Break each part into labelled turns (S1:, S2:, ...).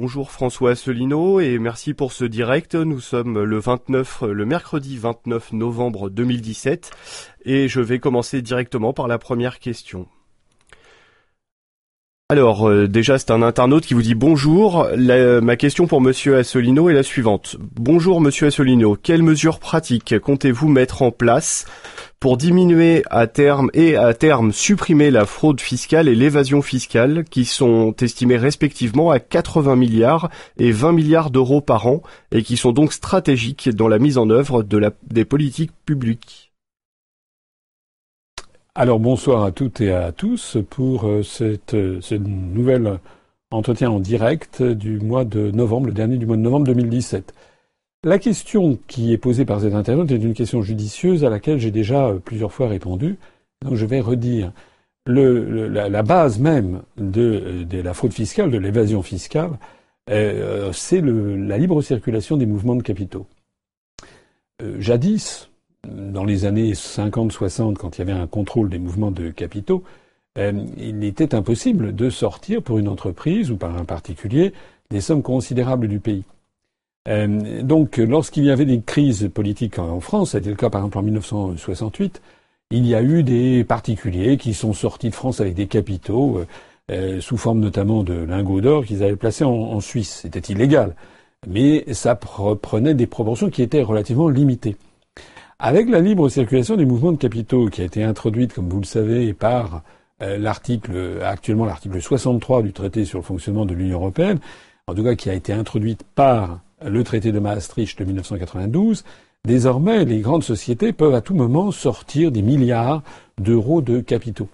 S1: bonjour François Asselineau et merci pour ce direct. Nous sommes le 29, le mercredi 29 novembre 2017 et je vais commencer directement par la première question. Alors euh, déjà c'est un internaute qui vous dit bonjour. ma question pour Monsieur Assolino est la suivante. Bonjour Monsieur Assolino, quelles mesures pratiques comptez-vous mettre en place pour diminuer à terme et à terme supprimer la fraude fiscale et l'évasion fiscale qui sont estimées respectivement à 80 milliards et 20 milliards d'euros par an et qui sont donc stratégiques dans la mise en œuvre des politiques publiques?
S2: Alors bonsoir à toutes et à tous pour euh, cette, euh, nouvelle entretien en direct du mois de novembre, le dernier du mois de novembre 2017. La question qui est posée par cet internaute est une question judicieuse à laquelle j'ai déjà euh, plusieurs fois répondu. Donc je vais redire. La, base même de, la fraude fiscale, de l'évasion fiscale, c'est la libre circulation des mouvements de capitaux. Jadis, dans les années 50-60, quand il y avait un contrôle des mouvements de capitaux, euh, il était impossible de sortir pour une entreprise ou par un particulier des sommes considérables du pays. Euh, donc, lorsqu'il y avait des crises politiques en France, c'était le cas par exemple en 1968, il y a eu des particuliers qui sont sortis de France avec des capitaux, euh, sous forme notamment de lingots d'or qu'ils avaient placés en, en Suisse. C'était illégal, mais ça prenait des proportions qui étaient relativement limitées. Avec la libre circulation des mouvements de capitaux qui a été introduite, comme vous le savez, par euh, l'article actuellement l'article 63 du traité sur le fonctionnement de l'Union européenne, en tout cas qui a été introduite par le traité de Maastricht de 1992, désormais les grandes sociétés peuvent à tout moment sortir des milliards d'euros de capitaux.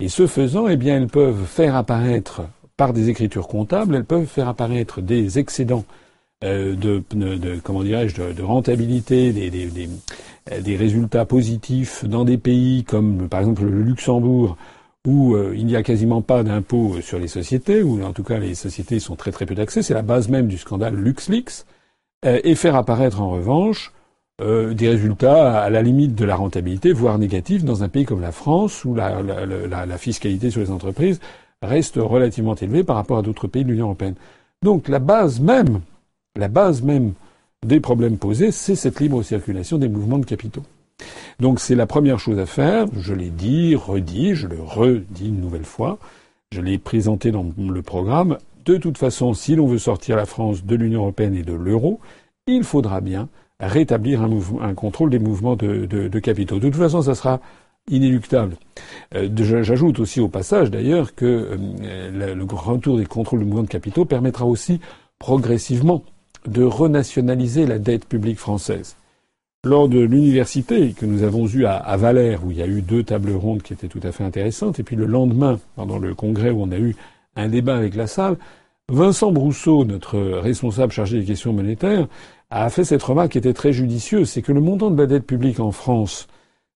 S2: Et ce faisant, eh bien, elles peuvent faire apparaître par des écritures comptables, elles peuvent faire apparaître des excédents euh, de, de, comment dirais-je de, de rentabilité, des, des, des, des, résultats positifs dans des pays comme par exemple le Luxembourg où euh, il n'y a quasiment pas d'impôt sur les sociétés, où en tout cas les sociétés sont très très peu taxées, c'est la base même du scandale LuxLeaks, et faire apparaître en revanche des résultats à la limite de la rentabilité, voire négatifs, dans un pays comme la France, où la, la fiscalité sur les entreprises reste relativement élevée par rapport à d'autres pays de l'Union européenne. Donc la base même la base même des problèmes posés, c'est cette libre circulation des mouvements de capitaux. Donc c'est la première chose à faire. Je l'ai dit, redit, je le redis une nouvelle fois. Je l'ai présenté dans le programme. De toute façon, si l'on veut sortir la France de l'Union européenne et de l'euro, il faudra bien rétablir un, contrôle des mouvements de, capitaux. De toute façon, ça sera inéluctable. Euh, j'ajoute aussi au passage d'ailleurs que euh, le retour des contrôles des mouvements de capitaux permettra aussi progressivement de renationaliser la dette publique française. Lors de l'université que nous avons eue à, Valère, où il y a eu deux tables rondes qui étaient tout à fait intéressantes, et puis le lendemain, pendant le congrès où on a eu un débat avec la salle, Vincent Brousseau, notre responsable chargé des questions monétaires, a fait cette remarque qui était très judicieuse, c'est que le montant de la dette publique en France,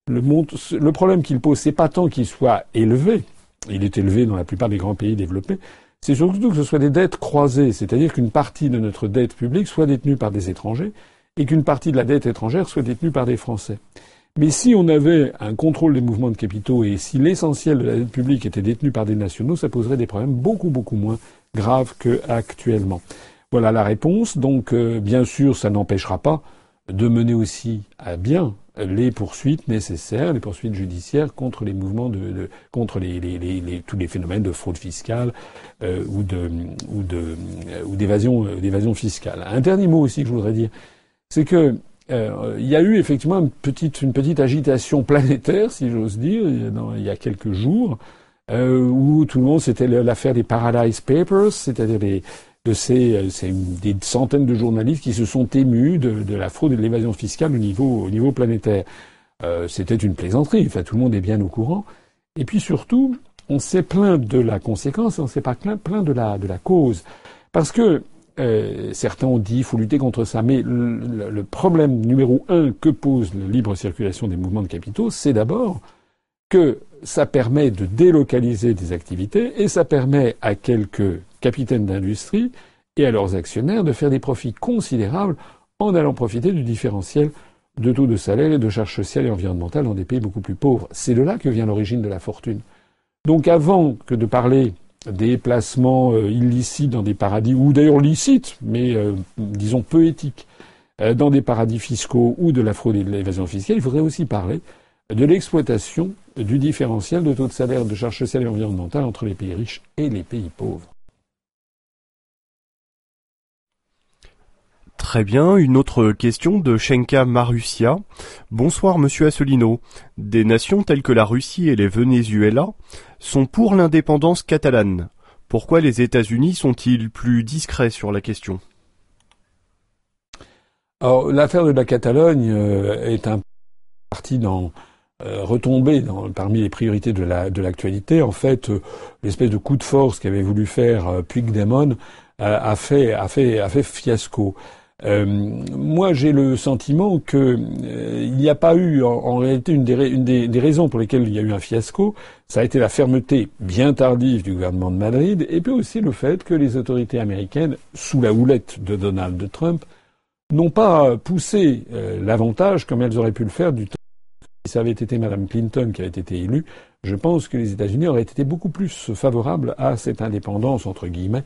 S2: le, le problème qu'il pose, c'est pas tant qu'il soit élevé, il est élevé dans la plupart des grands pays développés, c'est surtout que ce soit des dettes croisées, c'est-à-dire qu'une partie de notre dette publique soit détenue par des étrangers et qu'une partie de la dette étrangère soit détenue par des Français. Mais si on avait un contrôle des mouvements de capitaux et si l'essentiel de la dette publique était détenu par des nationaux, ça poserait des problèmes beaucoup beaucoup moins graves qu'actuellement. Voilà la réponse. Donc, euh, bien sûr, ça n'empêchera pas de mener aussi à bien les poursuites nécessaires, les poursuites judiciaires contre les mouvements de, contre les, les, les, tous les phénomènes de fraude fiscale euh, ou de ou de ou d'évasion euh, d'évasion fiscale. Un dernier mot aussi que je voudrais dire, c'est que euh, il y a eu effectivement une petite une petite agitation planétaire, si j'ose dire, il y a quelques jours. où tout le monde, c'était l'affaire des Paradise Papers, c'est-à-dire des, de ces, c'est des centaines de journalistes qui se sont émus de, la fraude et de l'évasion fiscale au niveau, au niveau planétaire. Euh, c'était une plaisanterie, tout le monde est bien au courant. Et puis surtout, on s'est plaint de la conséquence, on s'est pas plaint de la, de la cause. Parce que euh, certains ont dit qu'il faut lutter contre ça, mais le, le, problème numéro un que pose la libre circulation des mouvements de capitaux, c'est d'abord que ça permet de délocaliser des activités et ça permet à quelques capitaines d'industrie et à leurs actionnaires de faire des profits considérables en allant profiter du différentiel de taux de salaire et de charges sociales et environnementales dans des pays beaucoup plus pauvres. C'est de là que vient l'origine de la fortune. Donc avant que de parler des placements illicites dans des paradis, ou d'ailleurs licites, mais disons peu éthiques, dans des paradis fiscaux ou de la fraude et de l'évasion fiscale, il faudrait aussi parler de l'exploitation du différentiel de taux de salaire de charges sociales et environnementales entre les pays riches et les pays pauvres.
S1: Très bien, une autre question de Shenka Marussia. Bonsoir monsieur Asselineau. Des nations telles que la Russie et les Venezuela sont pour l'indépendance catalane. Pourquoi les États-Unis sont-ils plus discrets sur la question?
S2: Alors l'affaire de la Catalogne euh, est un parti dans euh, retombé dans, parmi les priorités de l'actualité. en fait, euh, l'espèce de coup de force qu'avait voulu faire Puigdemont a fait fiasco. Euh, moi, j'ai le sentiment que euh, il n'y a pas eu, en, réalité, une, des, raisons pour lesquelles il y a eu un fiasco, ça a été la fermeté bien tardive du gouvernement de Madrid, et puis aussi le fait que les autorités américaines, sous la houlette de Donald Trump, n'ont pas poussé euh, l'avantage comme elles auraient pu le faire du temps. Si ça avait été Madame Clinton qui avait été élue, je pense que les États-Unis auraient été beaucoup plus favorables à cette indépendance entre guillemets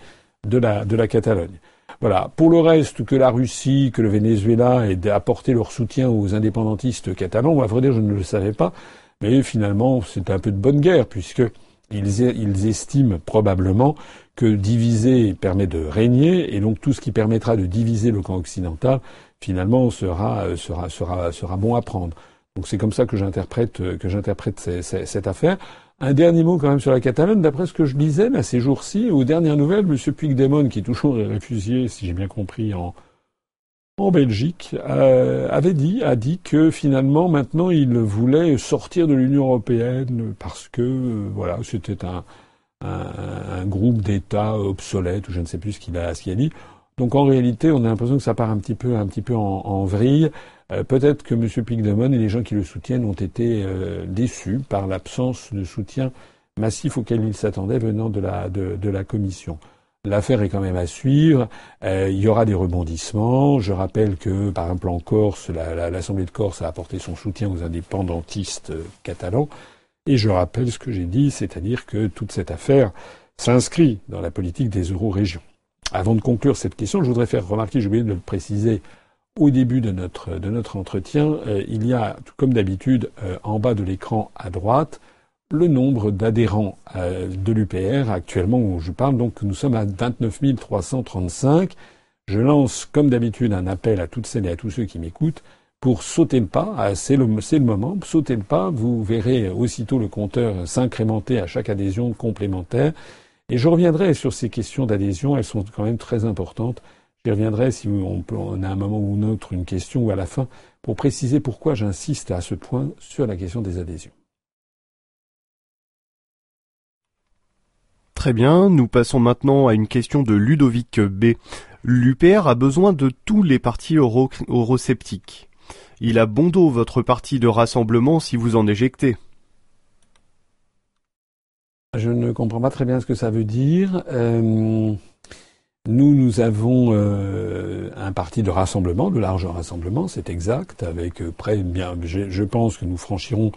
S2: de la Catalogne. Voilà. Pour le reste, que la Russie, que le Venezuela aient apporté leur soutien aux indépendantistes catalans, à vrai dire, je ne le savais pas. Mais finalement, c'est un peu de bonne guerre, puisque ils, estiment probablement que diviser permet de régner, et donc tout ce qui permettra de diviser le camp occidental, finalement, sera, sera, sera, sera bon à prendre. Donc c'est comme ça que j'interprète, que j'interprète cette affaire. Un dernier mot quand même sur la Catalogne. D'après ce que je lisais là, ces jours-ci, aux dernières nouvelles, M. Puigdemont, qui est toujours réfugié, si j'ai bien compris, en, Belgique, euh, avait dit, a dit que finalement, maintenant, il voulait sortir de l'Union européenne parce que, euh, voilà, c'était un, un, groupe d'États obsolètes, ou je ne sais plus ce qu'il a, ce qu'il a dit. Donc en réalité, on a l'impression que ça part un petit peu, un petit peu en vrille. Euh, peut-être que M. Pigdemont et les gens qui le soutiennent ont été euh, déçus par l'absence de soutien massif auquel ils s'attendaient venant de la, de, la Commission. L'affaire est quand même à suivre. Euh, il y aura des rebondissements. Je rappelle que, par exemple, en Corse, l'Assemblée de Corse a apporté son soutien aux indépendantistes catalans. Et je rappelle ce que j'ai dit, c'est-à-dire que toute cette affaire s'inscrit dans la politique des euro-régions. Avant de conclure cette question, je voudrais faire remarquer, j'ai oublié de le préciser au début de notre, de notre entretien, euh, il y a, comme d'habitude, euh, en bas de l'écran à droite, le nombre d'adhérents euh, de l'UPR actuellement où je parle. Donc nous sommes à 29 335. Je lance, comme d'habitude, un appel à toutes celles et à tous ceux qui m'écoutent pour sauter le pas. Ah, c'est le, le moment. Sautez le pas. Vous verrez aussitôt le compteur s'incrémenter à chaque adhésion complémentaire. Et je reviendrai sur ces questions d'adhésion. Elles sont quand même très importantes J'y reviendrai si on, peut, on a un moment ou un autre une question ou à la fin pour préciser pourquoi j'insiste à ce point sur la question des adhésions.
S1: Très bien, nous passons maintenant à une question de Ludovic B. L'UPR a besoin de tous les partis eurosceptiques. Il a bon dos votre parti de rassemblement si vous en éjectez.
S2: Je ne comprends pas très bien ce que ça veut dire. Euh, nous, nous avons euh, un parti de rassemblement, de large rassemblement, c'est exact, avec euh, près, bien, je, pense que nous franchirons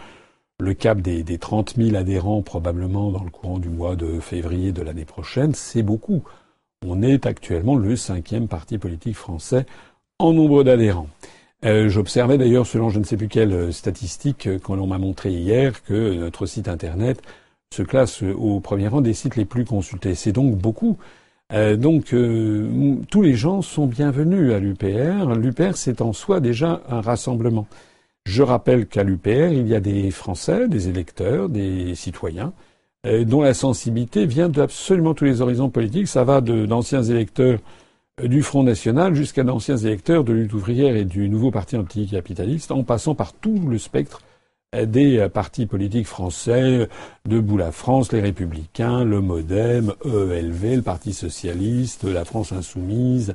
S2: le cap des, des 30 000 adhérents probablement dans le courant du mois de février de l'année prochaine. C'est beaucoup. On est actuellement le cinquième parti politique français en nombre d'adhérents. Euh, J'observais d'ailleurs, selon je ne sais plus quelle euh, statistique quand on m'a montré hier, que notre site internet se classe au premier rang des sites les plus consultés. C'est donc beaucoup. Euh, donc euh, tous les gens sont bienvenus à l'UPR. L'UPR, c'est en soi déjà un rassemblement. Je rappelle qu'à l'UPR, il y a des Français, des électeurs, des citoyens, euh, dont la sensibilité vient d'absolument tous les horizons politiques. Ça va d'anciens électeurs du Front National jusqu'à d'anciens électeurs de lutte ouvrière et du nouveau parti anticapitaliste, en passant par tout le spectre des partis politiques français, Debout la France, les Républicains, le Modem, EELV, le Parti Socialiste, la France Insoumise,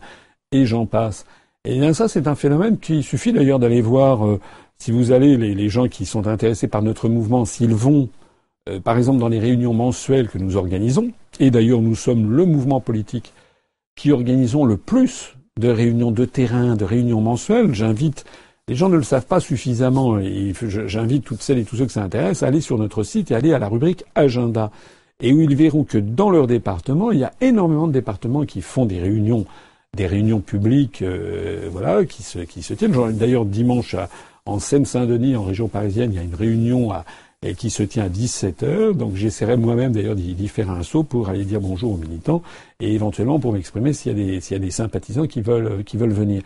S2: et j'en passe. Et bien ça, c'est un phénomène qui suffit d'ailleurs d'aller voir, euh, si vous allez, les, gens qui sont intéressés par notre mouvement, s'ils vont, euh, par exemple, dans les réunions mensuelles que nous organisons, et d'ailleurs nous sommes le mouvement politique qui organisons le plus de réunions de terrain, de réunions mensuelles, j'invite les gens ne le savent pas suffisamment. J'invite toutes celles et tous ceux que ça intéresse à aller sur notre site et aller à la rubrique agenda. et où ils verront que dans leur département, il y a énormément de départements qui font des réunions, des réunions publiques, euh, voilà, qui se, qui se tiennent. D'ailleurs, dimanche, en Seine-Saint-Denis, en région parisienne, il y a une réunion à, et qui se tient à 17 heures. Donc j'essaierai moi-même d'ailleurs d'y faire un saut pour aller dire bonjour aux militants et éventuellement pour m'exprimer s'il y a des s'il y a des sympathisants qui veulent qui veulent venir.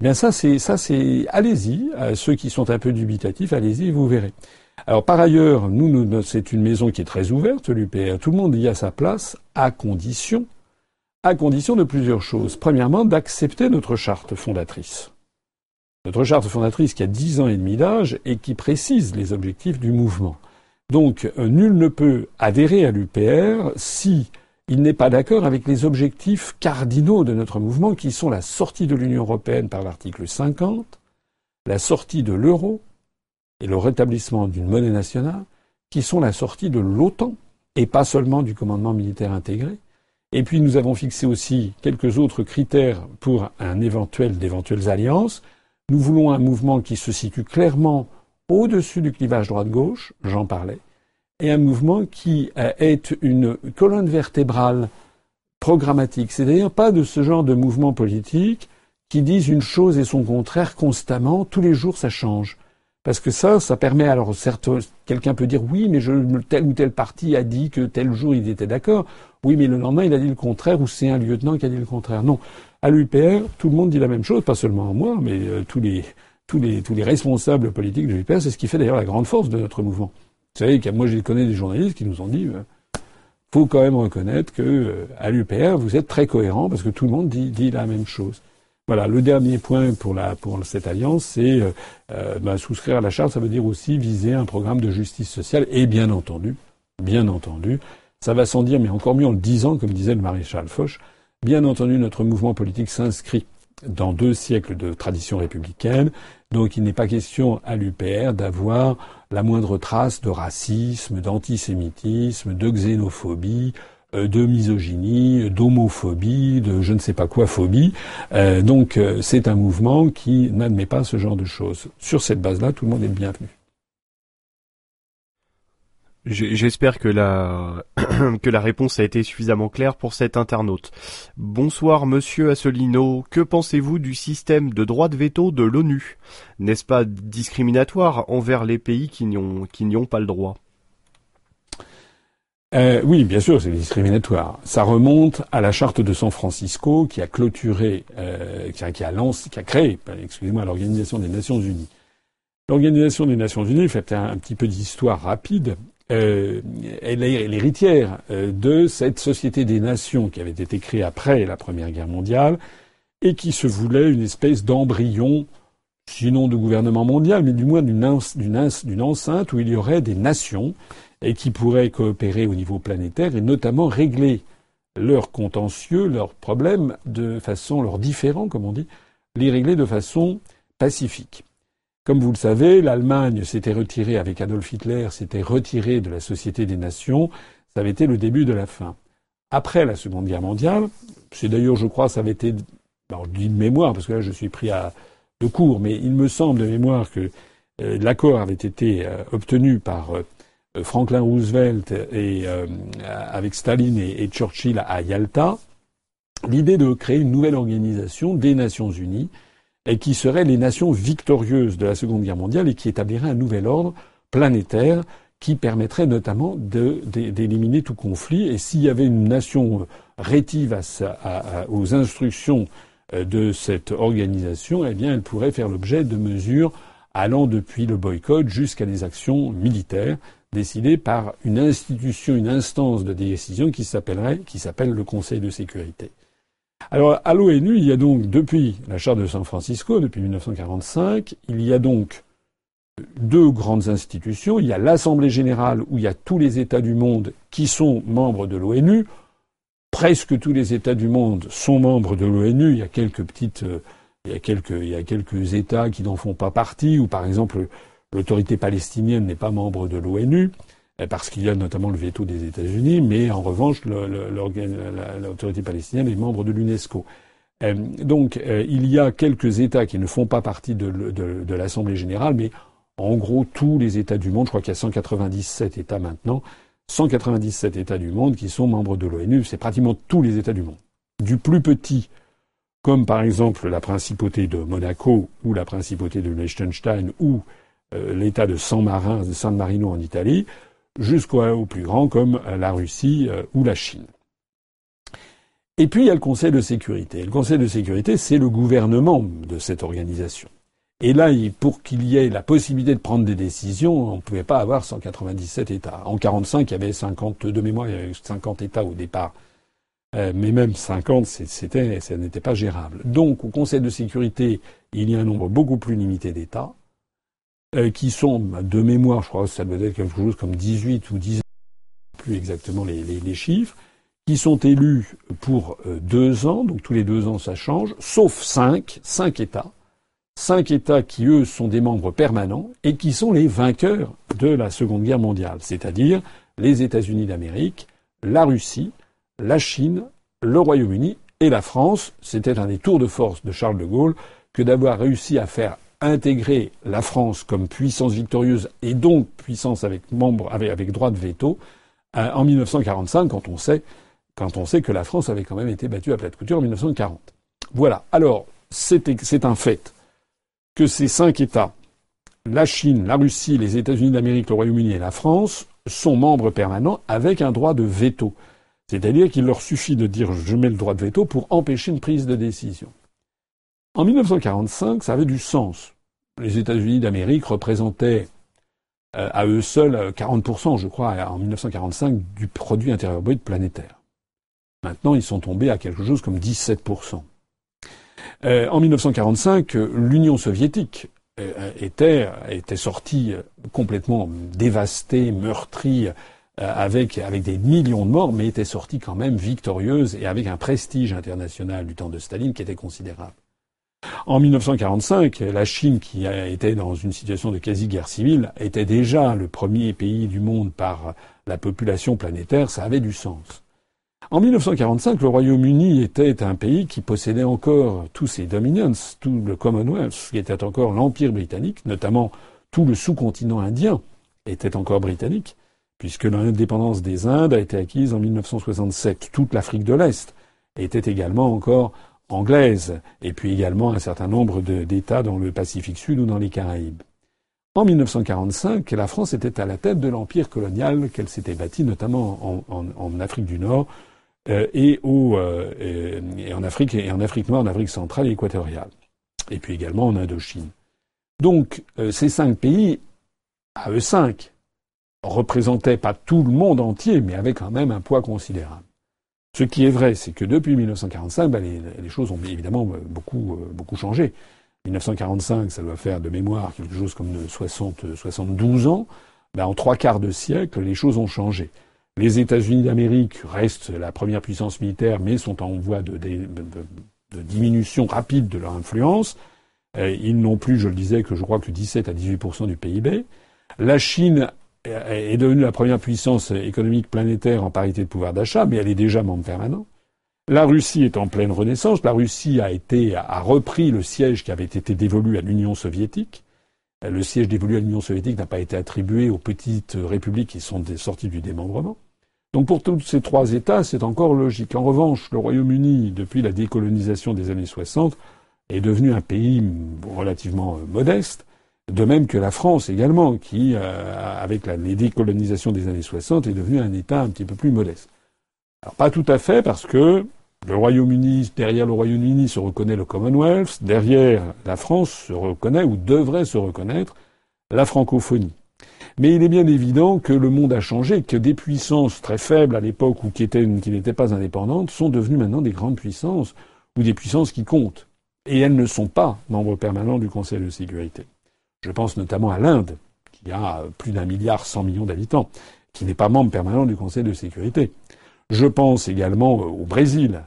S2: Eh bien ça c'est ça c'est allez-y ceux qui sont un peu dubitatifs allez-y vous verrez. Alors par ailleurs nous, nous c'est une maison qui est très ouverte l'UPR tout le monde y a sa place à condition à condition de plusieurs choses. Premièrement d'accepter notre charte fondatrice. Notre charte fondatrice qui a dix ans et demi d'âge et qui précise les objectifs du mouvement. Donc, euh, nul ne peut adhérer à l'UPR si il n'est pas d'accord avec les objectifs cardinaux de notre mouvement qui sont la sortie de l'Union européenne par l'article 50, la sortie de l'euro et le rétablissement d'une monnaie nationale, qui sont la sortie de l'OTAN et pas seulement du commandement militaire intégré. Et puis nous avons fixé aussi quelques autres critères pour un éventuel d'éventuelles alliances, nous voulons un mouvement qui se situe clairement au-dessus du clivage droite-gauche, j'en parlais, et un mouvement qui euh, est une colonne vertébrale programmatique. C'est-à-dire pas de ce genre de mouvement politique qui disent une chose et son contraire constamment, tous les jours ça change. Parce que ça, ça permet alors certes, quelqu'un peut dire oui, mais tel ou tel parti a dit que tel jour il était d'accord. Oui, mais le lendemain il a dit le contraire, ou c'est un lieutenant qui a dit le contraire. Non, à l'UPR, tout le monde dit la même chose, pas seulement moi, mais euh, tous les tous les tous les responsables politiques de l'UPR. C'est ce qui fait d'ailleurs la grande force de notre mouvement. Vous savez, moi je connais des journalistes qui nous ont dit. Euh, faut quand même reconnaître que euh, à l'UPR vous êtes très cohérent parce que tout le monde dit, la même chose. Voilà, le dernier point pour, la, pour cette alliance, c'est ben, souscrire à la charte, ça veut dire aussi viser un programme de justice sociale. Et bien entendu, bien entendu, ça va sans dire, mais encore mieux en le disant, comme disait le maréchal Foch, bien entendu, notre mouvement politique s'inscrit dans deux siècles de tradition républicaine. Donc il n'est pas question à l'UPR d'avoir la moindre trace de racisme, d'antisémitisme, de xénophobie, euh, de misogynie, d'homophobie, de je ne sais pas quoi phobie. Euh, donc euh, c'est un mouvement qui n'admet pas ce genre de choses. Sur cette base-là, tout le monde est le bienvenu.
S1: J'espère que la que la réponse a été suffisamment claire pour cet internaute. Bonsoir Monsieur Assolino, que pensez-vous du système de droit de veto de l'ONU? N'est-ce pas discriminatoire envers les pays qui n'y ont ont pas le droit?
S2: Euh, oui, bien sûr, c'est discriminatoire. Ça remonte à la charte de San Francisco qui a clôturé, euh, qui, a, qui, a lancé, qui a créé, excusez-moi, l'Organisation des Nations Unies. L'Organisation des Nations Unies, fait un, petit peu d'histoire rapide, euh, elle est l'héritière euh, de cette Société des Nations qui avait été créée après la Première Guerre mondiale et qui se voulait une espèce d'embryon, sinon de gouvernement mondial, mais du moins d'une enceinte où il y aurait des nations et qui pourraient coopérer au niveau planétaire et notamment régler leurs contentieux, leurs problèmes de façon, leurs différends, comme on dit, les régler de façon pacifique. Comme vous le savez, l'Allemagne s'était retirée avec Adolf Hitler, s'était retirée de la Société des Nations. Ça avait été le début de la fin. Après la Seconde Guerre mondiale, c'est d'ailleurs, je crois, ça avait été, alors de mémoire parce que là je suis pris à de court, mais il me semble de mémoire que euh, l'accord avait été euh, obtenu par euh, Franklin Roosevelt et avec Staline et, Churchill à Yalta, l'idée de créer une nouvelle organisation des Nations Unies et qui serait les nations victorieuses de la Seconde Guerre mondiale et qui établirait un nouvel ordre planétaire qui permettrait notamment d'éliminer tout conflit. Et s'il y avait une nation rétive aux instructions euh, de cette organisation, eh bien, elle pourrait faire l'objet de mesures allant depuis le boycott jusqu'à des actions militaires décidé par une institution, une instance de décision qui s'appellerait, qui s'appelle le Conseil de sécurité. Alors, à l'ONU, il y a donc, depuis la Charte de San Francisco, depuis 1945, il y a donc deux grandes institutions. Il y a l'Assemblée générale où il y a tous les États du monde qui sont membres de l'ONU. Presque tous les États du monde sont membres de l'ONU. Il y a quelques petites, euh, il y a quelques, États qui n'en font pas partie, ou par exemple L'autorité palestinienne n'est pas membre de l'ONU, parce qu'il y a notamment le veto des États-Unis, mais en revanche, l'autorité palestinienne est membre de l'UNESCO. Euh, donc, euh, il y a quelques États qui ne font pas partie de, l'Assemblée générale, mais en gros, tous les États du monde, je crois qu'il y a 197 États maintenant, 197 États du monde qui sont membres de l'ONU. C'est pratiquement tous les États du monde. Du plus petit, comme par exemple la principauté de Monaco ou la principauté de Liechtenstein ou euh, l'État de San, Marin, de San Marino en Italie, jusqu'au plus grand comme la Russie euh, ou la Chine. Et puis il y a le Conseil de sécurité. Le Conseil de sécurité, c'est le gouvernement de cette organisation. Et là, pour qu'il y ait la possibilité de prendre des décisions, on ne pouvait pas avoir 197 États. En 45, il y avait 50, de mémoire, il y avait 50 États au départ. Euh, mais même 50, c'était, ça n'était pas gérable. Donc, au Conseil de sécurité, il y a un nombre beaucoup plus limité d'États, euh, qui sont, de mémoire, je crois que ça doit être quelque chose comme 18 ou 19, plus exactement les, les, les chiffres, qui sont élus pour euh, deux ans, donc tous les deux ans ça change, sauf cinq, cinq États, cinq États qui, eux, sont des membres permanents et qui sont les vainqueurs de la Seconde Guerre mondiale, c'est-à-dire les États-Unis d'Amérique, la Russie, la Chine, le Royaume-Uni et la France. C'était un des tours de force de Charles de Gaulle que d'avoir réussi à faire intégrer la France comme puissance victorieuse et donc puissance avec membre avec, droit de veto euh, en 1945 quand on sait quand on sait que la France avait quand même été battue à plate couture en 1940. Voilà. Alors c'est un fait que ces cinq États, la Chine, la Russie, les États-Unis d'Amérique, le Royaume-Uni et la France, sont membres permanents avec un droit de veto. C'est-à-dire qu'il leur suffit de dire je mets le droit de veto pour empêcher une prise de décision. En 1945, ça avait du sens. Les États-Unis d'Amérique représentaient euh, à eux seuls 40%, je crois, en 1945, du produit intérieur brut planétaire. Maintenant, ils sont tombés à quelque chose comme 17%. Euh, en 1945, l'Union soviétique euh, était, était sortie complètement dévastée, meurtrie, avec, avec des millions de morts, mais était sortie quand même victorieuse et avec un prestige international du temps de Staline qui était considérable. En 1945, la Chine, qui était dans une situation de quasi-guerre civile, était déjà le premier pays du monde par la population planétaire, ça avait du sens. En 1945, le Royaume-Uni était un pays qui possédait encore tous ses dominions, tout le Commonwealth, qui était encore l'Empire britannique, notamment tout le sous-continent indien était encore britannique, puisque l'indépendance des Indes a été acquise en 1967. Toute l'Afrique de l'Est était également encore anglaise, et puis également un certain nombre d'États dans le Pacifique Sud ou dans les Caraïbes. En 1945, la France était à la tête de l'empire colonial qu'elle s'était bâti, notamment en, Afrique du Nord euh, et, euh, et, en Afrique et en Afrique noire, en Afrique centrale et équatoriale, et puis également en Indochine. Donc euh, ces cinq pays, à eux cinq, représentaient pas tout le monde entier, mais avaient quand même un poids considérable. Ce qui est vrai, c'est que depuis 1945, ben, les, choses ont évidemment beaucoup, euh, beaucoup changé. 1945, ça doit faire de mémoire quelque chose comme de 60, 72 ans. Ben, en trois quarts de siècle, les choses ont changé. Les États-Unis d'Amérique restent la première puissance militaire, mais sont en voie de, diminution rapide de leur influence. Euh, ils n'ont plus, je le disais, que je crois que 17 à 18% du PIB. La Chine est devenue la première puissance économique planétaire en parité de pouvoir d'achat, mais elle est déjà membre permanent. La Russie est en pleine renaissance. La Russie a été a repris le siège qui avait été dévolu à l'Union soviétique. Le siège dévolu à l'Union soviétique n'a pas été attribué aux petites républiques qui sont sorties du démembrement. Donc pour tous ces trois États, c'est encore logique. En revanche, le Royaume-Uni, depuis la décolonisation des années 60, est devenu un pays relativement modeste de même que la France également, qui, euh, avec la, les décolonisations des années 60, est devenue un État un petit peu plus modeste. Alors pas tout à fait, parce que le Royaume-Uni, derrière le Royaume-Uni se reconnaît le Commonwealth, derrière la France se reconnaît ou devrait se reconnaître la francophonie. Mais il est bien évident que le monde a changé, que des puissances très faibles à l'époque ou qui, qui n'étaient pas indépendantes sont devenues maintenant des grandes puissances ou des puissances qui comptent. Et elles ne sont pas membres permanents du Conseil de sécurité. Je pense notamment à l'Inde, qui a plus d'un milliard cent millions d'habitants, qui n'est pas membre permanent du Conseil de sécurité. Je pense également au Brésil.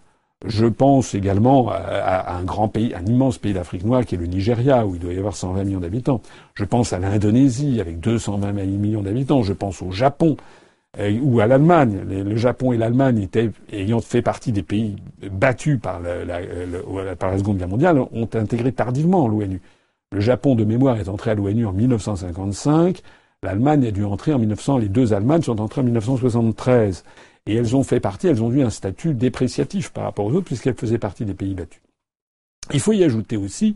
S2: Je pense également à, un grand pays, un immense pays d'Afrique noire qui est le Nigeria, où il doit y avoir 120 millions d'habitants. Je pense à l'Indonésie avec 220 millions d'habitants. Je pense au Japon euh, ou à l'Allemagne. Le Japon et l'Allemagne, ayant fait partie des pays battus par la, par la Seconde Guerre mondiale, ont intégré tardivement l'ONU. Le Japon de mémoire est entré à l'ONU en 1955. L'Allemagne a dû entrer en 1900, les deux Allemagnes sont entrées en 1973. Et elles ont fait partie, elles ont eu un statut dépréciatif par rapport aux autres puisqu'elles faisaient partie des pays battus. Il faut y ajouter aussi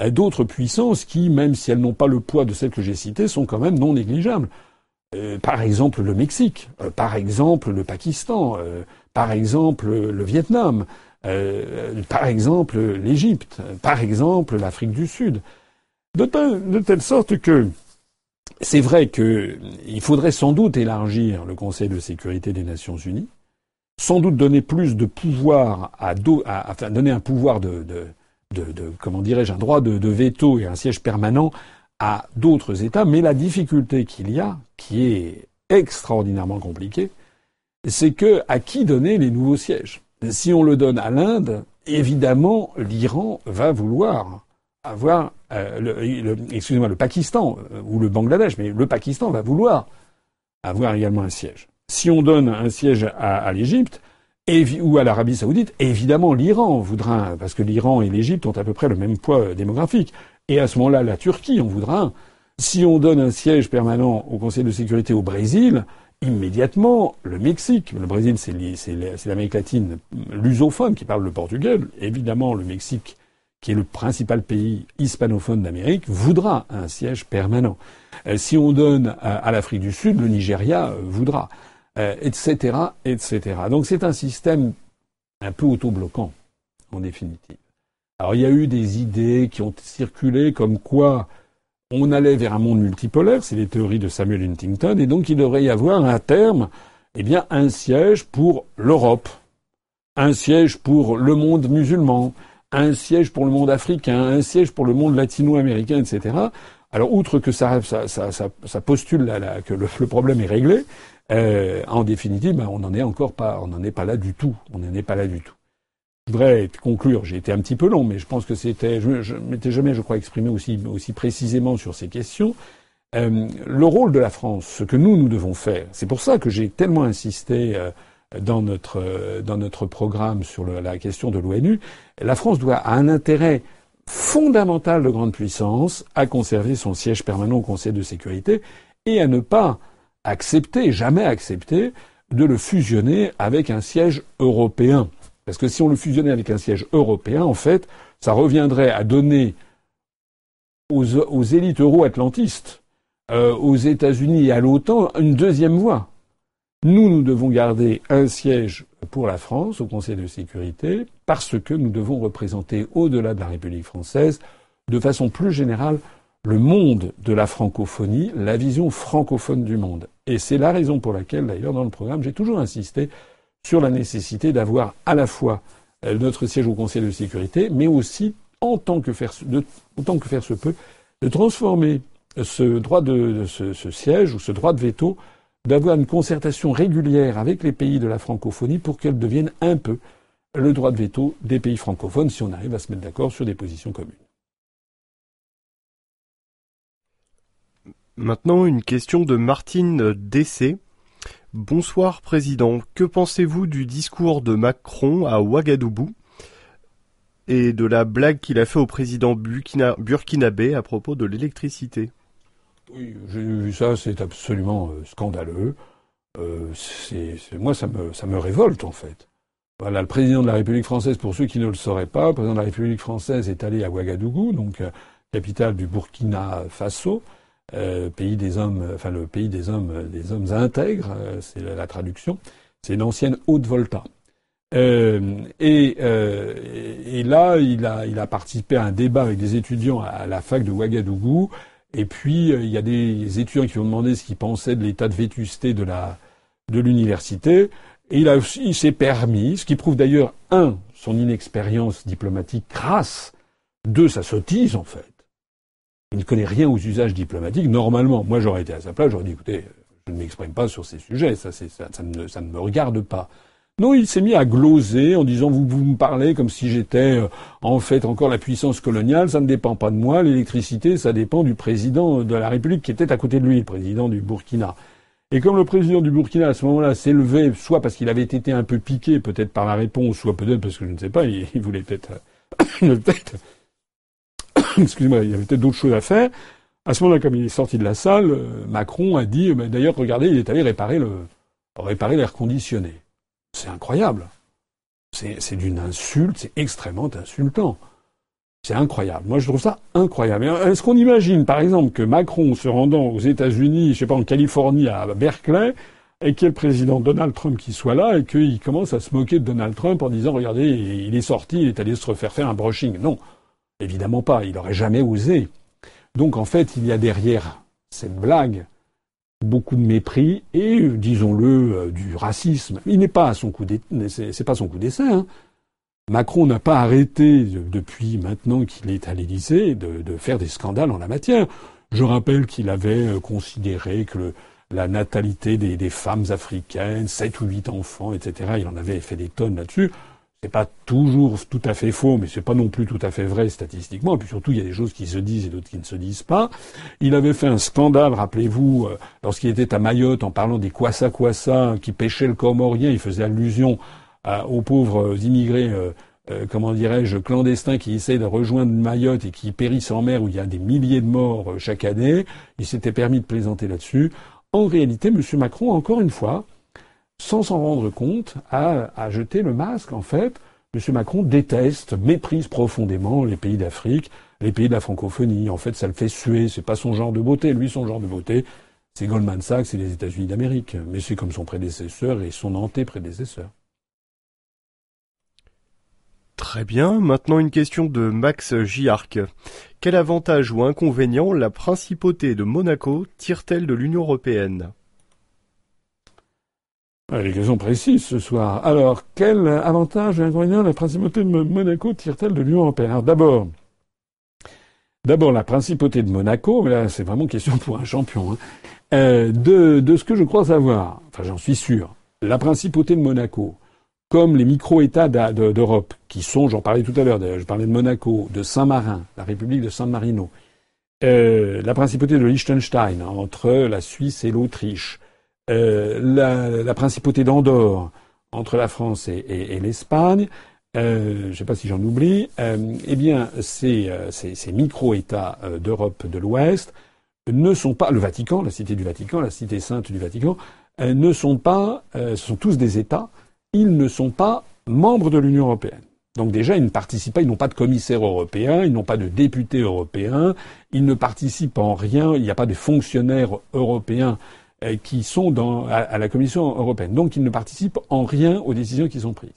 S2: euh, d'autres puissances qui, même si elles n'ont pas le poids de celles que j'ai citées, sont quand même non négligeables. Euh, par exemple le Mexique, euh, par exemple le Pakistan, par exemple le Vietnam, par exemple l'Égypte, par exemple l'Afrique du Sud. De, telle sorte que c'est vrai qu'il faudrait sans doute élargir le Conseil de sécurité des Nations Unies, sans doute donner plus de pouvoir à, enfin, donner un pouvoir de, de comment dirais-je, un droit de, veto et un siège permanent à d'autres États, mais la difficulté qu'il y a, qui est extraordinairement compliquée, c'est que à qui donner les nouveaux sièges? Si on le donne à l'Inde, évidemment, l'Iran va vouloir avoir, euh, excusez-moi, le Pakistan euh, ou le Bangladesh, mais le Pakistan va vouloir avoir également un siège. Si on donne un siège à, à l'Égypte, ou à l'Arabie saoudite, évidemment l'Iran voudra parce que l'Iran et l'Égypte ont à peu près le même poids euh, démographique. Et à ce moment-là, la Turquie en voudra. Si on donne un siège permanent au Conseil de sécurité au Brésil, immédiatement, le Mexique, le Brésil c'est l'Amérique latine lusophone qui parle le portugais, évidemment le Mexique, qui est le principal pays hispanophone d'Amérique, voudra un siège permanent. Euh, si on donne à l'Afrique du Sud, le Nigeria euh, voudra etc., euh, etc. Donc c'est un système un peu autobloquant, en définitive. Alors il y a eu des idées qui ont circulé comme quoi on allait vers un monde multipolaire, c'est les théories de Samuel Huntington, et donc il devrait y avoir un terme, eh bien un siège pour l'Europe, un siège pour le monde musulman, un siège pour le monde africain, un siège pour le monde latino-américain, etc. Alors, outre que ça, ça, postule que le, problème est réglé, euh, en définitive, ben, on n'en est encore pas, on n'en est pas là du tout. On n'en est pas là du tout. Je voudrais conclure. J'ai été un petit peu long, mais je pense que c'était, je, ne m'étais jamais, je crois, exprimé aussi, aussi précisément sur ces questions. Euh, le rôle de la France, ce que nous nous devons faire, c'est pour ça que j'ai tellement insisté euh, dans notre dans notre programme sur la question de l'ONU. La France doit a un intérêt fondamental de grande puissance à conserver son siège permanent au Conseil de sécurité et à ne pas accepter, jamais accepter, de le fusionner avec un siège européen. Parce que si on le fusionnait avec un siège européen, en fait, ça reviendrait à donner aux, aux élites euro-atlantistes, euh, aux États-Unis et à l'OTAN une deuxième voie. Nous, nous devons garder un siège pour la France au Conseil de sécurité parce que nous devons représenter au-delà de la République française, de façon plus générale, le monde de la francophonie, la vision francophone du monde. Et c'est la raison pour laquelle, d'ailleurs, dans le programme, j'ai toujours insisté sur la nécessité d'avoir à la fois euh, notre siège au Conseil de sécurité, mais aussi, en tant que faire, autant que faire se peut, de transformer ce droit de, ce, siège ou ce droit de veto, d'avoir une concertation régulière avec les pays de la francophonie pour qu'elle devienne un peu le droit de veto des pays francophones si on arrive à se mettre d'accord sur des positions communes.
S1: Maintenant, une question de Martine Dessé. Bonsoir Président, que pensez-vous du discours de Macron à Ouagadougou et de la blague qu'il a fait au président burkinabé à propos de l'électricité?
S2: Oui, j'ai vu ça, c'est absolument euh, scandaleux. Euh, moi, ça me, ça me révolte en fait. Voilà, le président de la République française, pour ceux qui ne le sauraient pas, le président de la République française est allé à Ouagadougou, donc euh, capitale du Burkina Faso, euh, pays des hommes, enfin le pays des hommes, des hommes intègres, euh, c'est la, traduction. C'est une ancienne Haute-Volta. Euh, et, et, là, il a, il a participé à un débat avec des étudiants à, la fac de Ouagadougou. Et puis, il y a des étudiants qui ont demandé ce qu'ils pensaient de l'état de vétusté de la de l'université. Et il, a, il s'est permis, ce qui prouve d'ailleurs, un, son inexpérience diplomatique, grâce, deux, sa sottise, en fait il ne connaît rien aux usages diplomatiques. Normalement, moi j'aurais été à sa place, j'aurais dit écoutez, je ne m'exprime pas sur ces sujets, ça, ça, ne, ça ne me regarde pas. Non, il s'est mis à gloser en disant vous, vous me parlez comme si j'étais euh, en fait encore la puissance coloniale, ça ne dépend pas de moi, l'électricité, ça dépend du président de la République qui était à côté de lui, le président du Burkina. Et comme le président du Burkina à ce moment-là s'élevait, soit parce qu'il avait été un peu piqué peut-être par la réponse, soit peut-être parce que je ne sais pas, il, voulait peut-être peut-être excusez-moi, il y avait peut-être d'autres choses à faire. À ce moment-là, comme il est sorti de la salle, euh, Macron a dit, d'ailleurs, regardez, il est allé réparer le, réparer l'air conditionné. C'est incroyable. C'est d'une insulte, c'est extrêmement insultant. C'est incroyable. Moi, je trouve ça incroyable. Est-ce qu'on imagine, par exemple, que Macron, se rendant aux États-Unis, je sais pas, en Californie, à Berkeley, et qu'il y ait le président Donald Trump qui soit là, et qu'il commence à se moquer de Donald Trump en disant, regardez, il est sorti, il est allé se refaire faire un brushing. Non. Évidemment pas. Il n'aurait jamais osé. Donc en fait, il y a derrière cette blague beaucoup de mépris et, disons-le, euh, du racisme. Il n'est pas à son coup c'est pas son coup d'essai. Hein. Macron n'a pas arrêté depuis maintenant qu'il est à l'Élysée de, faire des scandales en la matière. Je rappelle qu'il avait euh, considéré que la natalité des, des, femmes africaines, sept ou huit enfants, etc. Il en avait fait des tonnes là-dessus. C'est pas toujours tout à fait faux, mais c'est pas non plus tout à fait vrai statistiquement. Et puis surtout, il y a des choses qui se disent et d'autres qui ne se disent pas. Il avait fait un scandale, rappelez-vous, euh, lorsqu'il était à Mayotte, en parlant des Kwassa Kwassa qui pêchaient le comorien. Il faisait allusion aux pauvres immigrés, euh, euh, comment dirais-je, clandestins qui essaient de rejoindre Mayotte et qui périssent en mer où il y a des milliers de morts chaque année. Il s'était permis de plaisanter là-dessus. En réalité, M. Macron, encore une fois, sans s'en rendre compte, a, jeté le masque. En fait, M. Macron déteste, méprise profondément les pays d'Afrique, les pays de la francophonie. En fait, ça le fait suer. C'est pas son genre de beauté. Lui, son genre de beauté, c'est Goldman Sachs et les États-Unis d'Amérique. Mais c'est comme son prédécesseur et son anté-prédécesseur.
S1: Très bien. Maintenant, une question de Max Giarc. Quel avantage ou inconvénient la principauté de Monaco tire-t-elle de l'Union européenne?
S2: Les questions précises ce soir. Alors, quel avantage et inconvénient la principauté de Monaco tire-t-elle de l'Union européenne? D'abord, d'abord la principauté de Monaco, mais là c'est vraiment question pour un champion, hein, euh, de, de ce que je crois savoir, enfin j'en suis sûr, la principauté de Monaco, comme les micro-États d'Europe, qui sont, j'en parlais tout à l'heure, je parlais de Monaco, de Saint-Marin, la République de San Marino, euh, la principauté de Liechtenstein, entre la Suisse et l'Autriche, euh, la, principauté d'Andorre entre la France et, l'Espagne, euh, je ne sais pas si j'en oublie, euh, eh bien ces, ces, micro-États d'Europe de l'Ouest ne sont pas le Vatican, la cité du Vatican, la cité sainte du Vatican, ne sont pas, ce sont tous des États, ils ne sont pas membres de l'Union européenne. Donc déjà, ils ne participent pas, ils n'ont pas de commissaire européen, ils n'ont pas de député européen, ils ne participent en rien, il n'y a pas de fonctionnaires européens qui sont dans, à, la Commission européenne. Donc ils ne participent en rien aux décisions qui sont prises.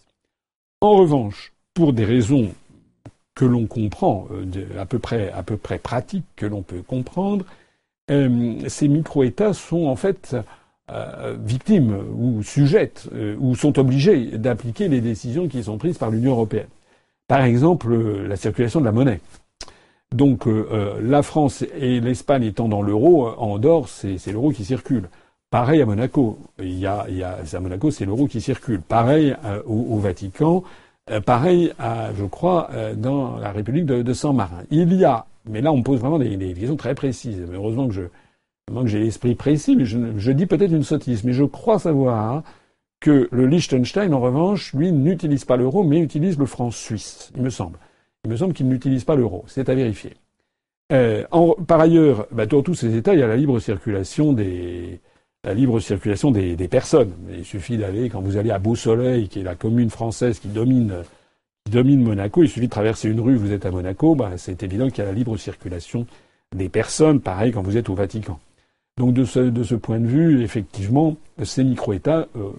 S2: En revanche, pour des raisons que l'on comprend, euh, à peu près à peu près pratiques que l'on peut comprendre, euh, ces micro-États sont en fait euh, victimes ou sujettes euh, ou sont obligés d'appliquer les décisions qui sont prises par l'Union européenne. Par exemple, la circulation de la monnaie. Donc euh, euh, la France et l'Espagne étant dans l'euro, euh, en dehors, c'est l'euro qui circule. Pareil à Monaco. Il y a, à Monaco, c'est l'euro qui circule. Pareil au, Vatican. pareil, à, je crois, dans la République de, de Saint-Marin. Il y a, mais là on pose vraiment des, questions très précises. Heureusement que je, j'ai l'esprit précis, mais je, je dis peut-être une sottise. Mais je crois savoir que le Liechtenstein, en revanche, lui, n'utilise pas l'euro, mais utilise le franc suisse, il me semble. Il me semble qu'ils n'utilisent pas l'euro. C'est à vérifier. Euh, par ailleurs, bah, dans tous ces États, il y a la libre circulation des, personnes. Il suffit d'aller, quand vous allez à Beau-Soleil, qui est la commune française qui domine, Monaco, il suffit de traverser une rue, vous êtes à Monaco, bah, c'est évident qu'il y a la libre circulation des personnes, pareil quand vous êtes au Vatican. Donc de ce, point de vue, effectivement, ces micro-États euh,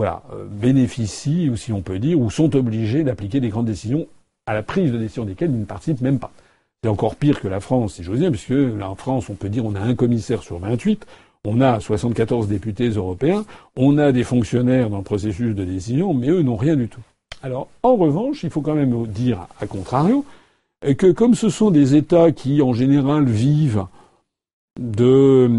S2: euh, bénéficient, ou si on peut dire, ou sont obligés d'appliquer des grandes décisions à la prise de décision desquelles ils ne participent même pas. C'est encore pire que la France, si j'ose dire, puisque là, en France, on peut dire on a un commissaire sur 28, on a 74 députés européens, on a des fonctionnaires dans le processus de décision, mais eux n'ont rien du tout. Alors, en revanche, il faut quand même dire, à contrario, que comme ce sont des États qui, en général, vivent de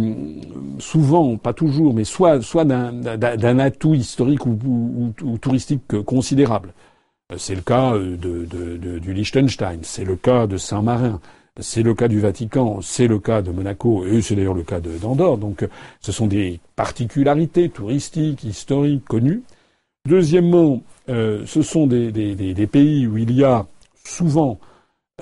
S2: souvent, pas toujours, mais soit, soit d'un atout historique ou touristique considérable. C'est le cas euh, du Liechtenstein, c'est le cas de Saint-Marin, c'est le cas du Vatican, c'est le cas de Monaco, et c'est d'ailleurs le cas d'Andorre. Donc ce sont des particularités touristiques, historiques, connues. Deuxièmement, euh, ce sont des, pays où il y a souvent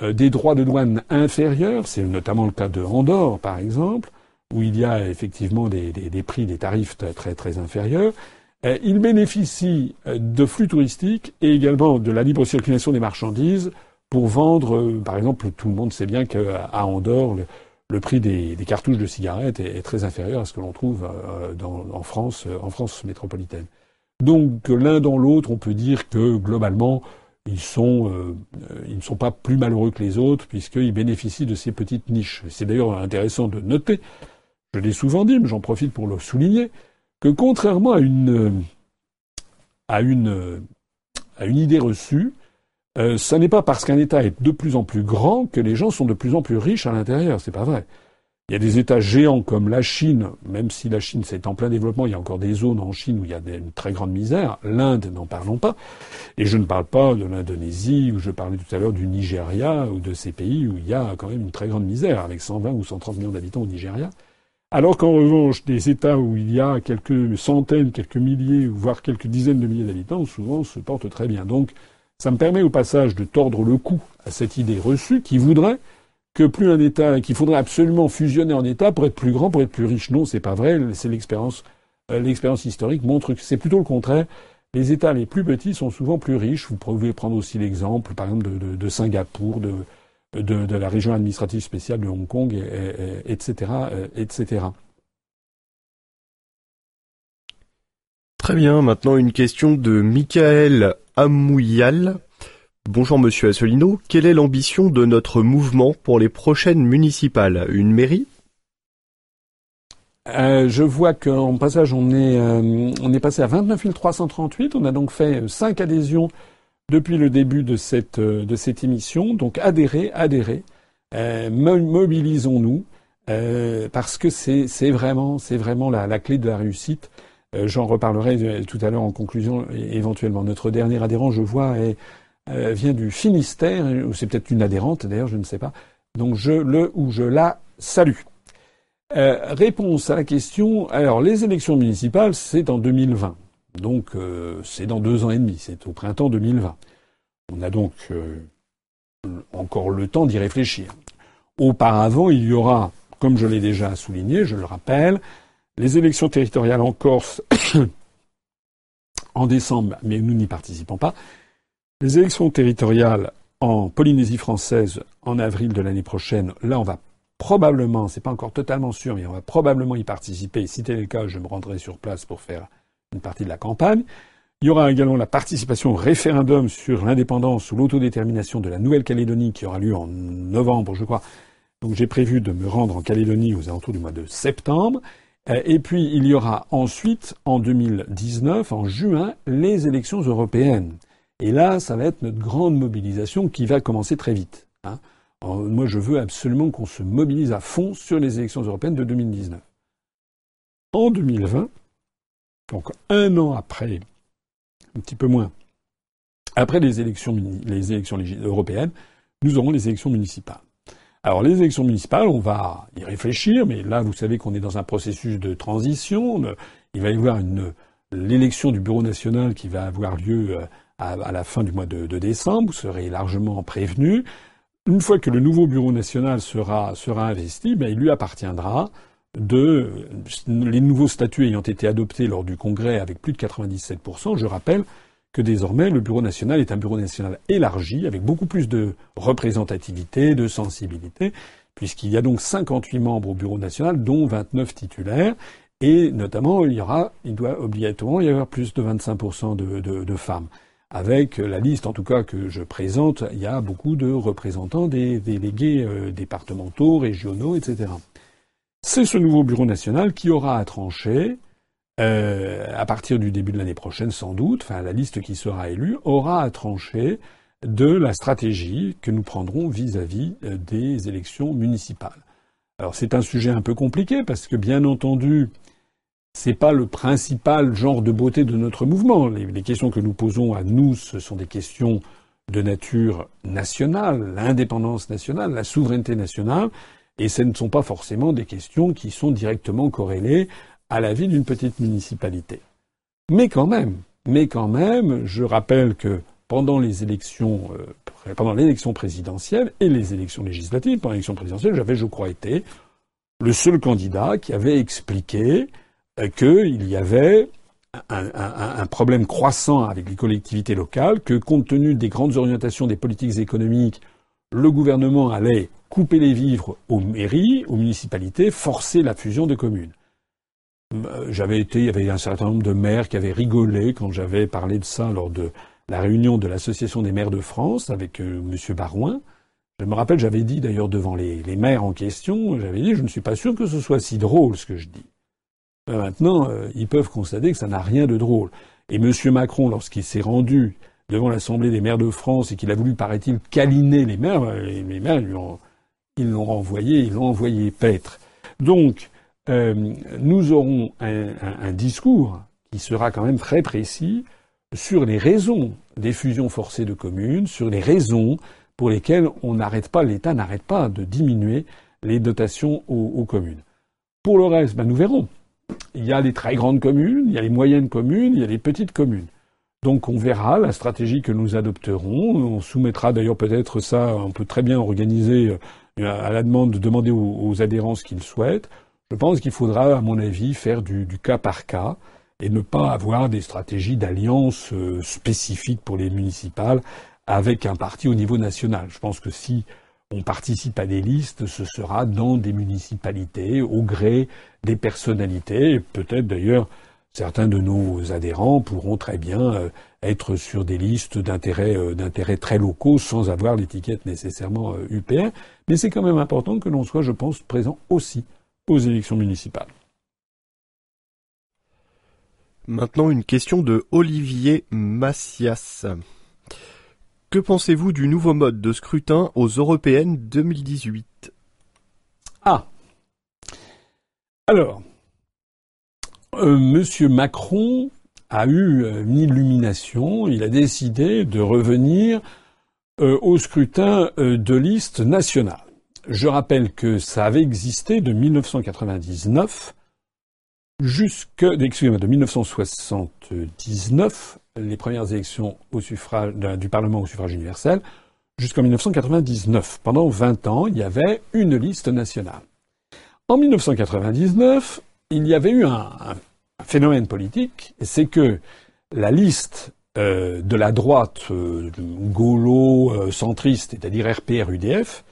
S2: des droits de douane inférieurs, c'est notamment le cas de Andorre par exemple, où il y a effectivement des, des prix, des tarifs très très inférieurs. Il bénéficie de flux touristiques et également de la libre circulation des marchandises pour vendre, par exemple, tout le monde sait bien qu'à Andorre, le prix des, cartouches de cigarettes est, très inférieur à ce que l'on trouve euh, en France, euh, en France métropolitaine. Donc l'un dans l'autre, on peut dire que globalement, euh, ils ne sont pas plus malheureux que les autres puisqu'ils bénéficient de ces petites niches. C'est d'ailleurs intéressant de noter, je l'ai souvent dit, mais j'en profite pour le souligner, que contrairement à une, à une, à une idée reçue, euh, ce n'est pas parce qu'un État est de plus en plus grand que les gens sont de plus en plus riches à l'intérieur. C'est pas vrai. Il y a des États géants comme la Chine, même si la Chine c'est en plein développement, il y a encore des zones en Chine où il y a une très grande misère. L'Inde, n'en parlons pas. Et je ne parle pas de l'Indonésie, où je parlais tout à l'heure du Nigeria, ou de ces pays où il y a quand même une très grande misère, avec 120 ou 130 millions d'habitants au Nigeria. Alors qu'en revanche, des États où il y a quelques centaines, quelques milliers, voire quelques dizaines de milliers d'habitants, souvent se portent très bien. Donc, ça me permet au passage de tordre le cou à cette idée reçue qui voudrait que plus un État, qu'il faudrait absolument fusionner en État pour être plus grand, pour être plus riche. Non, c'est pas vrai. C'est l'expérience, euh, l'expérience historique montre que c'est plutôt le contraire. Les États les plus petits sont souvent plus riches. Vous pouvez prendre aussi l'exemple, par exemple, de, Singapour, de, de, la région administrative spéciale de Hong Kong, etc., etc.
S1: Très bien, maintenant une question de Michael Amouyal. Bonjour Monsieur Assolino, quelle est l'ambition de notre mouvement pour les prochaines municipales? Une mairie?
S2: Euh, je vois qu'en passage, on est, euh, on est passé à 29 338. On a donc fait 5 adhésions depuis le début de cette, euh, de cette émission. Donc adhérez, adhérez, mobilisons-nous, parce que c'est vraiment, vraiment la, clé de la réussite. Euh, j'en reparlerai euh, tout à l'heure en conclusion, éventuellement. Notre dernier adhérent, je vois, euh, vient du Finistère, ou c'est peut-être une adhérente d'ailleurs, je ne sais pas. Donc je le ou je la salue. réponse à la question. Alors les élections municipales, c'est en 2020. Donc c'est dans deux ans et demi. C'est au printemps 2020. On a donc encore le temps d'y réfléchir. Auparavant, il y aura, comme je l'ai déjà souligné, je le rappelle, les élections territoriales en Corse en décembre, mais nous n'y participons pas. Les élections territoriales en Polynésie française en avril de l'année prochaine, là on va probablement, c'est pas encore totalement sûr, mais on va probablement y participer. Si tel est le cas, je me rendrai sur place pour faire une partie de la campagne. Il y aura également la participation au référendum sur l'indépendance ou l'autodétermination de la Nouvelle-Calédonie qui aura lieu en novembre, je crois. Donc j'ai prévu de me rendre en Calédonie aux alentours du mois de septembre. Euh, et puis il y aura ensuite, en 2019, en juin, les élections européennes. Et là, ça va être notre grande mobilisation qui va commencer très vite. Hein. moi, je veux absolument qu'on se mobilise à fond sur les élections européennes de 2019. En 2020, donc un an après, un petit peu moins, après les élections, les élections européennes, nous aurons les élections municipales. Alors les élections municipales, on va y réfléchir, mais là vous savez qu'on est dans un processus de transition. Il va y avoir une l'élection du Bureau national qui va avoir lieu euh, à, la fin du mois de, décembre. Vous serez largement prévenus. Une fois que le nouveau Bureau national sera, sera investi, ben, il lui appartiendra de les nouveaux statuts ayant été adoptés lors du Congrès avec plus de 97%. Je rappelle que désormais le Bureau national est un Bureau national élargi, avec beaucoup plus de représentativité, de sensibilité, puisqu'il y a donc 58 membres au Bureau national, dont 29 titulaires, et notamment il y aura, il doit obligatoirement y avoir plus de 25% de, de, de, femmes. Avec la liste, en tout cas, que je présente, il y a beaucoup de représentants des délégués euh, départementaux, régionaux, etc. C'est ce nouveau Bureau national qui aura à trancher euh, à partir du début de l'année prochaine sans doute, enfin la liste qui sera élue, aura à trancher de la stratégie que nous prendrons vis-à-vis euh, des élections municipales. Alors c'est un sujet un peu compliqué parce que bien entendu, c'est pas le principal genre de beauté de notre mouvement. Les, les, questions que nous posons à nous, ce sont des questions de nature nationale, l'indépendance nationale, la souveraineté nationale, et ce ne sont pas forcément des questions qui sont directement corrélées à la vie d'une petite municipalité. Mais quand même, mais quand même, je rappelle que pendant les élections, euh, l'élection présidentielle et les élections législatives. Pendant l'élection présidentielle, j'avais, je crois, été le seul candidat qui avait expliqué euh, qu'il y avait un, problème croissant avec les collectivités locales, que compte tenu des grandes orientations des politiques économiques, le gouvernement allait couper les vivres aux mairies, aux municipalités, forcer la fusion de communes. Euh, j'avais été, il y avait un certain nombre de maires qui avaient rigolé quand j'avais parlé de ça lors de la réunion de l'Association des maires de France avec euh, M. Barouin. Je me rappelle, j'avais dit d'ailleurs devant les, maires en question, j'avais dit, je ne suis pas sûr que ce soit si drôle ce que je dis. Ben, maintenant, euh, ils peuvent constater que ça n'a rien de drôle. Et M. Macron, lorsqu'il s'est rendu devant l'Assemblée des maires de France et qu'il a voulu, paraît-il, câliner les maires, les, maires ils l'ont renvoyé, ils l'ont envoyé paître. Donc, euh, nous aurons un, discours qui sera quand même très précis sur les raisons des fusions forcées de communes, sur les raisons pour lesquelles on n'arrête pas, l'État n'arrête pas de diminuer les dotations aux, communes. Pour le reste, ben nous verrons. Il y a les très grandes communes, il y a les moyennes communes, il y a les petites communes. Donc on verra la stratégie que nous adopterons. On soumettra d'ailleurs peut-être ça, on peut très bien organiser euh, à la demande de demander aux, adhérents ce qu'ils souhaitent. Je pense qu'il faudra, à mon avis, faire du, cas par cas et ne pas avoir des stratégies d'alliance euh, spécifiques pour les municipales avec un parti au niveau national. Je pense que si on participe à des listes, ce sera dans des municipalités, au gré des personnalités. Peut-être d'ailleurs, certains de nos adhérents pourront très bien euh, être sur des listes d'intérêts euh, d'intérêts très locaux sans avoir l'étiquette nécessairement UPR. Mais c'est quand même important que l'on soit, je pense, présent aussi aux élections municipales.
S1: Maintenant, une question de Olivier Massias. Que pensez-vous du nouveau mode de scrutin aux européennes 2018
S2: Ah Alors, euh, Monsieur Macron a eu euh, une illumination. Il a décidé de revenir euh, au scrutin de liste nationale. Je rappelle que ça avait existé de 1999 jusque, excusez-moi, de 1979, les premières élections au suffrage, du Parlement au suffrage universel, jusqu'en 1999. Pendant 20 ans, il y avait une liste nationale. En 1999, il y avait eu un, phénomène politique, c'est que la liste euh, de la droite euh, gaulo-centriste, c'est-à-dire RPR-UDF,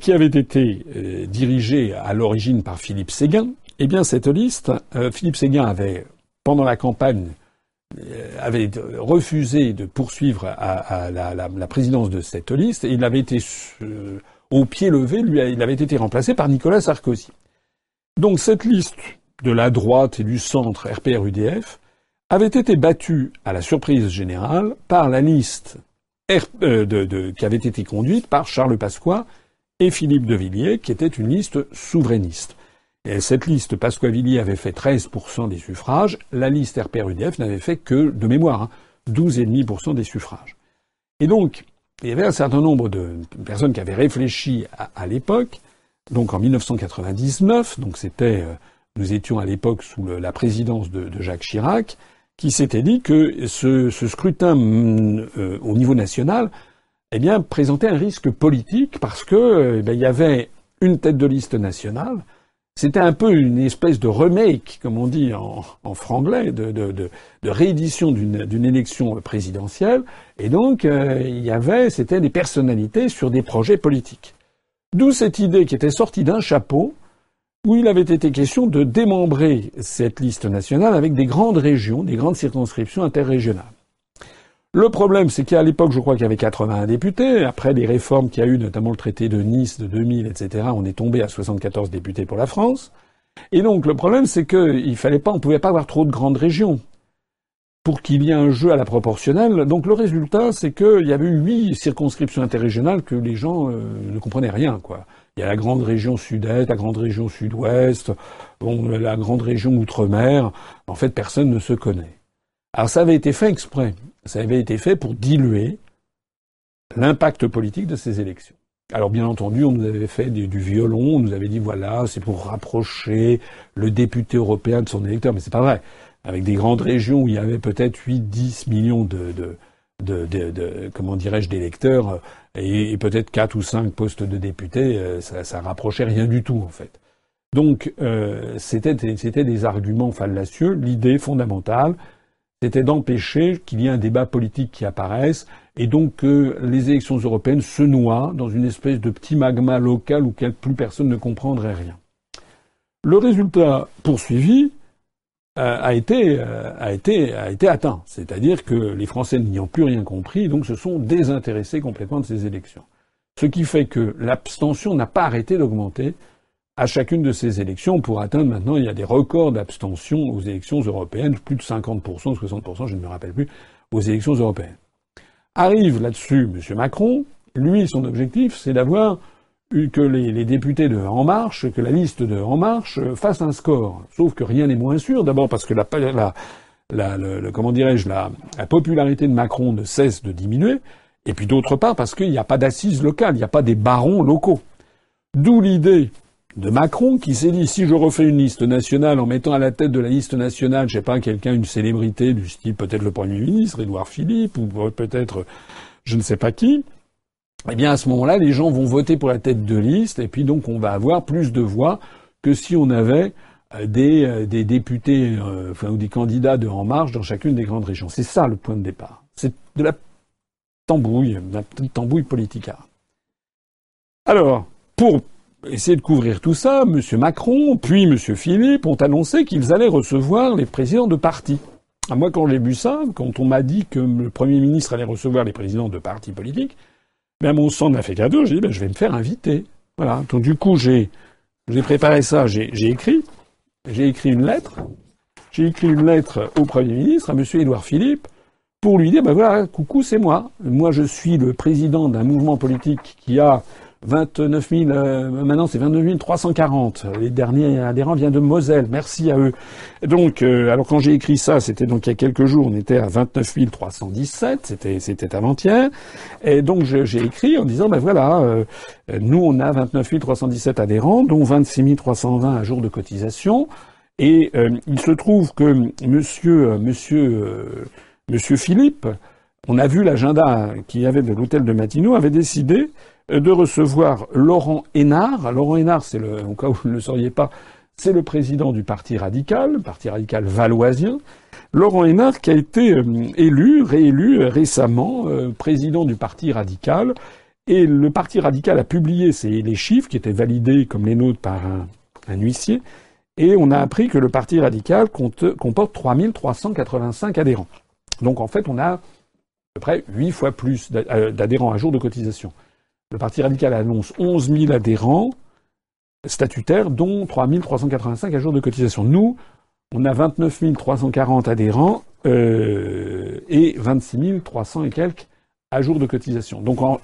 S2: qui avait été euh, dirigée à l'origine par Philippe Séguin, eh bien cette liste, euh, Philippe Séguin avait, pendant la campagne, euh, avait refusé de poursuivre la, présidence de cette liste, et il avait été au pied levé, il avait été remplacé par Nicolas Sarkozy. Donc cette liste de la droite et du centre RPR-UDF avait été battue à la surprise générale par la liste qui avait été conduite par Charles Pasqua et Philippe de Villiers, qui était une liste souverainiste. Et cette liste, Pasqua-Villiers avait fait 13% des suffrages, la liste RPR-UDF n'avait fait que, de mémoire, hein, 12,5% des suffrages. Et donc, il y avait un certain nombre de personnes qui avaient réfléchi à, l'époque, donc en 1999, donc c'était, euh, nous étions à l'époque sous la présidence de, Jacques Chirac, qui s'était dit que ce, scrutin euh, au niveau national eh bien, présentait un risque politique parce que eh ben, il y avait une tête de liste nationale. C'était un peu une espèce de remake, comme on dit en, franglais, de, de, réédition d'une élection présidentielle. Et donc, euh, il y avait, c'était des personnalités sur des projets politiques. D'où cette idée qui était sortie d'un chapeau, où il avait été question de démembrer cette liste nationale avec des grandes régions, des grandes circonscriptions interrégionales. Le problème, c'est qu'à l'époque, je crois qu'il y avait 81 députés. Après les réformes qu'il y a eu, notamment le traité de Nice de 2000, etc., on est tombé à 74 députés pour la France. Et donc, le problème, c'est qu'il fallait pas, on pouvait pas avoir trop de grandes régions pour qu'il y ait un jeu à la proportionnelle. Donc, le résultat, c'est qu'il y avait huit circonscriptions interrégionales que les gens euh, ne comprenaient rien, quoi. Il y a la grande région sud-est, la grande région sud-ouest, bon, la grande région outre-mer. En fait, personne ne se connaît. Alors, ça avait été fait exprès ça avait été fait pour diluer l'impact politique de ces élections. Alors bien entendu, on nous avait fait du, violon, on nous avait dit voilà, c'est pour rapprocher le député européen de son électeur, mais c'est pas vrai. Avec des grandes régions où il y avait peut-être 8, 10 millions de, comment dirais-je d'électeurs et, peut-être quatre ou cinq postes de députés, ça, ça rapprochait rien du tout en fait. Donc c'était c'était des arguments fallacieux. L'idée fondamentale, c'était d'empêcher qu'il y ait un débat politique qui apparaisse et donc que les élections européennes se noient dans une espèce de petit magma local où plus personne ne comprendrait rien. Le résultat poursuivi euh, a, été, euh, a, été, a été atteint, c'est-à-dire que les Français n'y ont plus rien compris donc se sont désintéressés complètement de ces élections. Ce qui fait que l'abstention n'a pas arrêté d'augmenter à chacune de ces élections pour atteindre maintenant, il y a des records d'abstention aux élections européennes, plus de 50%, 60%, je ne me rappelle plus, aux élections européennes. Arrive là-dessus M. Macron, lui, son objectif, c'est d'avoir que les, députés de En Marche, que la liste de En Marche fasse un score. Sauf que rien n'est moins sûr, d'abord parce que la, la, comment dirais-je, la, la popularité de Macron ne cesse de diminuer, et puis d'autre part parce qu'il n'y a pas d'assises locales, il n'y a pas des barons locaux. D'où l'idée de Macron qui s'est dit si je refais une liste nationale en mettant à la tête de la liste nationale, je sais pas, quelqu'un, une célébrité du style peut-être le Premier ministre, Édouard Philippe, ou peut-être je ne sais pas qui, eh bien à ce moment-là, les gens vont voter pour la tête de liste, et puis donc on va avoir plus de voix que si on avait euh, des, euh, des députés euh, enfin, ou des candidats de En Marche dans chacune des grandes régions. C'est ça le point de départ. C'est de la tambouille, de la tambouille politique. Alors, pour essayer de couvrir tout ça, M. Macron, puis M. Philippe ont annoncé qu'ils allaient recevoir les présidents de partis. À moi, quand j'ai vu ça, quand on m'a dit que le Premier ministre allait recevoir les présidents de partis politiques, ben mon sang m'a fait cadeau, j'ai dit je vais me faire inviter. Voilà. Donc du coup, j'ai j'ai préparé ça, j'ai écrit, j'ai écrit une lettre, j'ai écrit une lettre au Premier ministre, à M. Édouard Philippe, pour lui dire ben voilà, coucou, c'est moi. Moi, je suis le président d'un mouvement politique qui a 29 000, euh, maintenant c'est 29 340. Les derniers adhérents viennent de Moselle. Merci à eux. Donc, euh, alors quand j'ai écrit ça, c'était donc il y a quelques jours, on était à 29 317. C'était, c'était avant-hier. Et donc j'ai écrit en disant, ben voilà, euh, nous on a 29 317 adhérents, dont 26 320 à jour de cotisation. Et il se trouve que Monsieur, Monsieur, Monsieur Philippe, on a vu l'agenda qu'il y avait de l'hôtel de Matignon, avait décidé de recevoir Laurent Hénard. Laurent Hénard, c'est le, cas où vous ne le sauriez pas, c'est le président du Parti radical, Parti radical valoisien. Laurent Hénard qui a été euh, élu, réélu euh, récemment euh, président du Parti radical. Et le Parti radical a publié les chiffres qui étaient validés comme les nôtres par un, un huissier. Et on a appris que le Parti radical compte, comporte 3385 adhérents. Donc en fait, on a à peu près 8 fois plus d'adhérents à jour de cotisation. Le Parti radical annonce 11 000 adhérents statutaires, dont 3 385 à jour de cotisation. Nous, on a 29 340 adhérents euh, et 26 300 et quelques à jour de cotisation. Donc en,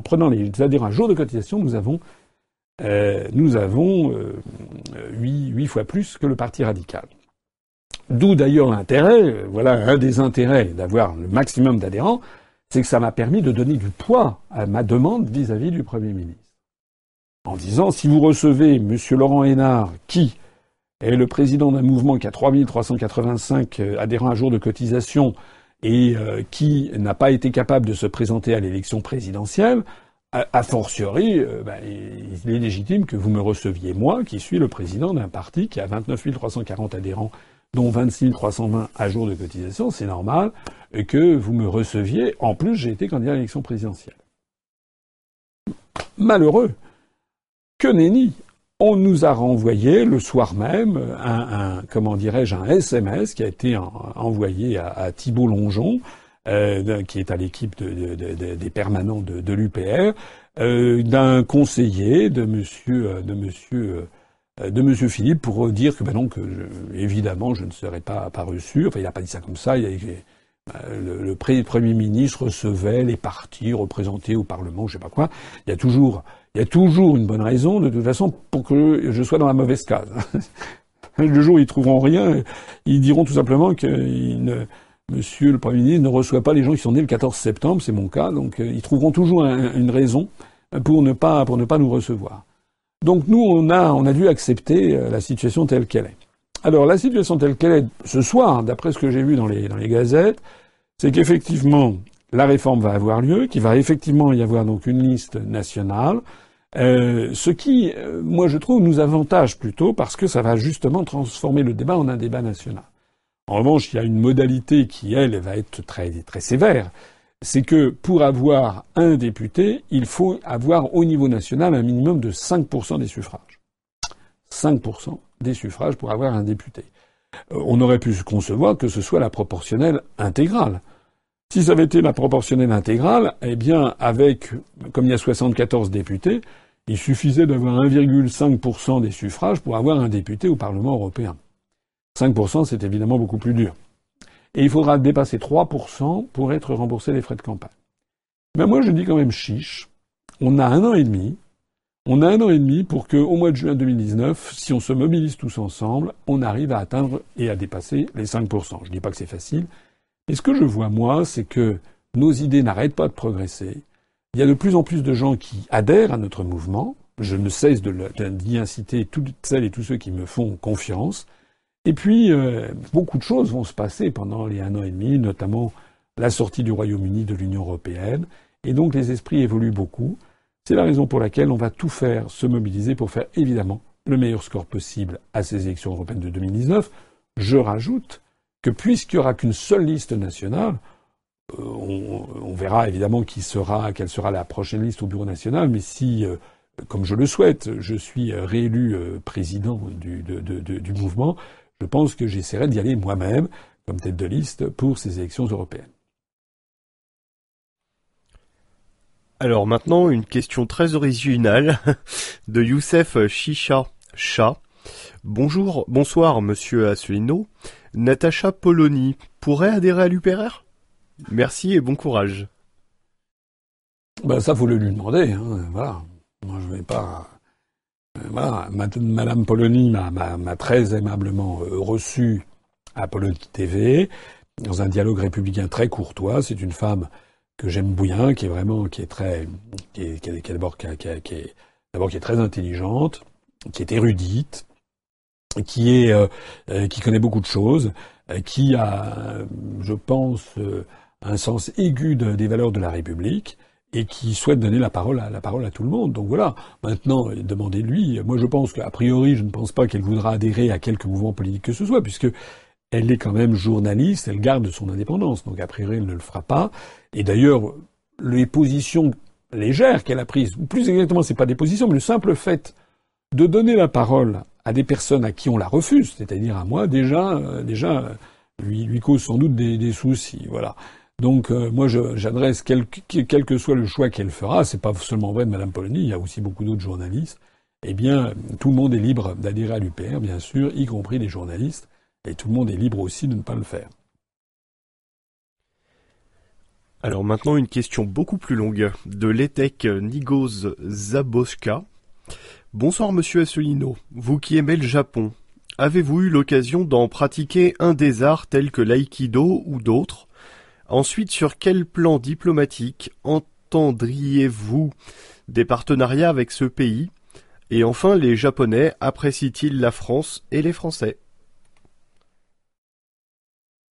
S2: prenant les adhérents à jour de cotisation, nous avons, euh, nous avons 8, euh, fois plus que le Parti radical. D'où d'ailleurs l'intérêt, voilà un des intérêts d'avoir le maximum d'adhérents, c'est que ça m'a permis de donner du poids à ma demande vis-à-vis du Premier ministre. En disant, si vous recevez M. Laurent Hénard, qui est le président d'un mouvement qui a 3385 euh, adhérents à jour de cotisation et euh, qui n'a pas été capable de se présenter à l'élection présidentielle, a, fortiori, euh, ben, il est légitime que vous me receviez moi, qui suis le président d'un parti qui a 29 340 adhérents dont 26 320 à jour de cotisation, c'est normal que vous me receviez. En plus, j'ai été candidat à l'élection présidentielle. Malheureux. Que nenni. On nous a renvoyé le soir même un, comment dirais-je un SMS qui a été envoyé à, Thibault Longeon, euh, qui est à l'équipe des permanents de, l'UPR, euh, d'un conseiller de Monsieur de Monsieur euh, de M. Philippe pour dire que, ben non, que évidemment, je ne serais pas, pas reçu. Enfin, il n'a pas dit ça comme ça. Il euh, le, Premier ministre recevait les partis représentés au Parlement, je sais pas quoi. Il y a toujours, il y a toujours une bonne raison, de toute façon, pour que je sois dans la mauvaise case. le jour où ils trouveront rien, ils diront tout simplement que Monsieur le Premier ministre ne reçoit pas les gens qui sont nés le 14 septembre, c'est mon cas, donc euh, ils trouveront toujours une raison pour ne pas pour ne pas nous recevoir. Donc nous, on a, on a dû accepter euh, la situation telle qu'elle est. Alors la situation telle qu'elle est ce soir, d'après ce que j'ai vu dans les, dans les gazettes, c'est qu'effectivement, la réforme va avoir lieu, qu'il va effectivement y avoir donc une liste nationale, euh, ce qui, euh, moi je trouve, nous avantage plutôt parce que ça va justement transformer le débat en un débat national. En revanche, il y a une modalité qui, elle, va être très, très sévère. C'est que pour avoir un député, il faut avoir au niveau national un minimum de 5% des suffrages. 5% des suffrages pour avoir un député. Euh, on aurait pu concevoir que ce soit la proportionnelle intégrale. Si ça avait été la proportionnelle intégrale, eh bien, avec, comme il y a 74 députés, il suffisait d'avoir 1,5% des suffrages pour avoir un député au Parlement européen. 5%, c'est évidemment beaucoup plus dur. Et il faudra dépasser 3% pour être remboursé les frais de campagne. Mais moi, je dis quand même chiche. On a un an et demi. On a un an et demi pour qu'au mois de juin 2019, si on se mobilise tous ensemble, on arrive à atteindre et à dépasser les 5%. Je ne dis pas que c'est facile. Mais ce que je vois, moi, c'est que nos idées n'arrêtent pas de progresser. Il y a de plus en plus de gens qui adhèrent à notre mouvement. Je ne cesse d'y inciter toutes celles et tous ceux qui me font confiance. Et puis, euh, beaucoup de choses vont se passer pendant les un an et demi, notamment la sortie du Royaume-Uni de l'Union européenne. Et donc, les esprits évoluent beaucoup. C'est la raison pour laquelle on va tout faire, se mobiliser pour faire évidemment le meilleur score possible à ces élections européennes de 2019. Je rajoute que puisqu'il n'y aura qu'une seule liste nationale, euh, on, verra évidemment qui sera, quelle sera la prochaine liste au Bureau national, mais si, euh, comme je le souhaite, je suis réélu président du, du mouvement, je pense que j'essaierai d'y aller moi-même comme tête de liste pour ces élections européennes.
S1: Alors maintenant, une question très originale de Youssef Chicha Chat. Bonjour, bonsoir, monsieur Asselineau. Natacha Polony pourrait adhérer à l'UPRR? Merci et bon courage.
S2: Ben ça, faut le lui demander. Hein, voilà. Moi, je vais pas. Euh, voilà, Madame Polony m'a très aimablement euh, reçu à Polony TV dans un dialogue républicain très courtois. C'est une femme que j'aime bien, qui est vraiment, qui est très, qui est, qui est, d'abord qui, est est très intelligente, qui est érudite, qui est, euh, qui connaît beaucoup de choses, qui a, je pense, un sens aigu des valeurs de la République et qui souhaite donner la parole à la parole à tout le monde. Donc voilà. Maintenant, demandez-lui. Moi, je pense qu'a priori, je ne pense pas qu'elle voudra adhérer à quelque mouvement politique que ce soit, puisque elle est quand même journaliste. Elle garde son indépendance. Donc a priori, elle ne le fera pas. Et d'ailleurs, les positions légères qu'elle a prises, plus exactement, c'est pas des positions, mais le simple fait de donner la parole à des personnes à qui on la refuse, c'est-à-dire à moi, déjà, euh, déjà, lui, lui cause sans doute des, des soucis. Voilà. Donc euh, moi j'adresse quel, que soit le choix qu'elle fera, c'est pas seulement vrai de Madame Polony, il y a aussi beaucoup d'autres journalistes. Eh bien, tout le monde est libre d'adhérer à l'UPR, bien sûr, y compris les journalistes, et tout le monde est libre aussi de ne pas le faire.
S1: Alors maintenant une question beaucoup plus longue de l'ETEC Nigos Zaboska. Bonsoir Monsieur Assolino, vous qui aimez le Japon, avez-vous eu l'occasion d'en pratiquer un des arts tels que l'aïkido ou d'autres? Ensuite, sur quel plan diplomatique entendriez-vous des partenariats avec ce pays? Et enfin, les Japonais apprécient-ils la France et les Français?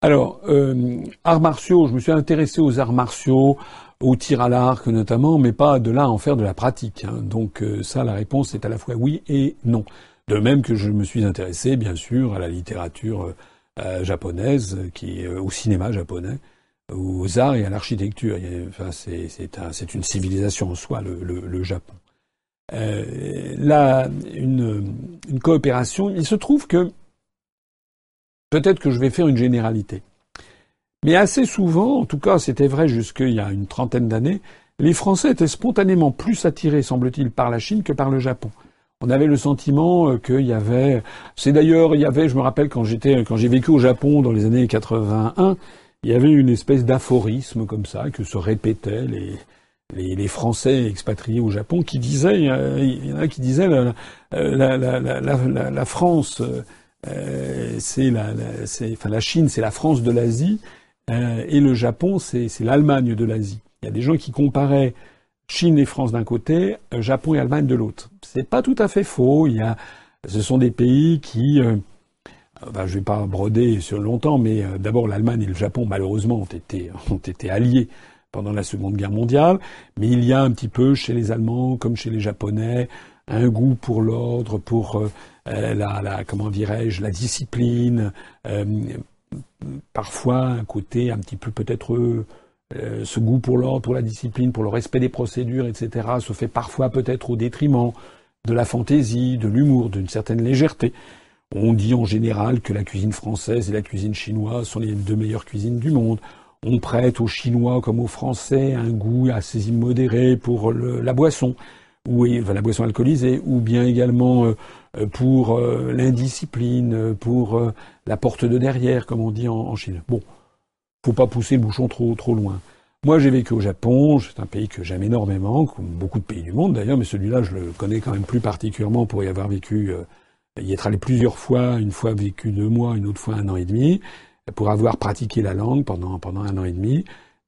S2: Alors, euh, arts martiaux, je me suis intéressé aux arts martiaux, au tir à l'arc notamment, mais pas de là à en faire de la pratique. Hein. Donc euh, ça, la réponse est à la fois oui et non. De même que je me suis intéressé, bien sûr, à la littérature euh, japonaise, au cinéma japonais, aux arts et à l'architecture. C'est une civilisation en soi, le, Japon. Euh, là, une, une coopération. Il se trouve que peut-être que je vais faire une généralité. Mais assez souvent, en tout cas c'était vrai jusqu'il y a une trentaine d'années, les Français étaient spontanément plus attirés, semble-t-il, par la Chine que par le Japon. On avait le sentiment euh, qu'il y avait, c'est d'ailleurs, il y avait, je me rappelle quand j'étais, quand j'ai vécu au Japon dans les années 81, il y avait une espèce d'aphorisme comme ça que se répétaient les, les, les, Français expatriés au Japon qui disaient, euh, il y en a qui disaient la, la, la, la France, euh, c'est la, enfin la Chine, c'est la France de l'Asie, euh, et le Japon, c'est, l'Allemagne de l'Asie. Il y a des gens qui comparaient Chine et France d'un côté, Japon et Allemagne de l'autre. C'est pas tout à fait faux. Il y a, ce sont des pays qui je ne vais pas broder sur longtemps, mais d'abord l'Allemagne et le Japon malheureusement ont été ont été alliés pendant la Seconde Guerre mondiale, mais il y a un petit peu chez les Allemands comme chez les Japonais un goût pour l'ordre, pour la, la, comment dirais-je la discipline, parfois un côté un petit peu peut-être euh, ce goût pour l'ordre, pour la discipline, pour le respect des procédures, etc., se fait parfois peut-être au détriment de la fantaisie, de l'humour, d'une certaine légèreté. On dit en général que la cuisine française et la cuisine chinoise sont les deux meilleures cuisines du monde. On prête aux Chinois comme aux Français un goût assez immodéré pour la boisson, ou la boisson alcoolisée, ou bien également euh, pour euh, l'indiscipline, pour la porte de derrière, comme on dit en, en Chine. Bon, faut pas pousser le bouchon trop trop loin. Moi, j'ai vécu au Japon. C'est un pays que j'aime énormément, comme beaucoup de pays du monde d'ailleurs, mais celui-là, je le connais quand même plus particulièrement pour y avoir vécu, euh, y être allé plusieurs fois, une fois vécu deux mois, une autre fois un an et demi, pour avoir pratiqué la langue pendant pendant un an et demi.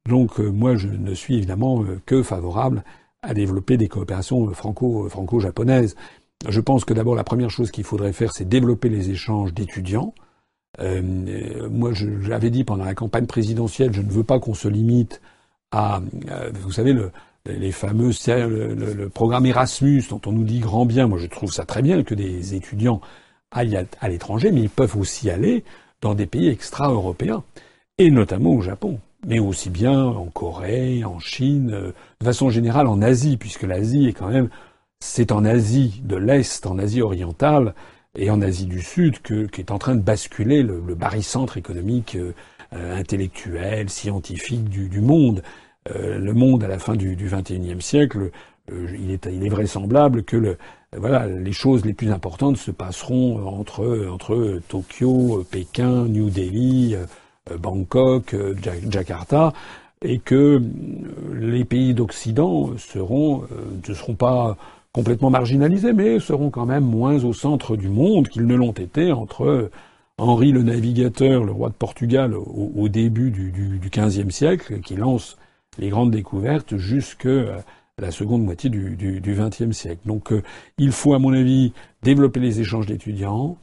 S2: Donc, euh, moi, je ne suis évidemment euh, que favorable à développer des coopérations franco franco-japonaises. Je pense que d'abord, la première chose qu'il faudrait faire, c'est développer les échanges d'étudiants. Euh, moi, j'avais dit pendant la campagne présidentielle, je ne veux pas qu'on se limite à, euh, vous savez, le, les fameux le, programme Erasmus dont on nous dit grand bien. Moi, je trouve ça très bien que des étudiants aillent à, l'étranger, mais ils peuvent aussi aller dans des pays extra-européens, et notamment au Japon, mais aussi bien en Corée, en Chine, euh, de façon générale en Asie, puisque l'Asie est quand même, c'est en Asie de l'Est, en Asie orientale, et en Asie du Sud que, qui est en train de basculer le, le barycentre économique, euh, euh, intellectuel, scientifique du monde. Euh, le monde à la fin du, du XXIe siècle, il, est, il est vraisemblable que le, voilà, les choses les plus importantes se passeront entre, entre Tokyo, Pékin, New Delhi, Bangkok, Jakarta, et que les pays d'Occident seront, ne seront pas complètement marginalisés, mais seront quand même moins au centre du monde qu'ils ne l'ont été entre Henri le Navigateur, le roi de Portugal, au, début du, du, XVe siècle, qui lance les grandes découvertes jusqu'à la seconde moitié du, XXe siècle. Donc euh, il faut, à mon avis, développer les échanges d'étudiants,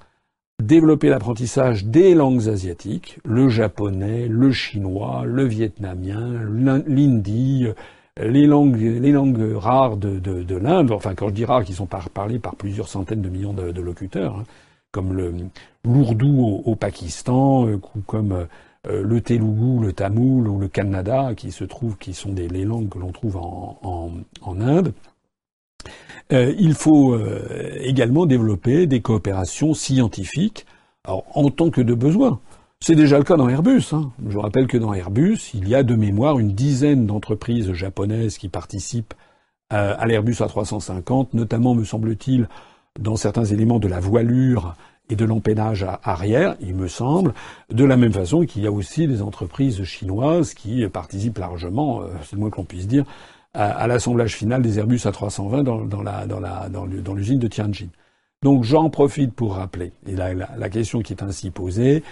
S2: développer l'apprentissage des langues asiatiques, le japonais, le chinois, le vietnamien, l'hindi, les langues, les langues rares de, de, de l'Inde, enfin quand je dis rares, qui sont par, parlées par plusieurs centaines de millions de, de locuteurs, hein, comme l'ourdou au, Pakistan, euh, comme euh, le telugu, le tamoul ou le kannada, qui se trouvent, qui sont des, les langues que l'on trouve en Inde. Euh, il faut euh, également développer des coopérations scientifiques, alors, en tant que de besoin. C'est déjà le cas dans Airbus. Hein. Je rappelle que dans Airbus, il y a de mémoire une dizaine d'entreprises japonaises qui participent à, l'Airbus A350, notamment, me semble-t-il, dans certains éléments de la voilure et de l'empennage arrière, il me semble, de la même façon qu'il y a aussi des entreprises chinoises qui participent largement, euh, c'est le moins qu'on puisse dire, à, l'assemblage final des Airbus A320 dans, l'usine de Tianjin. Donc j'en profite pour rappeler, et la, la question qui est ainsi posée,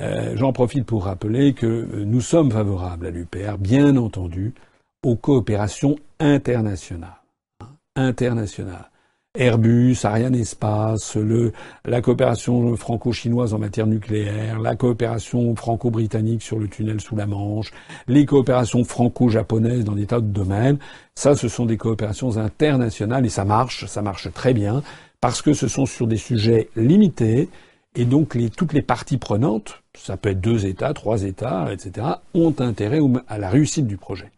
S2: euh, j'en profite pour rappeler que euh, nous sommes favorables à l'UPR, bien entendu, aux coopérations internationales. Hein, internationales. Airbus, Ariane Espace, le, la coopération franco-chinoise en matière nucléaire, la coopération franco-britannique sur le tunnel sous la Manche, les coopérations franco-japonaises dans des tas de domaines. Ça, ce sont des coopérations internationales et ça marche, ça marche très bien parce que ce sont sur des sujets limités et donc toutes les parties prenantes, ça peut être deux États, trois États, etc., ont intérêt à la réussite du projet.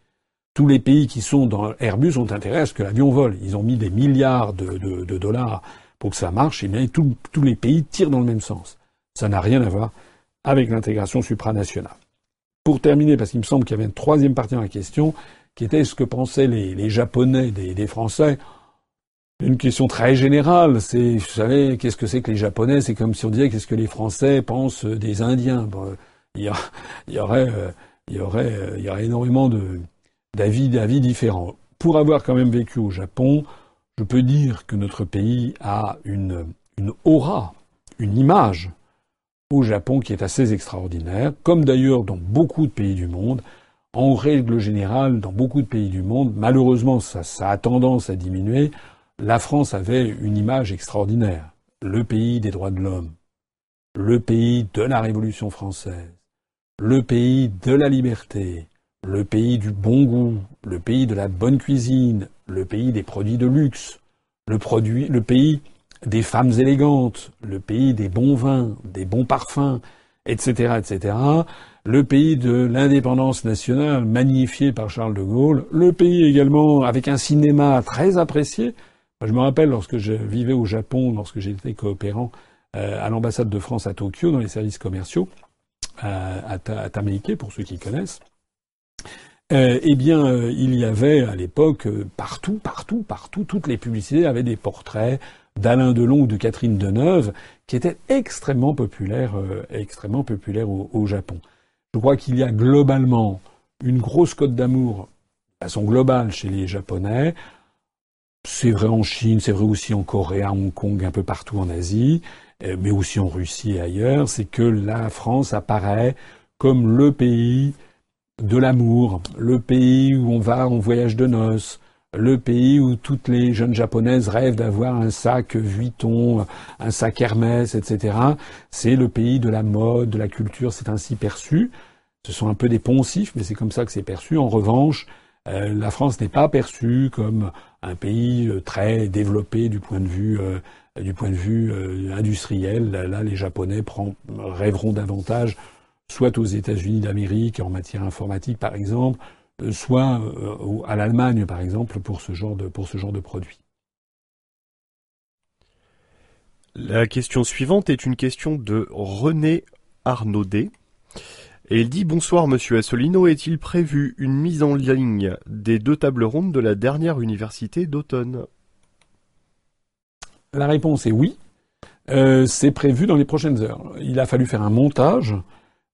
S2: Tous les pays qui sont dans Airbus ont intérêt à ce que l'avion vole. Ils ont mis des milliards de, dollars pour que ça marche, et bien tous les pays tirent dans le même sens. Ça n'a rien à voir avec l'intégration supranationale. Pour terminer, parce qu'il me semble qu'il y avait une troisième partie dans la question, qui était ce que pensaient les, Japonais des, Français. Une question très générale, c'est, vous savez, qu'est-ce que c'est que les Japonais? C'est comme si on disait qu'est-ce que les Français pensent des Indiens? il, y aurait, il y aurait, il y aurait énormément de d'avis, d'avis différents. Pour avoir quand même vécu au Japon, je peux dire que notre pays a une, aura, une image au Japon qui est assez extraordinaire, comme d'ailleurs dans beaucoup de pays du monde. En règle générale, dans beaucoup de pays du monde, malheureusement, ça a tendance à diminuer la France avait une image extraordinaire. Le pays des droits de l'homme. le pays de la Révolution française, le pays de la liberté, le pays du bon goût, le pays de la bonne cuisine, le pays des produits de luxe, le, produit, le pays des femmes élégantes, le pays des bons vins, des bons parfums, etc., etc., le pays de l'indépendance nationale magnifié par Charles de Gaulle, le pays également avec un cinéma très apprécié. Je me rappelle lorsque je vivais au Japon, lorsque j'étais coopérant euh, à l'ambassade de France à Tokyo dans les services commerciaux, euh, à, à pour ceux qui connaissent. Euh, eh bien, euh, il y avait à l'époque euh, partout, partout, partout, toutes les publicités avaient des portraits d'Alain Delon ou de Catherine Deneuve qui étaient extrêmement populaires, extrêmement populaires au, Japon. Je crois qu'il y a globalement une grosse cote d'amour, de façon globale, chez les Japonais. C'est vrai en Chine, c'est vrai aussi en Corée, à Hong Kong, un peu partout en Asie, mais aussi en Russie et ailleurs. C'est que la France apparaît comme le pays de l'amour, le pays où on va en voyage de noces, le pays où toutes les jeunes japonaises rêvent d'avoir un sac Vuitton, un sac Hermès, etc. C'est le pays de la mode, de la culture, c'est ainsi perçu. Ce sont un peu des poncifs, mais c'est comme ça que c'est perçu. En revanche, euh, la France n'est pas perçue comme un pays euh, très développé du point de vue euh, du point de vue industriel. Là, les Japonais rêveront davantage soit aux États-Unis d'Amérique en matière informatique par exemple, euh, soit euh, à l'Allemagne par exemple pour ce genre de pour ce genre de produit.
S1: La question suivante est une question de René Arnaudet. Et il dit Bonsoir Monsieur Assolino, est-il prévu une mise en ligne des deux tables rondes de la dernière université d'automne?
S2: La réponse est oui. Euh, c'est prévu dans les prochaines heures. Il a fallu faire un montage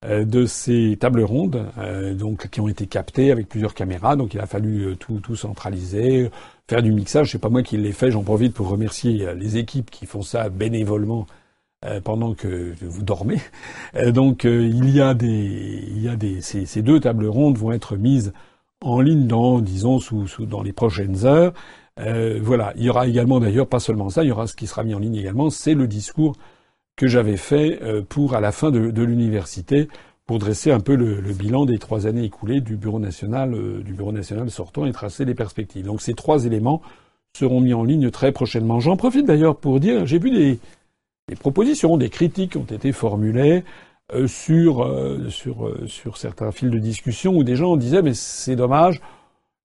S2: de ces tables rondes, euh, donc qui ont été captées avec plusieurs caméras. Donc il a fallu euh, tout, tout centraliser, faire du mixage. C'est pas moi qui l'ai fait. J'en profite pour remercier les équipes qui font ça bénévolement pendant que vous dormez. donc il y a des, il y a des, ces, ces, deux tables rondes vont être mises en ligne dans, disons, sous, sous dans les prochaines heures. voilà. Il y aura également d'ailleurs pas seulement ça, il y aura ce qui sera mis en ligne également, c'est le discours que j'avais fait euh, pour à la fin de, l'université pour dresser un peu le, bilan des trois années écoulées du bureau national euh, du bureau national sortant et tracer les perspectives. Donc ces trois éléments seront mis en ligne très prochainement. J'en profite d'ailleurs pour dire j'ai vu des, propositions, des critiques ont été formulées euh, sur sur sur certains fils de discussion où des gens disaient mais c'est dommage.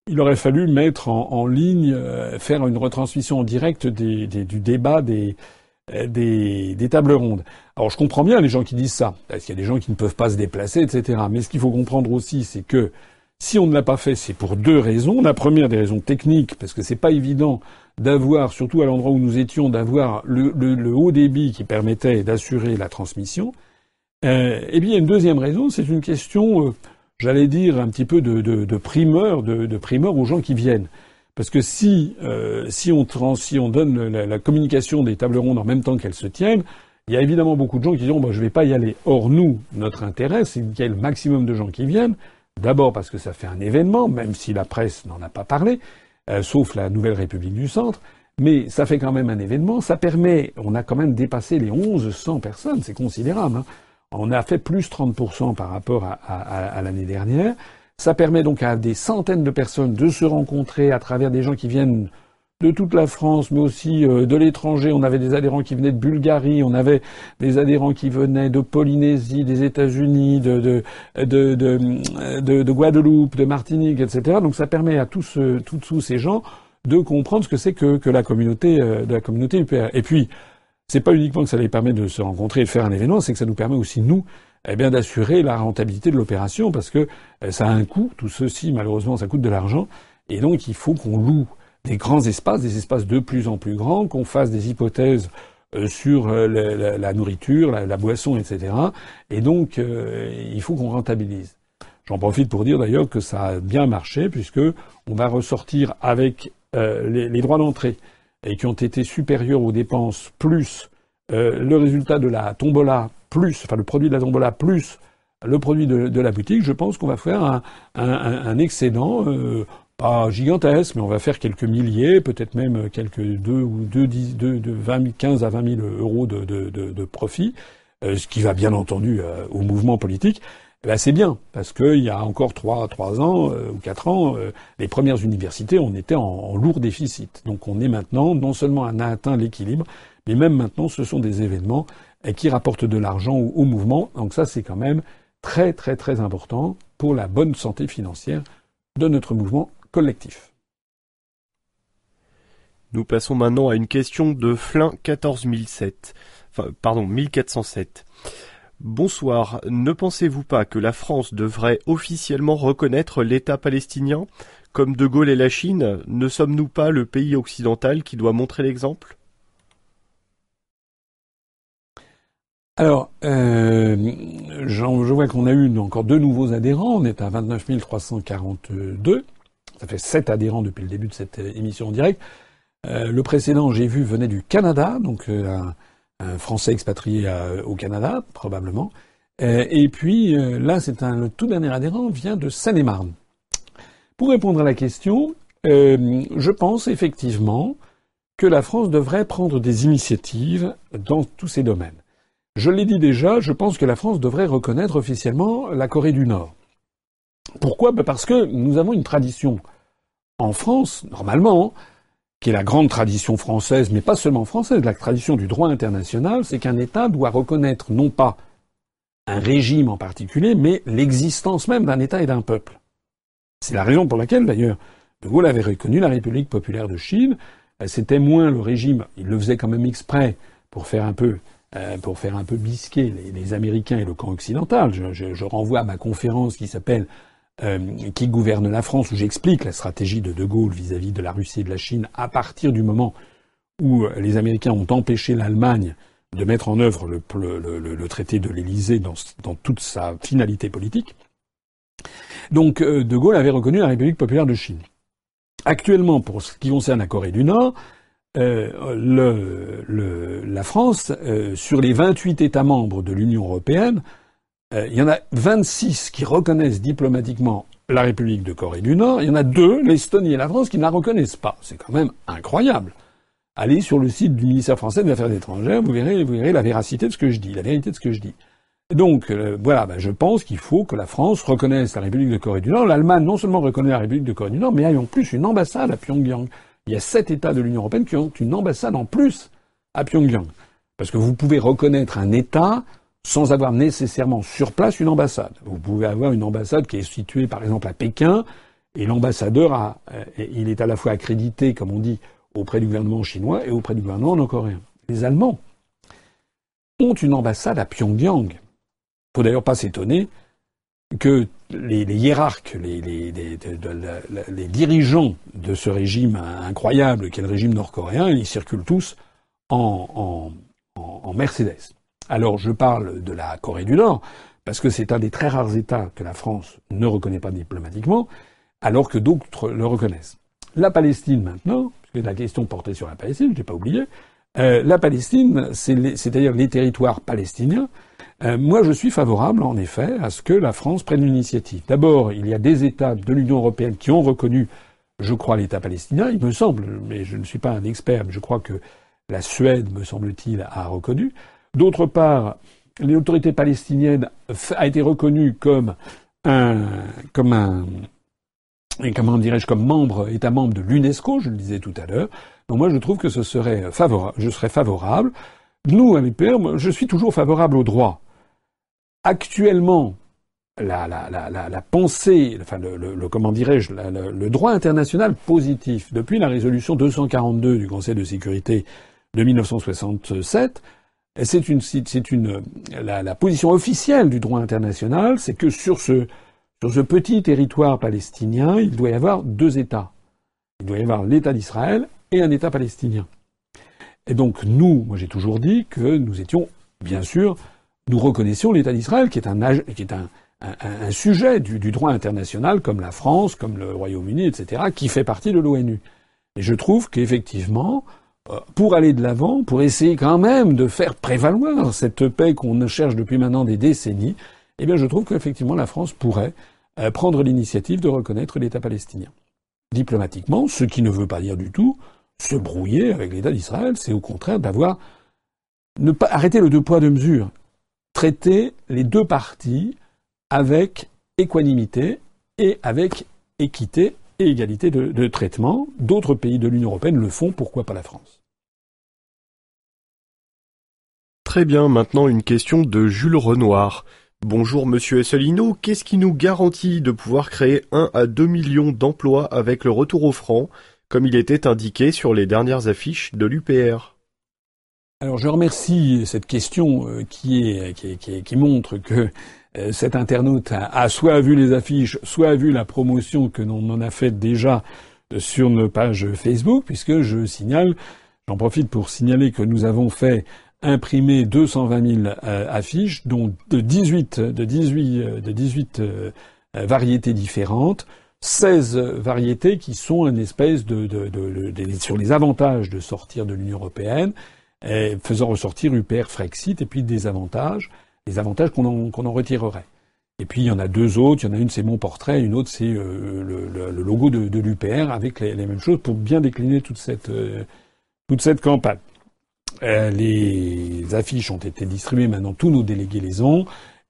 S2: Il aurait fallu mettre en, ligne, faire une retransmission en direct du débat des, euh, des, des, tables rondes. Alors je comprends bien les gens qui disent ça, parce qu'il y a des gens qui ne peuvent pas se déplacer, etc. Mais ce qu'il faut comprendre aussi, c'est que si on ne l'a pas fait, c'est pour deux raisons. La première des raisons techniques, parce que c'est pas évident d'avoir, surtout à l'endroit où nous étions, d'avoir le, haut débit qui permettait d'assurer la transmission. Euh, et bien, une deuxième raison, c'est une question, euh, j'allais dire, un petit peu de, primeur, de primeur aux gens qui viennent. Parce que si, euh, si, on, si on donne la, communication des tables rondes en même temps qu'elles se tiennent, il y a évidemment beaucoup de gens qui diront bah, je ne vais pas y aller. Or, nous, notre intérêt, c'est qu'il y ait le maximum de gens qui viennent. D'abord parce que ça fait un événement, même si la presse n'en a pas parlé, euh, sauf la Nouvelle République du Centre. Mais ça fait quand même un événement. Ça permet, on a quand même dépassé les 1100 personnes, c'est considérable. Hein. On a fait plus 30% par rapport à, à l'année dernière. Ça permet donc à des centaines de personnes de se rencontrer à travers des gens qui viennent de toute la France, mais aussi euh, de l'étranger. On avait des adhérents qui venaient de Bulgarie, on avait des adhérents qui venaient de Polynésie, des États-Unis, de de, de, de, de, Guadeloupe, de Martinique, etc. Donc ça permet à tous, euh, tous ces gens de comprendre ce que c'est que, que la communauté euh, de la communauté UPR. Et puis, c'est pas uniquement que ça les permet de se rencontrer et de faire un événement, c'est que ça nous permet aussi nous eh bien d'assurer la rentabilité de l'opération parce que euh, ça a un coût. Tout ceci, malheureusement, ça coûte de l'argent. Et donc, il faut qu'on loue des grands espaces, des espaces de plus en plus grands, qu'on fasse des hypothèses euh, sur euh, la, nourriture, la, boisson, etc. Et donc, il faut qu'on rentabilise. J'en profite pour dire d'ailleurs que ça a bien marché puisque on va ressortir avec les, les, droits d'entrée et qui ont été supérieurs aux dépenses plus le résultat de la tombola plus, enfin le produit de la tombola plus le produit de, la boutique, je pense qu'on va faire un, un, excédent, euh, pas gigantesque, mais on va faire quelques milliers, peut-être même quelques deux ou deux, deux, de 20 15 à 20 000 euros de, de, de profit. ce qui va bien entendu au mouvement politique, ben c'est bien parce qu'il y a encore trois trois ans ou quatre ans, les premières universités on était en, lourd déficit. Donc on est maintenant non seulement on a atteint l'équilibre, mais même maintenant ce sont des événements qui rapportent de l'argent au mouvement. Donc ça c'est quand même très très très important pour la bonne santé financière de notre mouvement collectif.
S1: Nous passons maintenant à une question de Flin 14007. Enfin, pardon, 1407. Bonsoir. Ne pensez-vous pas que la France devrait officiellement reconnaître l'État palestinien? Comme De Gaulle et la Chine, ne sommes-nous pas le pays occidental qui doit montrer l'exemple?
S2: Alors, euh, je vois qu'on a eu encore deux nouveaux adhérents. On est à 29 342. Ça fait sept adhérents depuis le début de cette émission en direct. Euh, le précédent, j'ai vu, venait du Canada, donc euh, un, Français expatrié au Canada, probablement. et puis là, c'est un, le tout dernier adhérent vient de Seine-et-Marne. Pour répondre à la question, je pense effectivement que la France devrait prendre des initiatives dans tous ces domaines. Je l'ai dit déjà, je pense que la France devrait reconnaître officiellement la Corée du Nord. Pourquoi? Ben Parce que nous avons une tradition en France, normalement, qui est la grande tradition française, mais pas seulement française, la tradition du droit international, c'est qu'un État doit reconnaître non pas un régime en particulier, mais l'existence même d'un État et d'un peuple. C'est la raison pour laquelle, d'ailleurs, De Gaulle avait reconnu la République populaire de Chine. C'était moins le régime, il le faisait quand même exprès pour faire un peu euh, pour faire un peu bisquer les, Américains et le camp occidental. Je, renvoie à ma conférence qui s'appelle euh, Qui gouverne la France, où j'explique la stratégie de De Gaulle vis-à-vis de la Russie et de la Chine à partir du moment où euh, les Américains ont empêché l'Allemagne de mettre en œuvre le, traité de l'Élysée dans, dans, toute sa finalité politique. Donc De Gaulle avait reconnu la République populaire de Chine. Actuellement, pour ce qui concerne la Corée du Nord, euh, la France, euh, sur les 28 États membres de l'Union européenne, euh, il y en a 26 qui reconnaissent diplomatiquement la République de Corée du Nord. Il y en a deux, l'Estonie et la France, qui ne la reconnaissent pas. C'est quand même incroyable. Allez sur le site du ministère français des Affaires étrangères, vous verrez, la véracité de ce que je dis, la vérité de ce que je dis. Donc voilà, ben, je pense qu'il faut que la France reconnaisse la République de Corée du Nord. L'Allemagne non seulement reconnaît la République de Corée du Nord, mais a en plus une ambassade à Pyongyang il y a sept États de l'Union européenne qui ont une ambassade en plus à Pyongyang. Parce que vous pouvez reconnaître un État sans avoir nécessairement sur place une ambassade. Vous pouvez avoir une ambassade qui est située par exemple à Pékin, et l'ambassadeur a, euh, il est à la fois accrédité, comme on dit, auprès du gouvernement chinois et auprès du gouvernement nord-coréen. Les Allemands ont une ambassade à Pyongyang. Faut d'ailleurs pas s'étonner que les, hiérarques, les, les, dirigeants de ce régime incroyable qu'est le régime nord-coréen, ils circulent tous en, en, Mercedes. Alors je parle de la Corée du Nord, parce que c'est un des très rares États que la France ne reconnaît pas diplomatiquement, alors que d'autres le reconnaissent. La Palestine maintenant, puisque la question portait sur la Palestine, je n'ai pas oublié, euh, la Palestine, c'est-à-dire les territoires palestiniens, euh, moi, je suis favorable, en effet, à ce que la France prenne l'initiative. D'abord, il y a des États de l'Union européenne qui ont reconnu, je crois, l'État palestinien, il me semble, mais je ne suis pas un expert, mais je crois que la Suède, me semble-t-il, a reconnu. D'autre part, l'autorité palestinienne a été reconnue comme un, comme un, comment dirais-je, comme membre, État membre de l'UNESCO, je le disais tout à l'heure. Donc moi, je trouve que ce serait favorable, je serais favorable. Nous, à l'UPR, je suis toujours favorable au droit actuellement la, pensée, enfin le, le, comment dirais-je, le, droit international positif depuis la résolution 242 du Conseil de sécurité de 1967, c'est une, c'est une, la, position officielle du droit international, c'est que sur ce, sur ce petit territoire palestinien, il doit y avoir deux États. Il doit y avoir l'État d'Israël et un État palestinien. Et donc nous, moi j'ai toujours dit que nous étions, bien sûr, nous reconnaissions l'État d'Israël, qui est un, qui est un, sujet du, du, droit international, comme la France, comme le Royaume-Uni, etc., qui fait partie de l'ONU. Et je trouve qu'effectivement, euh, pour aller de l'avant, pour essayer quand même de faire prévaloir cette paix qu'on cherche depuis maintenant des décennies, eh bien, je trouve qu'effectivement, la France pourrait euh, prendre l'initiative de reconnaître l'État palestinien. Diplomatiquement, ce qui ne veut pas dire du tout se brouiller avec l'État d'Israël, c'est au contraire d'avoir ne pas arrêter le deux poids deux mesures traiter les deux parties avec équanimité et avec équité et égalité de, traitement. D'autres pays de l'Union européenne le font, pourquoi pas la France?
S1: Très bien, maintenant une question de Jules Renoir. Bonjour Monsieur Esselino, qu'est-ce qui nous garantit de pouvoir créer 1 à 2 millions d'emplois avec le retour au franc, comme il était indiqué sur les dernières affiches de l'UPR
S2: alors je remercie cette question euh, qui, montre que euh, cet internaute a, soit vu les affiches, soit vu la promotion que l'on en a faite déjà euh, sur nos pages Facebook, puisque je signale, j'en profite pour signaler que nous avons fait imprimer 220 000 affiches, dont de 18, de 18, de 18 variétés différentes, 16 variétés qui sont une espèce de, sur les avantages de sortir de l'Union européenne, faisant ressortir UPR Frexit et puis des avantages, les avantages qu'on en, retirerait. Et puis il y en a deux autres, il y en a une c'est mon portrait, une autre c'est euh, le, logo de, l'UPR avec les, mêmes choses pour bien décliner toute cette euh, campagne. Euh, les affiches ont été distribuées, maintenant tous nos délégués les ont,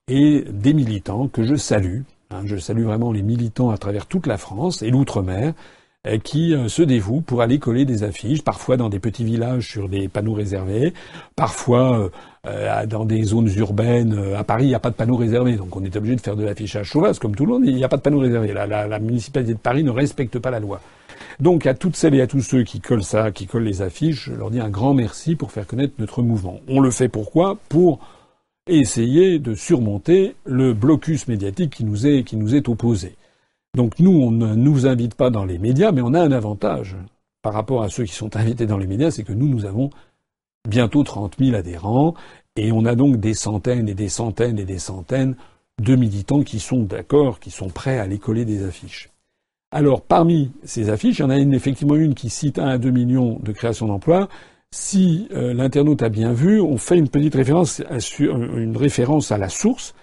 S2: et des militants que je salue. Hein, je salue vraiment les militants à travers toute la France et l'outre-mer euh, qui euh, se dévouent pour aller coller des affiches, parfois dans des petits villages sur des panneaux réservés, parfois euh, dans des zones urbaines. À Paris, il n'y a pas de panneaux réservés, donc on est obligé de faire de l'affichage sauvage, comme tout le monde. Il n'y a pas de panneaux réservés. La, la, la, municipalité de Paris ne respecte pas la loi. Donc à toutes celles et à tous ceux qui collent ça, qui collent les affiches, je leur dis un grand merci pour faire connaître notre mouvement. On le fait pourquoi? Pour essayer de surmonter le blocus médiatique qui nous est, qui nous est opposé. Donc nous, on ne nous invite pas dans les médias, mais on a un avantage par rapport à ceux qui sont invités dans les médias, c'est que nous, nous avons bientôt 30 000 adhérents, et on a donc des centaines et des centaines et des centaines de militants qui sont d'accord, qui sont prêts à aller coller des affiches. Alors, parmi ces affiches, il y en a une, effectivement une qui cite 1 à 2 millions de création d'emplois. Si euh, l'internaute a bien vu, on fait une petite référence, à, une référence à la source.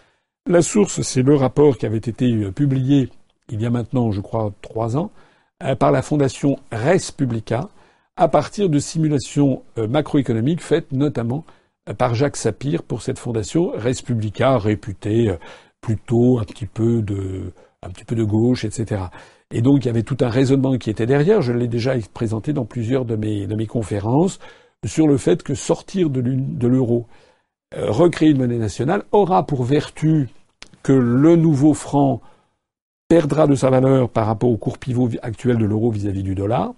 S2: La source, c'est le rapport qui avait été euh, publié il y a maintenant, je crois, trois ans, euh, par la fondation Res Publica, à partir de simulations euh, macroéconomiques faites notamment euh, par Jacques Sapir pour cette fondation Res Publica, réputée plutôt un petit peu de, un petit peu de gauche, etc. Et donc il y avait tout un raisonnement qui était derrière. Je l'ai déjà présenté dans plusieurs de mes, de mes conférences sur le fait que sortir de l'euro, recréer une monnaie nationale, aura pour vertu que le nouveau franc perdra de sa valeur par rapport au cours pivot actuel de l'euro vis-à-vis du dollar.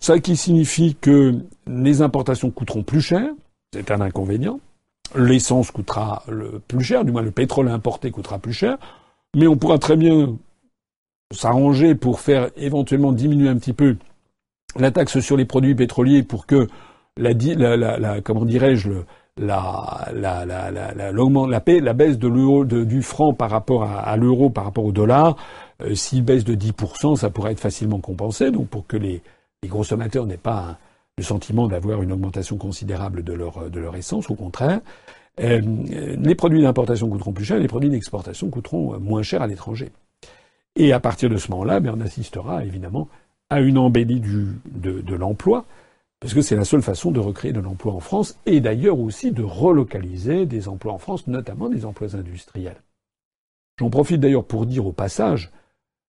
S2: Ça qui signifie que les importations coûteront plus cher, c'est un inconvénient. L'essence coûtera le plus cher, du moins le pétrole importé coûtera plus cher, mais on pourra très bien s'arranger pour faire éventuellement diminuer un petit peu la taxe sur les produits pétroliers pour que la, la, la comment dirais-je, la, la, la, la, baisse de l'euro, du franc par rapport à, l'euro, par rapport au dollar, euh, s'il baisse de 10%, ça pourrait être facilement compensé. Donc pour que les, les consommateurs n'aient pas le sentiment d'avoir une augmentation considérable de leur, essence, au contraire, euh, les produits d'importation coûteront plus cher, les produits d'exportation coûteront moins cher à l'étranger. Et à partir de ce moment-là, ben, on assistera évidemment à une embellie de l'emploi parce que c'est la seule façon de recréer de l'emploi en France et d'ailleurs aussi de relocaliser des emplois en France, notamment des emplois industriels. J'en profite d'ailleurs pour dire au passage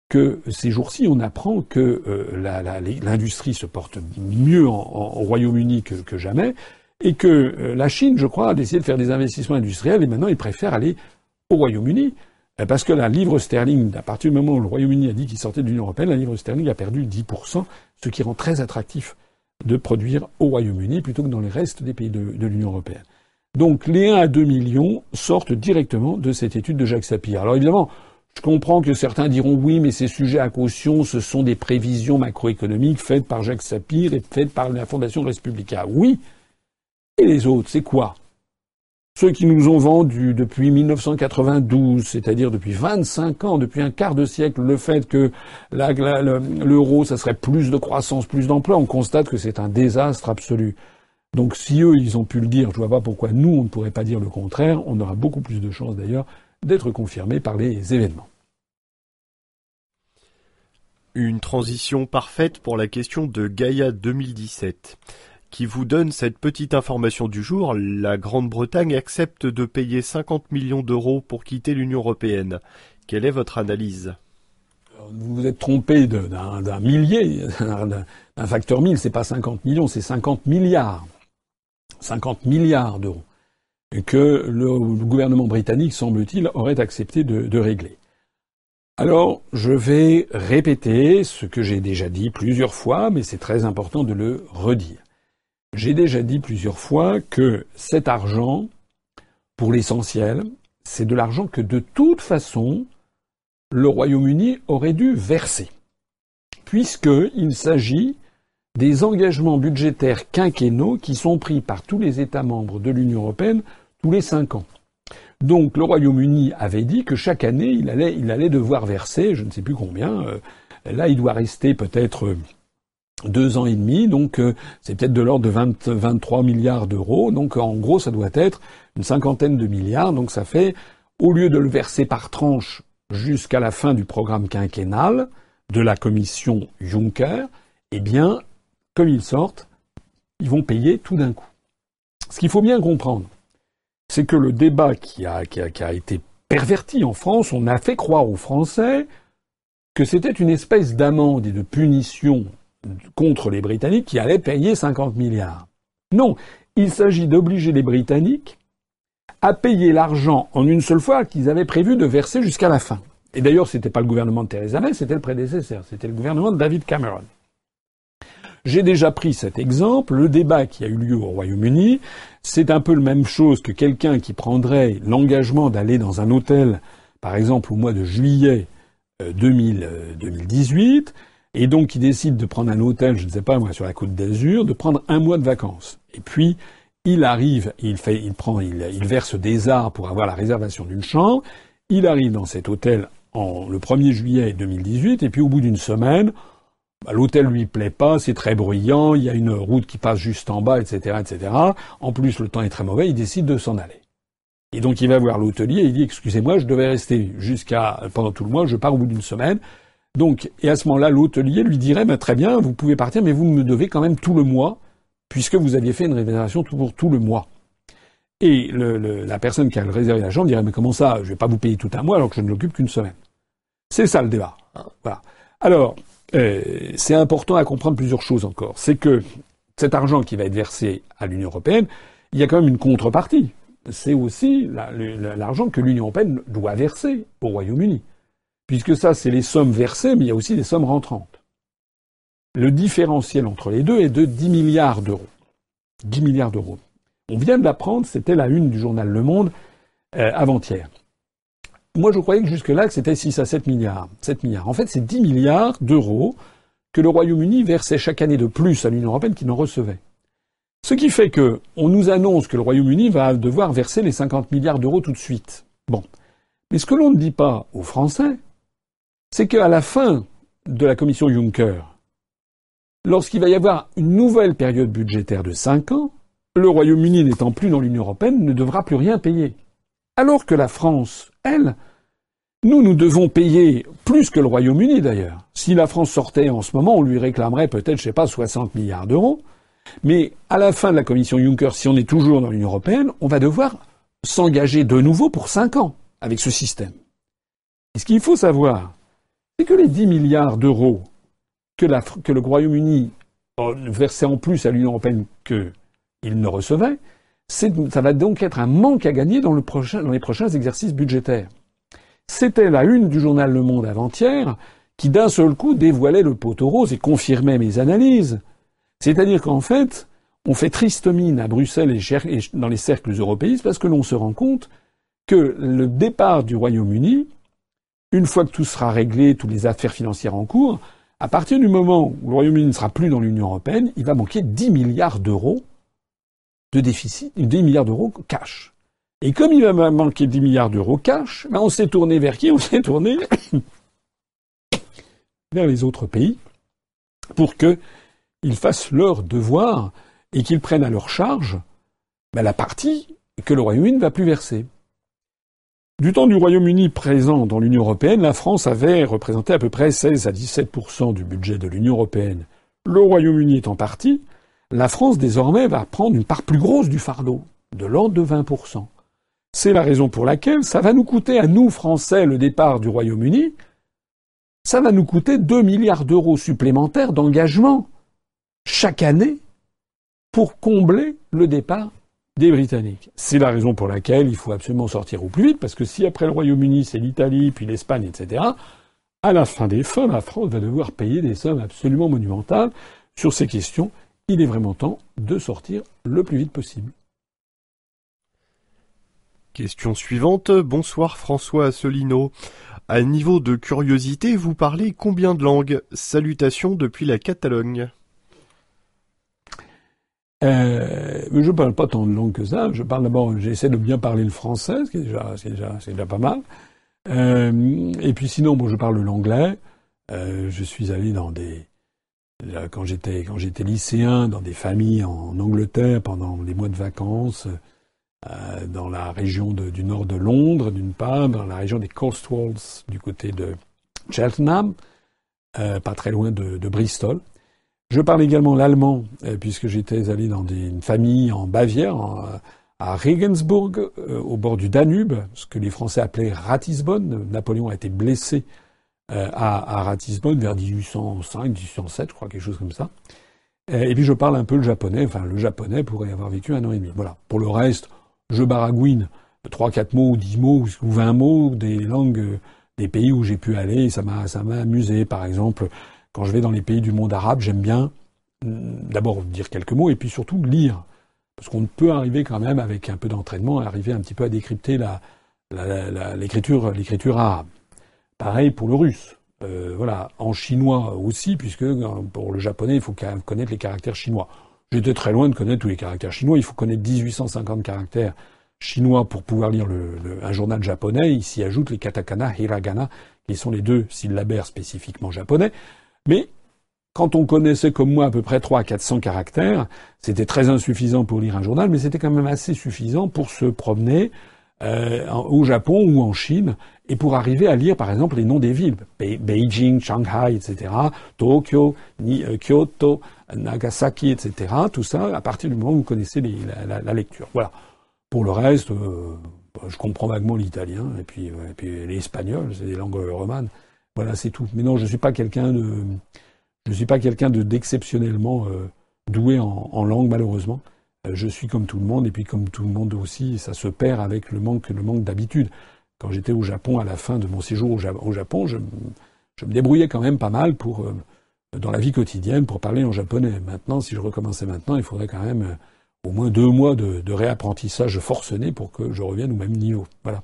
S2: que ces jours-ci, on apprend que euh, l'industrie se porte mieux au Royaume-Uni que, jamais, et que euh, la Chine, je crois, a décidé de faire des investissements industriels, et maintenant ils préfèrent aller au Royaume-Uni, euh, parce que la livre sterling, à partir du moment où le Royaume-Uni a dit qu'il sortait de l'Union européenne, la livre sterling a perdu 10%, ce qui rend très attractif de produire au Royaume-Uni plutôt que dans les restes des pays de, l'Union européenne. Donc les 1 à 2 millions sortent directement de cette étude de Jacques Sapir. Alors évidemment, je comprends que certains diront oui, mais ces sujets à caution, ce sont des prévisions macroéconomiques faites par Jacques Sapir et faites par la Fondation Respublica. Oui. Et les autres, c'est quoi? Ceux qui nous ont vendu depuis 1992, c'est-à-dire depuis 25 ans, depuis un quart de siècle, le fait que l'euro, ça serait plus de croissance, plus d'emploi, on constate que c'est un désastre absolu. Donc si eux, ils ont pu le dire, je vois pas pourquoi nous, on ne pourrait pas dire le contraire. On aura beaucoup plus de chances d'ailleurs d'être confirmés par les événements.
S1: Une transition parfaite pour la question de Gaïa 2017. Qui vous donne cette petite information du jour. La Grande-Bretagne accepte de payer 50 millions d'euros pour quitter l'Union européenne. Quelle est votre analyse?
S2: Vous vous êtes trompé d'un millier, d'un facteur 1000. C'est pas 50 millions, c'est 50 milliards. 50 milliards d'euros que le, gouvernement britannique, semble-t-il, aurait accepté de régler. Alors, je vais répéter ce que j'ai déjà dit plusieurs fois, mais c'est très important de le redire. J'ai déjà dit plusieurs fois que cet argent, pour l'essentiel, c'est de l'argent que de toute façon, le Royaume-Uni aurait dû verser, puisqu'il s'agit des engagements budgétaires quinquennaux qui sont pris par tous les États membres de l'Union européenne tous les cinq ans. Donc le Royaume-Uni avait dit que chaque année, il allait, devoir verser, je ne sais plus combien, euh, là il doit rester peut-être deux ans et demi, donc euh, c'est peut-être de l'ordre de 20, 23 milliards d'euros. Donc en gros, ça doit être une cinquantaine de milliards. Donc ça fait, au lieu de le verser par tranche jusqu'à la fin du programme quinquennal de la commission Juncker, eh bien, comme ils sortent, ils vont payer tout d'un coup. Ce qu'il faut bien comprendre, c'est que le débat qui a, qui a été perverti en France, on a fait croire aux Français que c'était une espèce d'amende et de punition contre les Britanniques qui allaient payer 50 milliards. Non, il s'agit d'obliger les Britanniques à payer l'argent en une seule fois qu'ils avaient prévu de verser jusqu'à la fin. Et d'ailleurs, ce n'était pas le gouvernement de Theresa May, c'était le prédécesseur, c'était le gouvernement de David Cameron. J'ai déjà pris cet exemple. Le débat qui a eu lieu au Royaume-Uni, c'est un peu la même chose que quelqu'un qui prendrait l'engagement d'aller dans un hôtel, par exemple au mois de juillet 2018, euh, et donc il décide de prendre un hôtel, je ne sais pas moi, sur la côte d'Azur, de prendre un mois de vacances. Et puis il arrive, il fait, il prend, il, verse des arts pour avoir la réservation d'une chambre. Il arrive dans cet hôtel en le 1er juillet 2018, et puis au bout d'une semaine, bah, l'hôtel lui plaît pas, c'est très bruyant, il y a une route qui passe juste en bas, etc., etc. En plus, le temps est très mauvais, il décide de s'en aller. Et donc il va voir l'hôtelier il dit excusez-moi, je devais rester jusqu'à pendant tout le mois, je pars au bout d'une semaine. Donc, et à ce moment-là, l'hôtelier lui dirait, bah, très bien, vous pouvez partir, mais vous me devez quand même tout le mois, puisque vous aviez fait une réservation pour tout le mois. Et le, la personne qui a réservé la chambre dirait, mais comment ça, je vais pas vous payer tout un mois alors que je ne l'occupe qu'une semaine. C'est ça le débat. Voilà. Alors, euh, c'est important à comprendre plusieurs choses encore. C'est que cet argent qui va être versé à l'Union européenne, il y a quand même une contrepartie. C'est aussi l'argent que l'Union européenne doit verser au Royaume-Uni puisque ça, c'est les sommes versées, mais il y a aussi des sommes rentrantes. Le différentiel entre les deux est de 10 milliards d'euros. 10 milliards d'euros. On vient de l'apprendre, c'était la une du journal Le Monde euh, avant-hier. Moi, je croyais que jusque-là, c'était 6 à 7 milliards. 7 milliards. En fait, c'est 10 milliards d'euros que le Royaume-Uni versait chaque année de plus à l'Union européenne qu'il n'en recevait. Ce qui fait que on nous annonce que le Royaume-Uni va devoir verser les 50 milliards d'euros tout de suite. Bon. Mais ce que l'on ne dit pas aux Français, c'est qu'à la fin de la commission Juncker, lorsqu'il va y avoir une nouvelle période budgétaire de cinq ans, le Royaume-Uni n'étant plus dans l'Union européenne ne devra plus rien payer. Alors que la France, elle, nous, nous devons payer plus que le Royaume-Uni d'ailleurs. Si la France sortait en ce moment, on lui réclamerait peut-être, je sais pas, 60 milliards d'euros. Mais à la fin de la commission Juncker, si on est toujours dans l'Union européenne, on va devoir s'engager de nouveau pour cinq ans avec ce système. Ce qu'il faut savoir, c'est que les 10 milliards d'euros que, le Royaume-Uni versait en plus à l'Union européenne qu'il ne recevait, ça va donc être un manque à gagner dans, les prochains exercices budgétaires. C'était la une du journal Le Monde avant-hier qui d'un seul coup dévoilait le poteau rose et confirmait mes analyses. C'est-à-dire qu'en fait, on fait triste mine à Bruxelles et dans les cercles européistes parce que l'on se rend compte que le départ du Royaume-Uni une fois que tout sera réglé, toutes les affaires financières en cours, à partir du moment où le Royaume-Uni ne sera plus dans l'Union européenne, il va manquer 10 milliards d'euros de déficit, 10 milliards d'euros cash. Et comme il va manquer 10 milliards d'euros cash, ben on s'est tourné vers qui? On s'est tourné vers les autres pays pour qu'ils fassent leur devoir et qu'ils prennent à leur charge ben la partie que le Royaume-Uni ne va plus verser. Du temps du Royaume-Uni présent dans l'Union européenne, la France avait représenté à peu près 16 à 17% du budget de l'Union européenne. Le Royaume-Uni étant parti, la France désormais va prendre une part plus grosse du fardeau, de l'ordre de 20%. C'est la raison pour laquelle ça va nous coûter à nous, Français, le départ du Royaume-Uni, ça va nous coûter 2 milliards d'euros supplémentaires d'engagement chaque année pour combler le départ des Britanniques. C'est la raison pour laquelle il faut absolument sortir au plus vite, parce que si après le Royaume-Uni c'est l'Italie, puis l'Espagne, etc., à la fin des fins, la France va devoir payer des sommes absolument monumentales sur ces questions. Il est vraiment temps de sortir le plus vite possible.
S1: Question suivante. Bonsoir François Asselineau. À niveau de curiosité, vous parlez combien de langues? Salutations depuis la Catalogne.
S2: Euh, je parle pas tant de langues que ça. Je parle d'abord, j'essaie de bien parler le français, ce qui est déjà, c'est déjà, déjà pas mal. Euh, et puis sinon, bon, je parle l'anglais. Euh, je suis allé dans des, quand j'étais quand j'étais lycéen, dans des familles en Angleterre pendant les mois de vacances, euh, dans la région du nord de Londres, d'une part, dans la région des Cotswolds, du côté de Cheltenham, euh, pas très loin de, de Bristol. Je parle également l'allemand, euh, puisque j'étais allé dans des, une famille en Bavière, à Regensburg, euh, au bord du Danube, ce que les Français appelaient Ratisbonne. Napoléon a été blessé euh, à, Ratisbonne vers 1805, 1807, je crois, quelque chose comme ça. Et puis je parle un peu le japonais, enfin le japonais pourrait avoir vécu un an et demi. Voilà. Pour le reste, je baragouine trois, quatre mots, dix mots ou vingt mots des langues des pays où j'ai pu aller. ça m'a, ça m'a amusé. Par exemple, quand je vais dans les pays du monde arabe, j'aime bien mm, d'abord dire quelques mots et puis surtout lire. Parce qu'on peut arriver quand même, avec un peu d'entraînement, arriver un petit peu à décrypter l'écriture, l'écriture arabe. Pareil pour le russe. Euh, voilà, en chinois aussi, puisque euh, pour le japonais, il faut connaître les caractères chinois. J'étais très loin de connaître tous les caractères chinois. Il faut connaître 1850 caractères chinois pour pouvoir lire le, un journal japonais. Il s'y ajoute les katakana, hiragana, qui sont les deux syllabaires spécifiquement japonais. Mais quand on connaissait comme moi à peu près 300 à 400 caractères, c'était très insuffisant pour lire un journal, mais c'était quand même assez suffisant pour se promener euh, au Japon ou en Chine et pour arriver à lire par exemple les noms des villes, Beijing, Shanghai, etc., Tokyo, euh, Kyoto, Nagasaki, etc. Tout ça à partir du moment où vous connaissez la, lecture. Voilà. Pour le reste, euh, je comprends vaguement l'italien et puis, et puis l'espagnol, c'est des langues romanes. Voilà, c'est tout. Mais non, je suis pas quelqu'un de, je suis pas quelqu'un de d'exceptionnellement euh, doué en, langue, malheureusement. Euh, je suis comme tout le monde, et puis comme tout le monde aussi, ça se perd avec le manque, le manque d'habitude. Quand j'étais au Japon, à la fin de mon séjour au, Japon, je, me débrouillais quand même pas mal euh, dans la vie quotidienne, pour parler en japonais. Maintenant, si je recommençais maintenant, il faudrait quand même au moins deux mois de, de réapprentissage forcené pour que je revienne au même niveau. Voilà.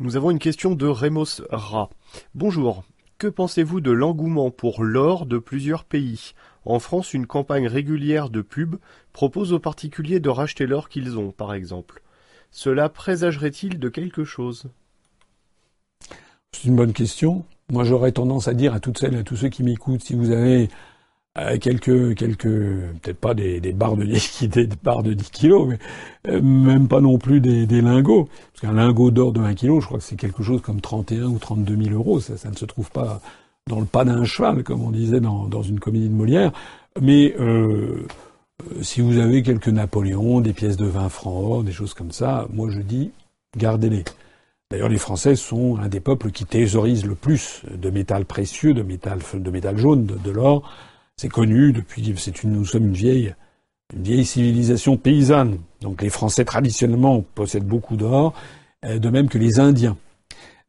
S1: Nous avons une question de Remos Ra. Bonjour. Que pensez-vous de l'engouement pour l'or de plusieurs pays? En France, une campagne régulière de pub propose aux particuliers de racheter l'or qu'ils ont, par exemple. Cela présagerait-il de quelque chose?
S2: C'est une bonne question. Moi, j'aurais tendance à dire à toutes celles et à tous ceux qui m'écoutent, si vous avez euh, quelques, quelques, peut-être pas des, des barres de 10, des barres de 10 kilos, mais euh, même pas non plus des, des lingots. Parce qu'un lingot d'or de 1 kg, je crois que c'est quelque chose comme 31 ou 32 000 euros. Ça, ça ne se trouve pas dans le pas d'un cheval, comme on disait dans, dans une comédie de Molière. Mais euh, si vous avez quelques Napoléons, des pièces de 20 francs des choses comme ça, moi je dis, gardez-les. D'ailleurs, les Français sont un des peuples qui thésaurisent le plus de métal précieux, de métal, de métal jaune, de l'or. C'est connu depuis, c'est une, nous sommes une vieille, civilisation paysanne. Donc les Français traditionnellement possèdent beaucoup d'or, euh, de même que les Indiens.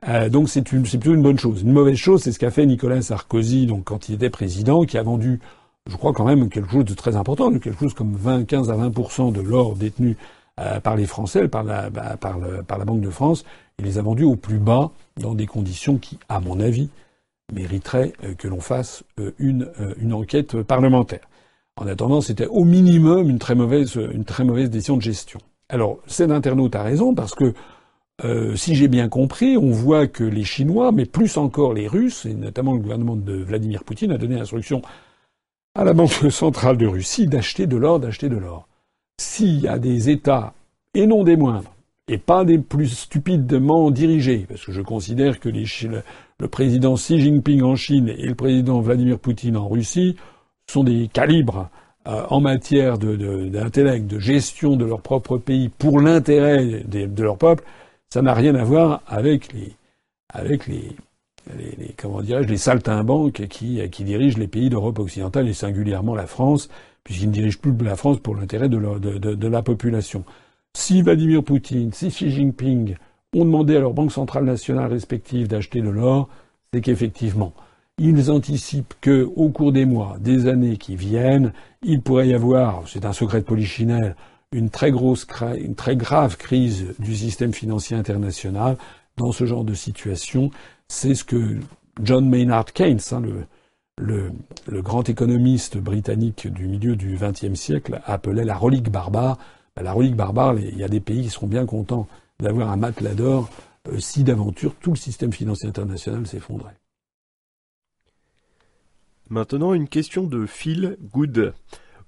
S2: Euh, donc c'est plutôt une bonne chose. Une mauvaise chose, c'est ce qu'a fait Nicolas Sarkozy, donc quand il était président, qui a vendu, je crois quand même quelque chose de très important, quelque chose comme 20, 15 à 20% de l'or détenu euh, par les Français, par la, bah, par la Banque de France. Il les a vendus au plus bas, dans des conditions qui, à mon avis, mériterait euh, que l'on fasse euh, une, euh, une enquête parlementaire. En attendant, c'était au minimum une très mauvaise, une très mauvaise décision de gestion. Alors, cet internaute a raison parce que si j'ai bien compris, on voit que les Chinois, mais plus encore les Russes, et notamment le gouvernement de Vladimir Poutine, a donné l'instruction à la Banque centrale de Russie d'acheter de l'or, d'acheter de l'or. S'il y a des États, et non des moindres, et pas des plus stupidement dirigés, parce que je considère que les, le président Xi Jinping en Chine et le président Vladimir Poutine en Russie sont des calibres euh, en matière d'intellect, de, de, gestion de leur propre pays pour l'intérêt de, leur peuple, ça n'a rien à voir avec les, comment dirais-je, les saltimbanques qui, dirigent les pays d'Europe occidentale et singulièrement la France, puisqu'ils ne dirigent plus la France pour l'intérêt de, la population. Si Vladimir Poutine, si Xi Jinping ont demandé à leurs banques centrales nationales respectives d'acheter de l'or, c'est qu'effectivement, ils anticipent que, au cours des mois, des années qui viennent, il pourrait y avoir, c'est un secret de polichinelle, une très grosse, une très grave crise du système financier international. Dans ce genre de situation, c'est ce que John Maynard Keynes, hein, le, grand économiste britannique du milieu du XXe siècle, appelait la relique barbare. Ben, la relique barbare, il y a des pays qui seront bien contents d'avoir un matelas d'or euh, si d'aventure tout le système financier international s'effondrait.
S1: Maintenant, une question de Phil Good.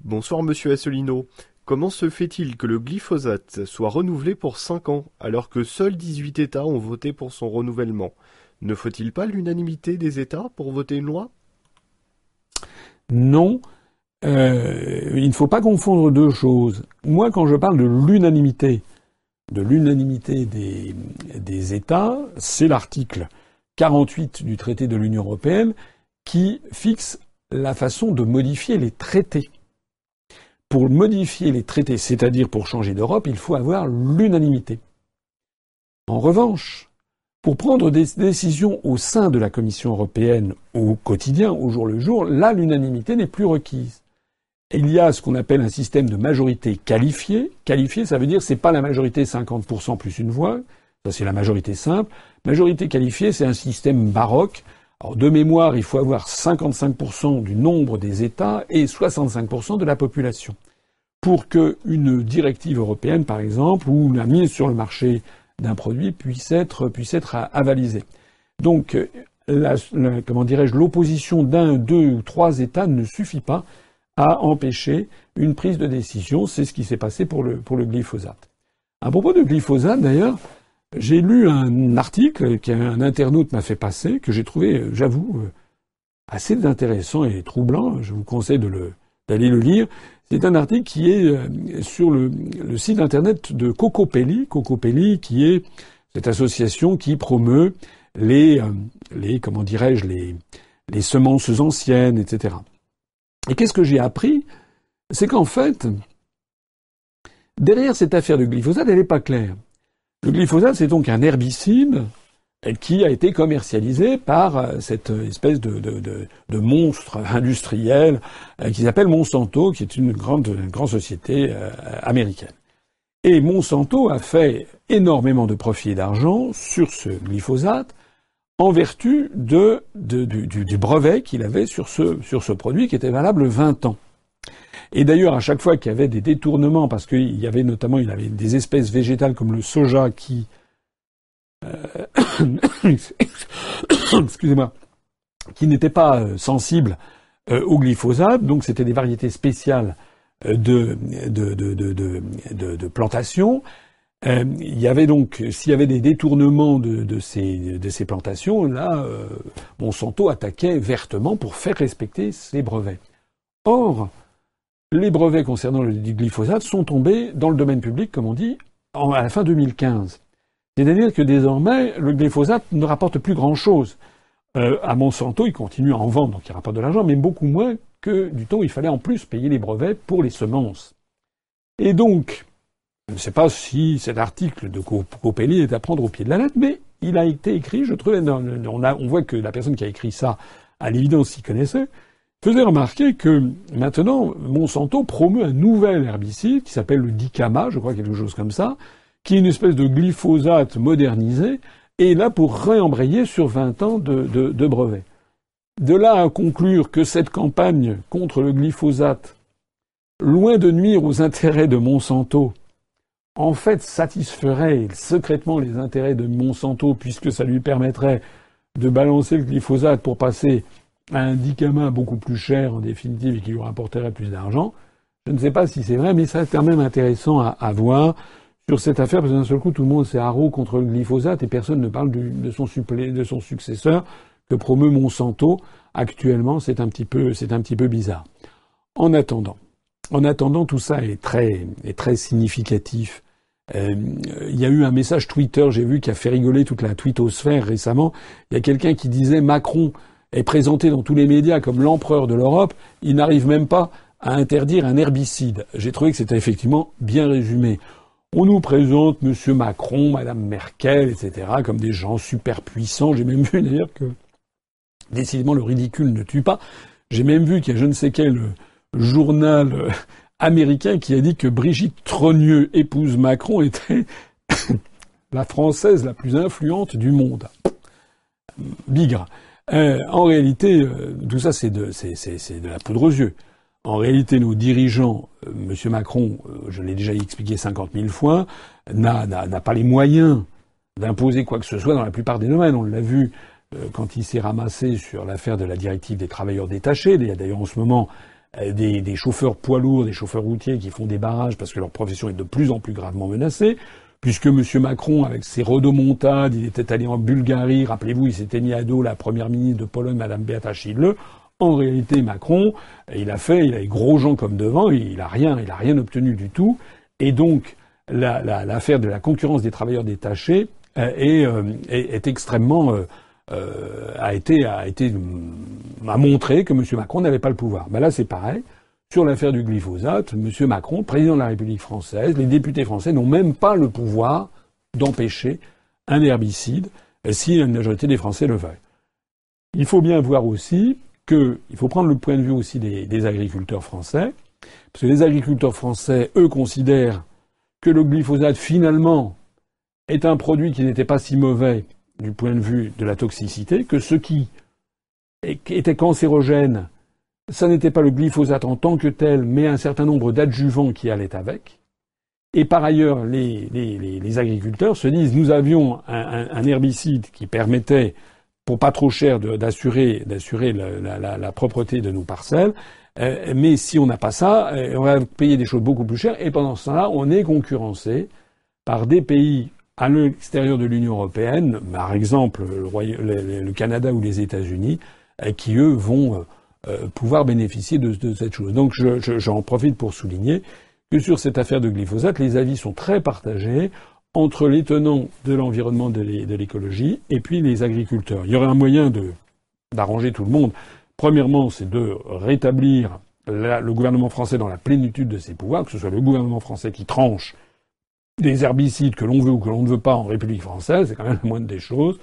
S1: Bonsoir, monsieur Assolino. Comment se fait-il que le glyphosate soit renouvelé pour 5 ans alors que seuls 18 États ont voté pour son renouvellement? Ne faut-il pas l'unanimité des États pour voter une loi?
S2: Non. Euh, il ne faut pas confondre deux choses. Moi, quand je parle de l'unanimité, de l'unanimité des, États, c'est l'article 48 du traité de l'Union européenne qui fixe la façon de modifier les traités. Pour modifier les traités, c'est-à-dire pour changer d'Europe, il faut avoir l'unanimité. En revanche, pour prendre des décisions au sein de la Commission européenne au quotidien, au jour le jour, là, l'unanimité n'est plus requise. Il y a ce qu'on appelle un système de majorité qualifiée. Qualifiée, ça veut dire c'est pas la majorité 50% plus une voix, ça c'est la majorité simple. Majorité qualifiée, c'est un système baroque alors, de mémoire, il faut avoir 55% du nombre des États et 65% de la population pour qu'une directive européenne, par exemple, ou la mise sur le marché d'un produit puisse être, puisse être avalisée. Donc, la, comment dirais-je, l'opposition d'un, deux ou trois États ne suffit pas à empêcher une prise de décision. C'est ce qui s'est passé pour le, pour le glyphosate. À propos de glyphosate, d'ailleurs, j'ai lu un article qu'un internaute m'a fait passer, que j'ai trouvé, j'avoue, euh, assez intéressant et troublant. Je vous conseille d'aller le lire. C'est un article qui est euh, sur le, site internet de Cocopelli, Cocopelli qui est cette association qui promeut les, euh, les comment dirais-je, les, les semences anciennes, etc. Et qu'est-ce que j'ai appris? C'est qu'en fait, derrière cette affaire de glyphosate, elle n'est pas claire. Le glyphosate, c'est donc un herbicide qui a été commercialisé par euh, cette espèce de, monstre industriel euh, qui s'appelle Monsanto, qui est une grande, grande société euh, américaine. Et Monsanto a fait énormément de profit et d'argent sur ce glyphosate en vertu de, du, brevet qu'il avait sur ce, produit qui était valable 20 ans. Et d'ailleurs, à chaque fois qu'il y avait des détournements, parce qu'il y avait notamment des espèces végétales comme le soja qui euh, n'étaient pas euh, sensibles euh, au glyphosate, donc c'était des variétés spéciales de, de, de, de plantations. il y avait donc, s'il y avait des détournements de, ces, de ces plantations, là, Monsanto attaquait vertement pour faire respecter ses brevets. Or, les brevets concernant le glyphosate sont tombés dans le domaine public, comme on dit, à la fin 2015. C'est-à-dire que désormais, le glyphosate ne rapporte plus grand-chose. Euh, à Monsanto, il continue à en vendre, donc il rapporte de l'argent, mais beaucoup moins que du temps où il fallait en plus payer les brevets pour les semences. Et donc, je ne sais pas si cet article de Copelli est à prendre au pied de la lettre, mais il a été écrit, je trouve, on, voit que la personne qui a écrit ça, à l'évidence, s'y connaissait, faisait remarquer que maintenant, Monsanto promeut un nouvel herbicide qui s'appelle le dicama, je crois quelque chose comme ça, qui est une espèce de glyphosate modernisé, et là pour réembrayer sur 20 ans de, brevets. De là à conclure que cette campagne contre le glyphosate, loin de nuire aux intérêts de Monsanto, en fait satisferait secrètement les intérêts de Monsanto puisque ça lui permettrait de balancer le glyphosate pour passer un dicama beaucoup plus cher en définitive et qui lui rapporterait plus d'argent. Je ne sais pas si c'est vrai, mais ça quand même intéressant à, voir sur cette affaire, parce que d'un seul coup, tout le monde s'est haro contre le glyphosate et personne ne parle de, son de son successeur que promeut Monsanto. Actuellement, c'est un c'est un petit peu bizarre. En attendant, en attendant, tout ça est très, significatif. Euh, il y a eu un message Twitter, j'ai vu, qui a fait rigoler toute la twittosphère récemment. Il y a quelqu'un qui disait Macron est présenté dans tous les médias comme l'empereur de l'Europe. Il n'arrive même pas à interdire un herbicide. J'ai trouvé que c'était effectivement bien résumé. On nous présente M. Macron, Mme Merkel, etc., comme des gens super puissants. J'ai même vu d'ailleurs que, décidément, le ridicule ne tue pas. J'ai même vu qu'il y a je ne sais quel journal euh, américain qui a dit que Brigitte Trogneux, épouse Macron, était la française la plus influente du monde. Bigre. Euh, en réalité, euh, tout ça, c'est de, la poudre aux yeux. En réalité, nos dirigeants, euh, M. Macron, je l'ai déjà expliqué 50 000 fois, n'a, pas les moyens d'imposer quoi que ce soit dans la plupart des domaines. On l'a vu quand il s'est ramassé sur l'affaire de la directive des travailleurs détachés. Il y a d'ailleurs en ce moment des, des, chauffeurs poids lourds, des chauffeurs routiers qui font des barrages parce que leur profession est de plus en plus gravement menacée puisque M. Macron, avec ses rodomontades, il était allé en Bulgarie, rappelez-vous, il s'était mis à dos la première ministre de Pologne, Mme Beata Schindler. En réalité, Macron, il a fait, il a les gros gens comme devant, il a rien, il a rien obtenu du tout. Et donc, l'affaire de la concurrence des travailleurs détachés euh, euh, est, est, extrêmement euh, a été montré que M. Macron n'avait pas le pouvoir. Ben là, c'est pareil. Sur l'affaire du glyphosate, M. Macron, président de la République française, les députés français n'ont même pas le pouvoir d'empêcher un herbicide si la majorité des Français le veulent. Il faut bien voir aussi qu'il faut prendre le point de vue aussi des, agriculteurs français, parce que les agriculteurs français, eux, considèrent que le glyphosate, finalement, est un produit qui n'était pas si mauvais du point de vue de la toxicité, que ce qui était cancérogène ça n'était pas le glyphosate en tant que tel, mais un certain nombre d'adjuvants qui allaient avec. Et par ailleurs, les, agriculteurs se disent nous avions un, herbicide qui permettait, pour pas trop cher, d'assurer la, propreté de nos parcelles. Euh, mais si on n'a pas ça, euh, on va payer des choses beaucoup plus chères. Et pendant ce on est concurrencé par des pays à l'extérieur de l'Union européenne, par exemple le, Canada ou les États-Unis, euh, qui eux vont euh, pouvoir bénéficier de, cette chose. Donc j'en je, profite pour souligner que sur cette affaire de glyphosate, les avis sont très partagés entre les tenants de l'environnement de l'écologie et puis les agriculteurs. Il y aurait un moyen d'arranger tout le monde. Premièrement, c'est de rétablir le gouvernement français dans la plénitude de ses pouvoirs, que ce soit le gouvernement français qui tranche des herbicides que l'on veut ou que l'on ne veut pas en République française, c'est quand même la moindre des choses.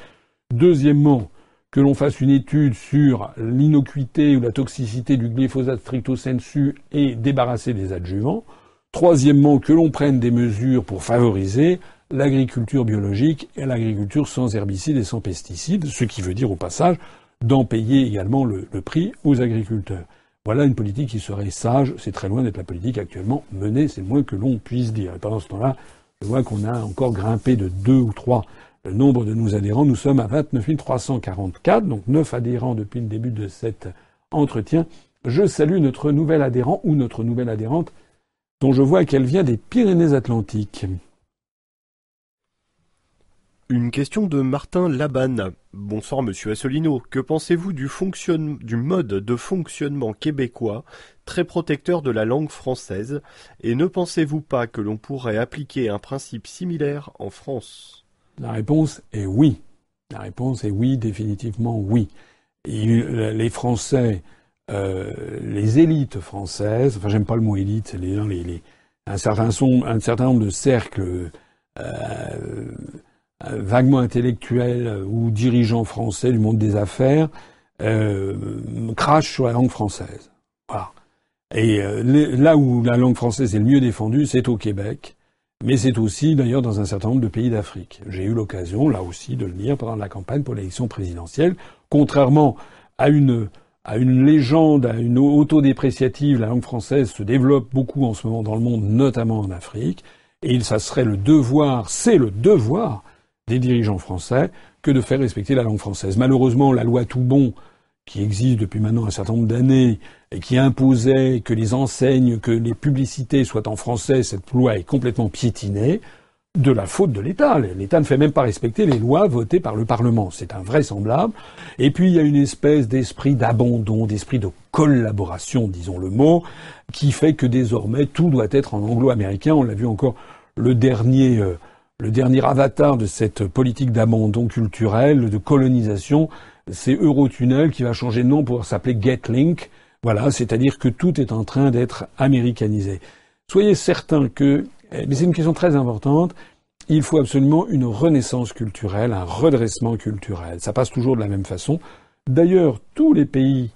S2: Deuxièmement, que l'on fasse une étude sur l'innocuité ou la toxicité du glyphosate stricto sensu et débarrasser des adjuvants. Troisièmement, que l'on prenne des mesures pour favoriser l'agriculture biologique et l'agriculture sans herbicides et sans pesticides, ce qui veut dire au passage d'en payer également le, prix aux agriculteurs. Voilà une politique qui serait sage, c'est très loin d'être la politique actuellement menée, c'est le moins que l'on puisse dire. Et pendant ce temps-là, je vois qu'on a encore grimpé de deux ou trois le nombre de nos adhérents. Nous sommes à 29 344, donc 9 adhérents depuis le début de cet entretien. Je salue notre nouvel adhérent ou notre nouvelle adhérente dont je vois qu'elle vient des Pyrénées-Atlantiques.
S1: Une question de Martin Labanne. Bonsoir Monsieur Assolino. Que pensez-vous du, du mode de fonctionnement québécois très protecteur de la langue française et ne pensez-vous pas que l'on pourrait appliquer un principe similaire en France?
S2: La réponse est oui. La réponse est oui, définitivement oui. les Français, euh, les élites françaises, enfin j'aime pas le mot élite, c'est les, les, un, certain un certain nombre de cercles euh, vaguement intellectuels ou dirigeants français du monde des affaires euh, crachent sur la langue française. Voilà. Et là où la langue française est le mieux défendue, c'est au Québec. Mais c'est aussi d'ailleurs dans un certain nombre de pays d'Afrique. J'ai eu l'occasion, là aussi, de le dire pendant la campagne pour l'élection présidentielle. Contrairement à une, à une légende, à une autodépréciative, la langue française se développe beaucoup en ce moment dans le monde, notamment en Afrique. Et ça serait le devoir, c'est le devoir des dirigeants français que de faire respecter la langue française. Malheureusement, la loi Toubon qui existe depuis maintenant un certain nombre d'années et qui imposait que les enseignes, que les publicités soient en français, cette loi est complètement piétinée. de la faute de l'État. L'État ne fait même pas respecter les lois votées par le Parlement. C'est invraisemblable. Et puis il y a une espèce d'esprit d'abandon, d'esprit de collaboration, disons le mot, qui fait que désormais tout doit être en anglo-américain. On l'a vu encore le dernier, euh, le dernier avatar de cette politique d'abandon culturel, de colonisation, c'est Eurotunnel qui va changer de nom pour s'appeler GetLink. Voilà, c'est-à-dire que tout est en train d'être américanisé. Soyez certains que eh, mais c'est une question très importante. Il faut absolument une renaissance culturelle, un redressement culturel. Ça passe toujours de la même façon. D'ailleurs, tous les pays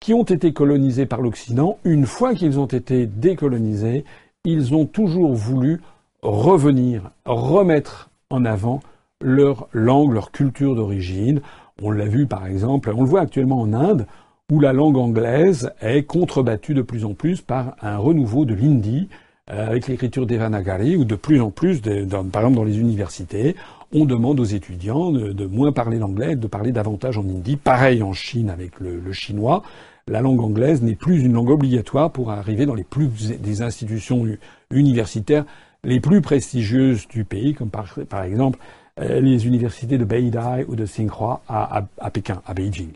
S2: qui ont été colonisés par l'Occident, une fois qu'ils ont été décolonisés, ils ont toujours voulu revenir, remettre en avant leur langue, leur culture d'origine. On l'a vu par exemple, on le voit actuellement en Inde, où la langue anglaise est contrebattue de plus en plus par un renouveau de l'hindi, euh, avec l'écriture Devanagari, ou de plus en plus, par exemple dans les universités, on demande aux étudiants de, moins parler l'anglais, de parler davantage en hindi. Pareil en Chine avec le, chinois. La langue anglaise n'est plus une langue obligatoire pour arriver dans les plus des institutions universitaires les plus prestigieuses du pays, comme par, exemple euh, les universités de Beidai ou de Tsinghua à, à, à Pékin, à Beijing.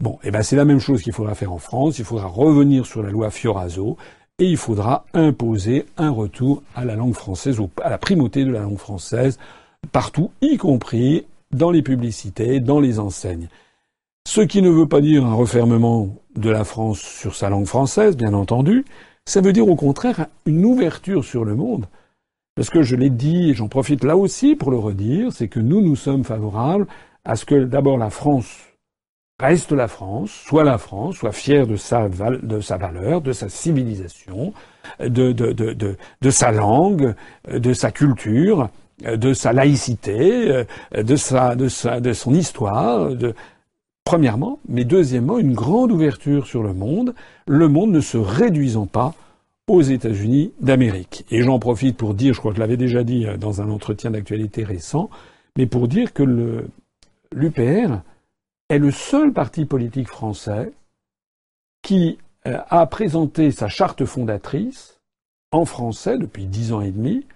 S2: Bon, et eh ben c'est la même chose qu'il faudra faire en France. Il faudra revenir sur la loi Fioraso et il faudra imposer un retour à la langue française, ou à la primauté de la langue française, partout, y compris dans les publicités, dans les enseignes. Ce qui ne veut pas dire un refermement de la France sur sa langue française, bien entendu, ça veut dire au contraire une ouverture sur le monde. Parce que je l'ai dit, et j'en profite là aussi pour le redire, c'est que nous, nous sommes favorables à ce que d'abord la France reste la France, soit la France, soit fière de sa, valeur, de sa civilisation, de, sa langue, de sa culture, de sa laïcité, de, de son histoire, de, premièrement, mais deuxièmement, une grande ouverture sur le monde, le monde ne se réduisant pas aux États-Unis d'Amérique. Et j'en profite pour dire, je crois que je l'avais déjà dit dans un entretien d'actualité récent, mais pour dire que l'UPR est le seul parti politique français qui euh, a présenté sa charte fondatrice en français depuis dix ans et demi,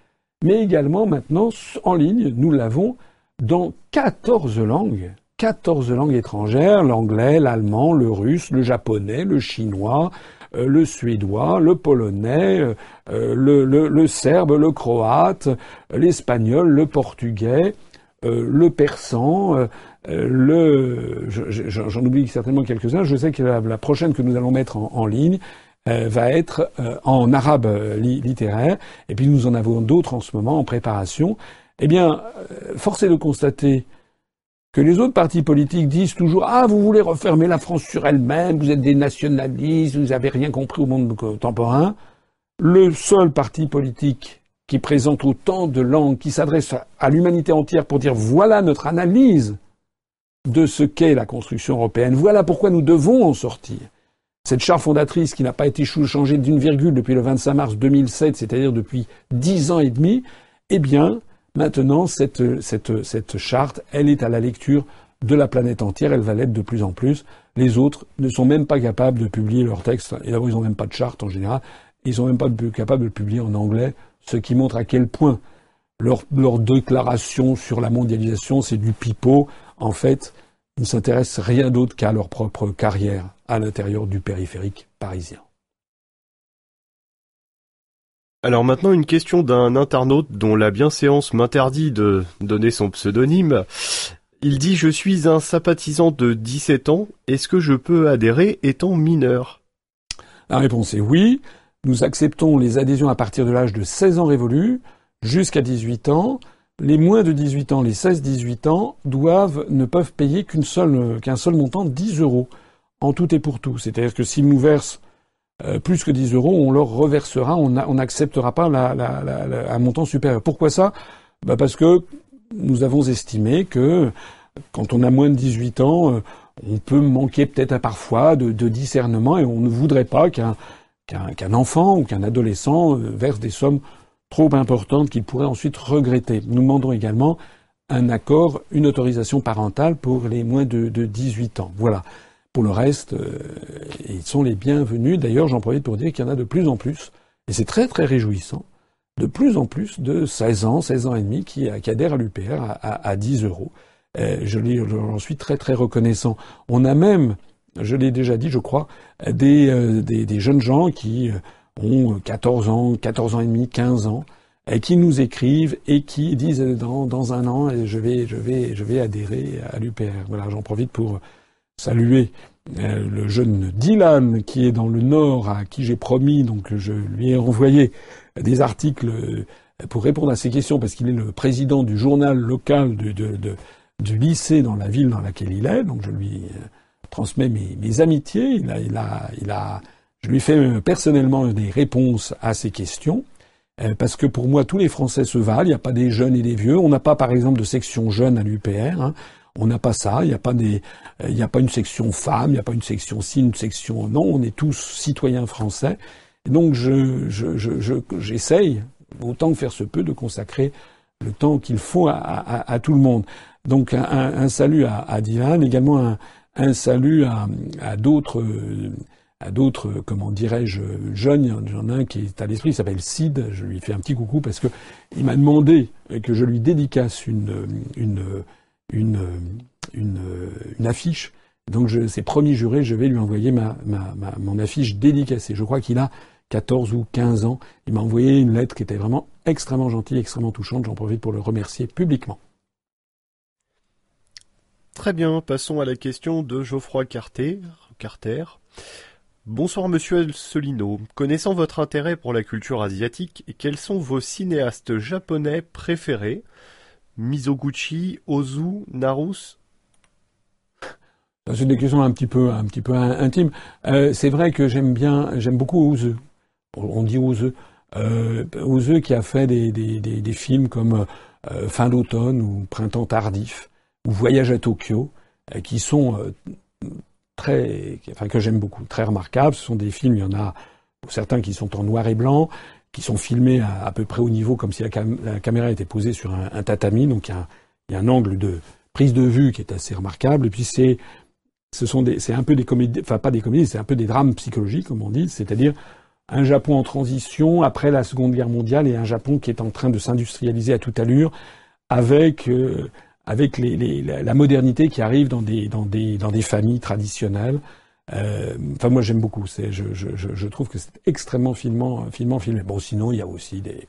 S2: mais également maintenant en ligne, nous l'avons dans quatorze langues. 14 langues étrangères, l'anglais, l'allemand, le russe, le japonais, le chinois, euh, le suédois, le polonais, euh, le, le, serbe, le croate, l'espagnol, le portugais, le persan, euh, le, j'en oublie certainement quelques-uns. Je sais que la, prochaine que nous allons mettre en, ligne euh, va être euh, en arabe littéraire, et puis nous en avons d'autres en ce moment en préparation. Eh bien, force est de constater que les autres partis politiques disent toujours ah vous voulez refermer la France sur elle-même, vous êtes des nationalistes, vous n'avez rien compris au monde contemporain. Le seul parti politique qui présente autant de langues, qui s'adresse à l'humanité entière pour dire voilà notre analyse de ce qu'est la construction européenne. Voilà pourquoi nous devons en sortir. Cette charte fondatrice qui n'a pas été changée d'une virgule depuis le 25 mars 2007, c'est-à-dire depuis dix ans et demi, eh bien, maintenant, cette, charte, elle est à la lecture de la planète entière, elle va l'être de plus en plus. Les autres ne sont même pas capables de publier leur texte, et d'abord ils n'ont même pas de charte en général, ils sont même pas capables de publier en anglais, ce qui montre à quel point leur, leur déclaration sur la mondialisation, c'est du pipeau, en fait, ne s'intéressent rien d'autre qu'à leur propre carrière à l'intérieur du périphérique parisien.
S1: Alors maintenant une question d'un internaute dont la bienséance m'interdit de donner son pseudonyme. Il dit Je suis un sympathisant de 17 ans, est-ce que je peux adhérer étant mineur?
S2: La réponse est oui. Nous acceptons les adhésions à partir de l'âge de 16 ans révolu jusqu'à 18 ans les moins de 18 ans, les 16-18 ans, doivent, ne peuvent payer seule, qu'un seul montant, 10 euros, en tout et pour tout. C'est-à-dire que s'ils nous versent euh, plus que 10 euros, on leur reversera, on n'acceptera pas un montant supérieur. Pourquoi ça? Bah Parce que nous avons estimé que quand on a moins de 18 ans, euh, on peut manquer peut-être parfois de, discernement et on ne voudrait pas qu'un enfant ou qu'un adolescent euh, verse des sommes trop importante qu'il pourrait ensuite regretter. Nous demandons également un accord, une autorisation parentale pour les moins de, de 18 ans. Voilà. Pour le reste, euh, ils sont les bienvenus. D'ailleurs, j'en profite pour dire qu'il y en a de plus en plus, et c'est très très réjouissant, de plus en plus de 16 ans, 16 ans et demi qui, adhèrent à l'UPR à, à, 10 euros. je j'en suis très très reconnaissant. On a même, je l'ai déjà dit, je crois, des, des, jeunes gens qui ont 14 ans, 14 ans et demi, 15 ans, qui nous écrivent et qui disent dans, dans un an je vais je vais je vais adhérer à l'UPR. Voilà, j'en profite pour saluer euh, le jeune Dylan qui est dans le Nord, à qui j'ai promis, donc je lui ai envoyé des articles euh, pour répondre à ses questions, parce qu'il est le président du journal local de, du lycée dans la ville dans laquelle il est, donc je lui euh, transmets mes, mes amitiés. Il a, il a, il a, je lui fais personnellement des réponses à ses questions. Parce que pour moi, tous les Français se valent. Il n'y a pas des jeunes et des vieux. On n'a pas, par exemple, de section jeune à l'UPR. Hein. On n'a pas ça. Il n'y a pas des, il n'y a pas une section femme, il n'y a pas une section ci, une section non. On est tous citoyens français. Donc, je, je, je, j'essaye autant que faire se peut de consacrer le temps qu'il faut à, tout le monde. Donc, un, salut à, à, Dylan, également un, salut à, à d'autres à d'autres, comment dirais-je, jeunes. Il y en a un qui est à l'esprit, il s'appelle Sid. Je lui fais un petit coucou parce que il m'a demandé que je lui dédicace une, une, une, affiche. Donc c'est promis juré, je vais lui envoyer mon affiche dédicacée. Je crois qu'il a 14 ou 15 ans. Il m'a envoyé une lettre qui était vraiment extrêmement gentille, extrêmement touchante. J'en profite pour le remercier publiquement.
S1: Très bien, passons à la question de Geoffroy Carter. Carter. Bonsoir Monsieur Solino. Connaissant votre intérêt pour la culture asiatique, quels sont vos cinéastes japonais préférés? Mizoguchi, Ozu, Narus
S2: c'est des questions un petit peu, un intimes. Euh, c'est vrai que j'aime bien, j'aime beaucoup Ozu. On dit Ozu. Euh, Ozu qui a fait des, films comme euh, Fin d'automne ou Printemps tardif ou Voyage à Tokyo, qui sont très, enfin que j'aime beaucoup, très remarquables. Ce sont des films, il y en a certains qui sont en noir et blanc, qui sont filmés à, peu près au niveau, comme si la, caméra était posée sur un, tatami. Donc il y, a un, angle de prise de vue qui est assez remarquable. Et puis c'est, ce sont c'est un peu des comédies, enfin pas des comédies, c'est un peu des drames psychologiques, comme on dit, c'est-à-dire un Japon en transition après la Seconde Guerre mondiale et un Japon qui est en train de s'industrialiser à toute allure avec euh, avec les, la modernité qui arrive dans des dans des dans des familles traditionnelles. Euh, enfin, moi, j'aime beaucoup. C'est, je, je, je, trouve que c'est extrêmement finement, finement filmé. Bon, sinon, il y a aussi des.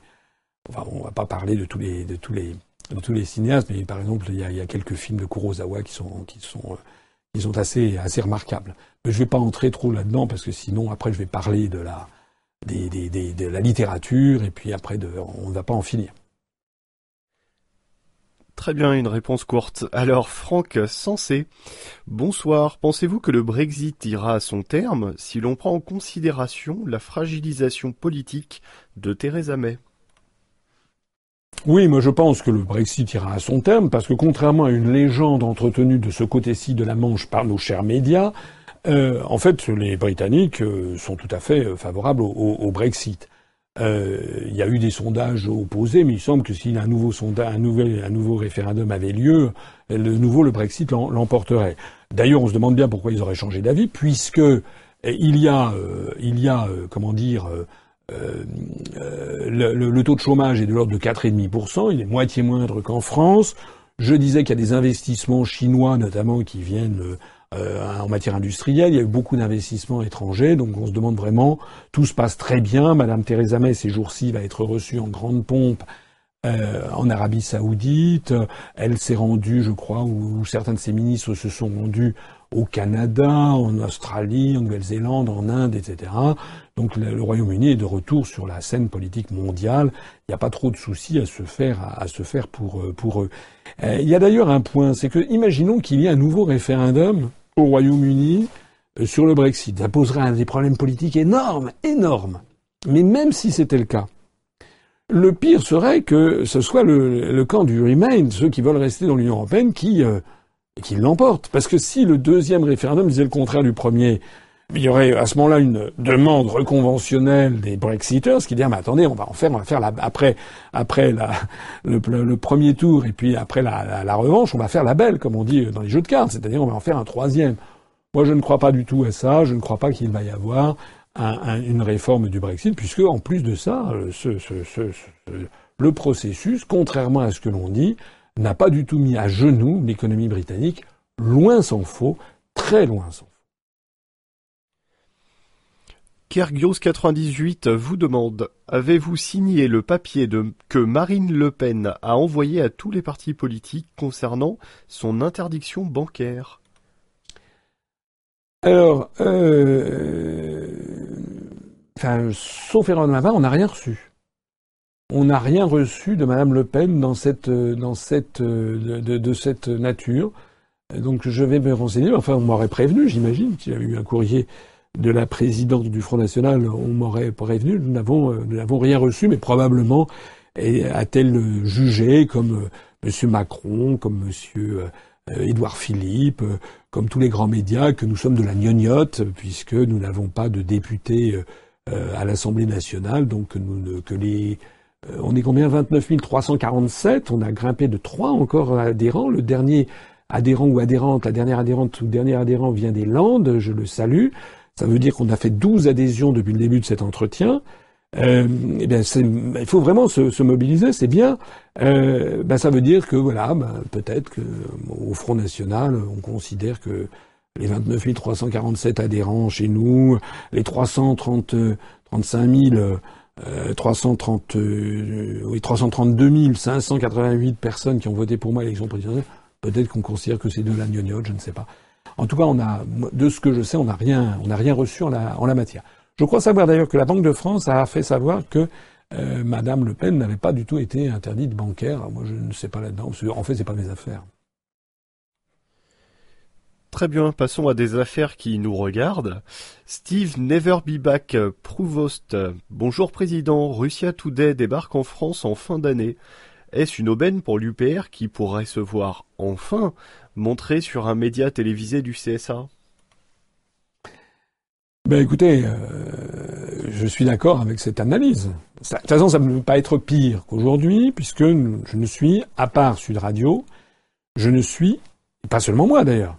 S2: Enfin, on va pas parler de tous les, de tous les, de tous les cinéastes, mais par exemple, il y a, il y a quelques films de Kurosawa qui sont, qui sont, qui sont assez, assez remarquables. Mais je vais pas entrer trop là-dedans parce que sinon, après, je vais parler de la, des, des, des, de la littérature et puis après, on ne va pas en finir.
S1: Très bien, une réponse courte. Alors, Franck Sensé, bonsoir. Pensez-vous que le Brexit ira à son terme si l'on prend en considération la fragilisation politique de Theresa May?
S2: Oui, moi je pense que le Brexit ira à son terme parce que contrairement à une légende entretenue de ce côté-ci de la Manche par nos chers médias, euh, en fait les Britanniques euh, sont tout à fait euh, favorables au Brexit. Euh, il y a eu des sondages opposés, mais il semble que si un nouveau sondage, un nouvel, un nouveau référendum avait lieu, le nouveau le Brexit l'emporterait. D'ailleurs, on se demande bien pourquoi ils auraient changé d'avis, puisque eh, il y a, euh, il y a, euh, comment dire, le, le, taux de chômage est de l'ordre de 4,5%, il est moitié moindre qu'en France. Je disais qu'il y a des investissements chinois, notamment, qui viennent euh, en matière industrielle. Il y a eu beaucoup d'investissements étrangers, donc on se demande vraiment. Tout se passe très bien. Madame Theresa May ces jours-ci va être reçue en grande pompe. Euh, en Arabie Saoudite, elle s'est rendue, je crois, ou, certains de ses ministres se sont rendus au Canada, en Australie, en Nouvelle-Zélande, en Inde, etc. Donc le, Royaume-Uni est de retour sur la scène politique mondiale. Il n'y a pas trop de soucis à se faire à, se faire pour pour eux. Il y a d'ailleurs un point, c'est que imaginons qu'il y ait un nouveau référendum au Royaume-Uni euh, sur le Brexit. Ça poserait des problèmes politiques énormes, énormes. Mais même si c'était le cas, le pire serait que ce soit le, camp du Remain, ceux qui veulent rester dans l'Union européenne, qui, euh, qui. Parce que si le deuxième référendum disait le contraire du premier, il y aurait à ce moment-là une demande reconventionnelle des Brexiters qui dirait mais attendez on va en faire on va faire la, après après la, le, premier tour et puis après la, la, revanche on va faire la belle comme on dit dans les jeux de cartes c'est-à-dire on va en faire un troisième. Moi je ne crois pas du tout à ça je ne crois pas qu'il va y avoir une réforme du Brexit, puisque en plus de ça, le processus, contrairement à ce que l'on dit, n'a pas du tout mis à genoux l'économie britannique, loin s'en faut, très loin s'en faut.
S1: Kergios98 vous demande Avez-vous signé le papier que Marine Le Pen a envoyé à tous les partis politiques concernant son interdiction bancaire?
S2: Alors, euh, enfin, sauf erreur de on n'a rien reçu. On n'a rien reçu de Madame Le Pen dans cette, dans cette, de, de cette nature. Donc je vais me renseigner. Enfin, on m'aurait prévenu, j'imagine, qu'il y avait eu un courrier de la présidence du Front National, on m'aurait prévenu, nous n'avons, euh, nous n'avons rien reçu, mais probablement a-t-elle jugé comme euh, M. Macron, comme M. Euh, Édouard Philippe, comme tous les grands médias, que nous sommes de la gnognotte, puisque nous n'avons pas de députés à l'Assemblée nationale, donc nous, que les on est combien 29 347, on a grimpé de trois encore adhérents. Le dernier adhérent ou adhérente, la dernière adhérente ou dernier adhérent vient des Landes, je le salue. Ça veut dire qu'on a fait 12 adhésions depuis le début de cet entretien. Euh, eh bien, il faut vraiment se, mobiliser, c'est bien. Euh, ben, ça veut dire que voilà, ben, peut-être que au Front National, on considère que les 29 347 adhérents chez nous, les 330, 35 000, 330, oui, 332 588 personnes qui ont voté pour moi à l'élection présidentielle, peut-être qu'on considère que c'est de la gnognotte, je ne sais pas. En tout cas, de ce que je sais, on n'a rien, reçu en la, matière. Je crois savoir d'ailleurs que la Banque de France a fait savoir que euh, Madame Le Pen n'avait pas du tout été interdite bancaire. Moi, je ne sais pas là-dedans. En fait, c'est pas mes affaires.
S1: Très bien, passons à des affaires qui nous regardent. Steve Neverbeback Prouvost. Bonjour Président, Russia Today débarque en France en fin d'année. Est-ce une aubaine pour l'UPR qui pourrait se voir enfin montré sur un média télévisé du CSA
S2: ben écoutez, euh, je suis d'accord avec cette analyse. de toute façon, ça ne peut pas être pire qu'aujourd'hui, puisque je ne suis, à part Sud Radio, je ne suis, pas seulement moi d'ailleurs,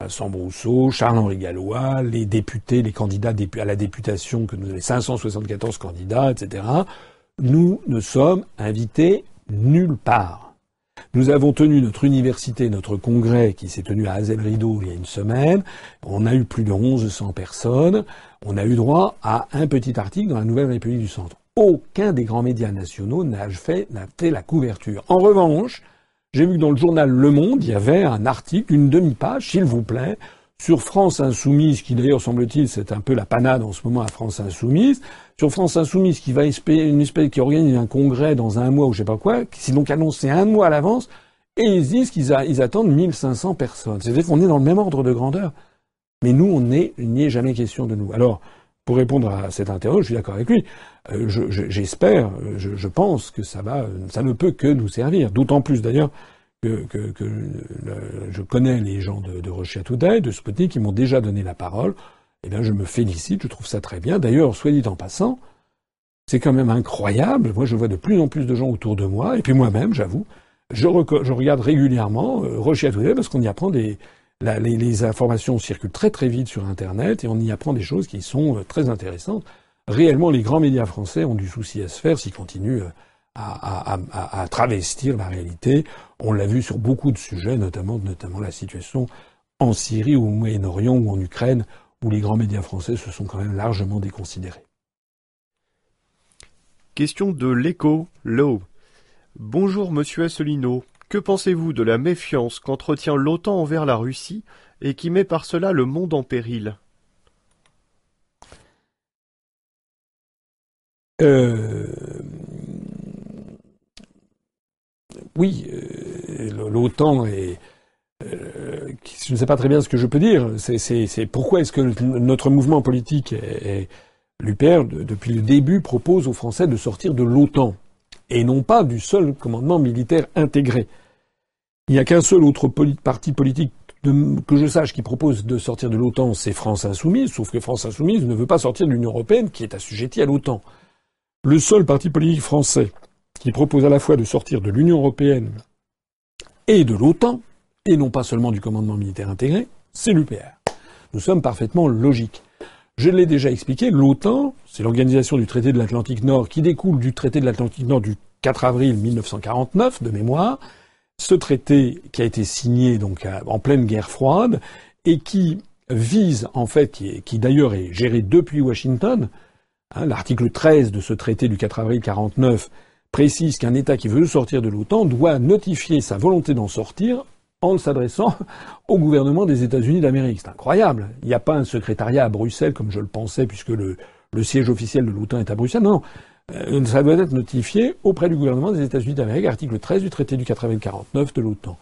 S2: Vincent Brousseau, Charles-Henri Gallois, les députés, les candidats à la députation, que nous avons 574 candidats, etc., nous ne sommes invités nulle part. Nous avons tenu notre université, notre congrès qui s'est tenu à Azel Rideau il y a une semaine. On a eu plus de 1100 personnes. On a eu droit à un petit article dans la Nouvelle République du Centre. Aucun des grands médias nationaux n'a fait, fait la couverture. En revanche, j'ai vu que dans le journal Le Monde, il y avait un article, une demi-page, s'il vous plaît, sur France Insoumise, qui d'ailleurs semble-t-il c'est un peu la panade en ce moment à France Insoumise, sur France Insoumise qui va une espèce qui organise un congrès dans un mois ou je sais pas quoi, s'est donc annoncé un mois à l'avance, et ils disent qu'ils ils attendent 1500 personnes. C'est-à-dire qu'on est dans le même ordre de grandeur. Mais nous, on n'est, il n'y est jamais question de nous. Alors, pour répondre à cette interroge, je suis d'accord avec lui. Euh, j'espère, je, je, pense que ça va, ça ne peut que nous servir. D'autant plus d'ailleurs que, je connais les gens de, de Today, de Sputnik, qui m'ont déjà donné la parole. Eh bien, je me félicite, je trouve ça très bien. D'ailleurs, soit dit en passant, c'est quand même incroyable. Moi, je vois de plus en plus de gens autour de moi, et puis moi-même, j'avoue, je, regarde régulièrement euh, Today parce qu'on y apprend des, les, les, informations circulent très très vite sur Internet et on y apprend des choses qui sont euh, très intéressantes. Réellement, les grands médias français ont du souci à se faire s'ils continuent euh, à, travestir la réalité. On l'a vu sur beaucoup de sujets, notamment, notamment la situation en Syrie ou au Moyen-Orient ou en Ukraine, où les grands médias français se sont quand même largement déconsidérés.
S1: Question de l'écho, Low. Bonjour Monsieur Asselineau. Que pensez-vous de la méfiance qu'entretient l'OTAN envers la Russie et qui met par cela le monde en péril?
S2: Euh, oui, euh, l'OTAN est. Euh, je ne sais pas très bien ce que je peux dire. C'est pourquoi est-ce que notre mouvement politique et, l'UPR, depuis le début, propose aux Français de sortir de l'OTAN et non pas du seul commandement militaire intégré. Il n'y a qu'un seul autre parti politique que je sache qui propose de sortir de l'OTAN, c'est France Insoumise, sauf que France Insoumise ne veut pas sortir de l'Union européenne qui est assujettie à l'OTAN. Le seul parti politique français qui propose à la fois de sortir de l'Union européenne et de l'OTAN, et non pas seulement du commandement militaire intégré, c'est l'UPR. Nous sommes parfaitement logiques. Je l'ai déjà expliqué, l'OTAN, c'est l'organisation du traité de l'Atlantique Nord qui découle du traité de l'Atlantique Nord du 4 avril 1949 de mémoire. Ce traité qui a été signé donc en pleine guerre froide et qui vise en fait, qui, qui d'ailleurs est géré depuis Washington, hein, l'article 13 de ce traité du 4 avril 49 précise qu'un État qui veut sortir de l'OTAN doit notifier sa volonté d'en sortir en s'adressant au gouvernement des États-Unis d'Amérique. C'est incroyable. Il n'y a pas un secrétariat à Bruxelles comme je le pensais puisque le, siège officiel de l'OTAN est à Bruxelles. Non, euh, ça doit être notifié auprès du gouvernement des États-Unis d'Amérique, article 13 du traité du 8049 de l'OTAN.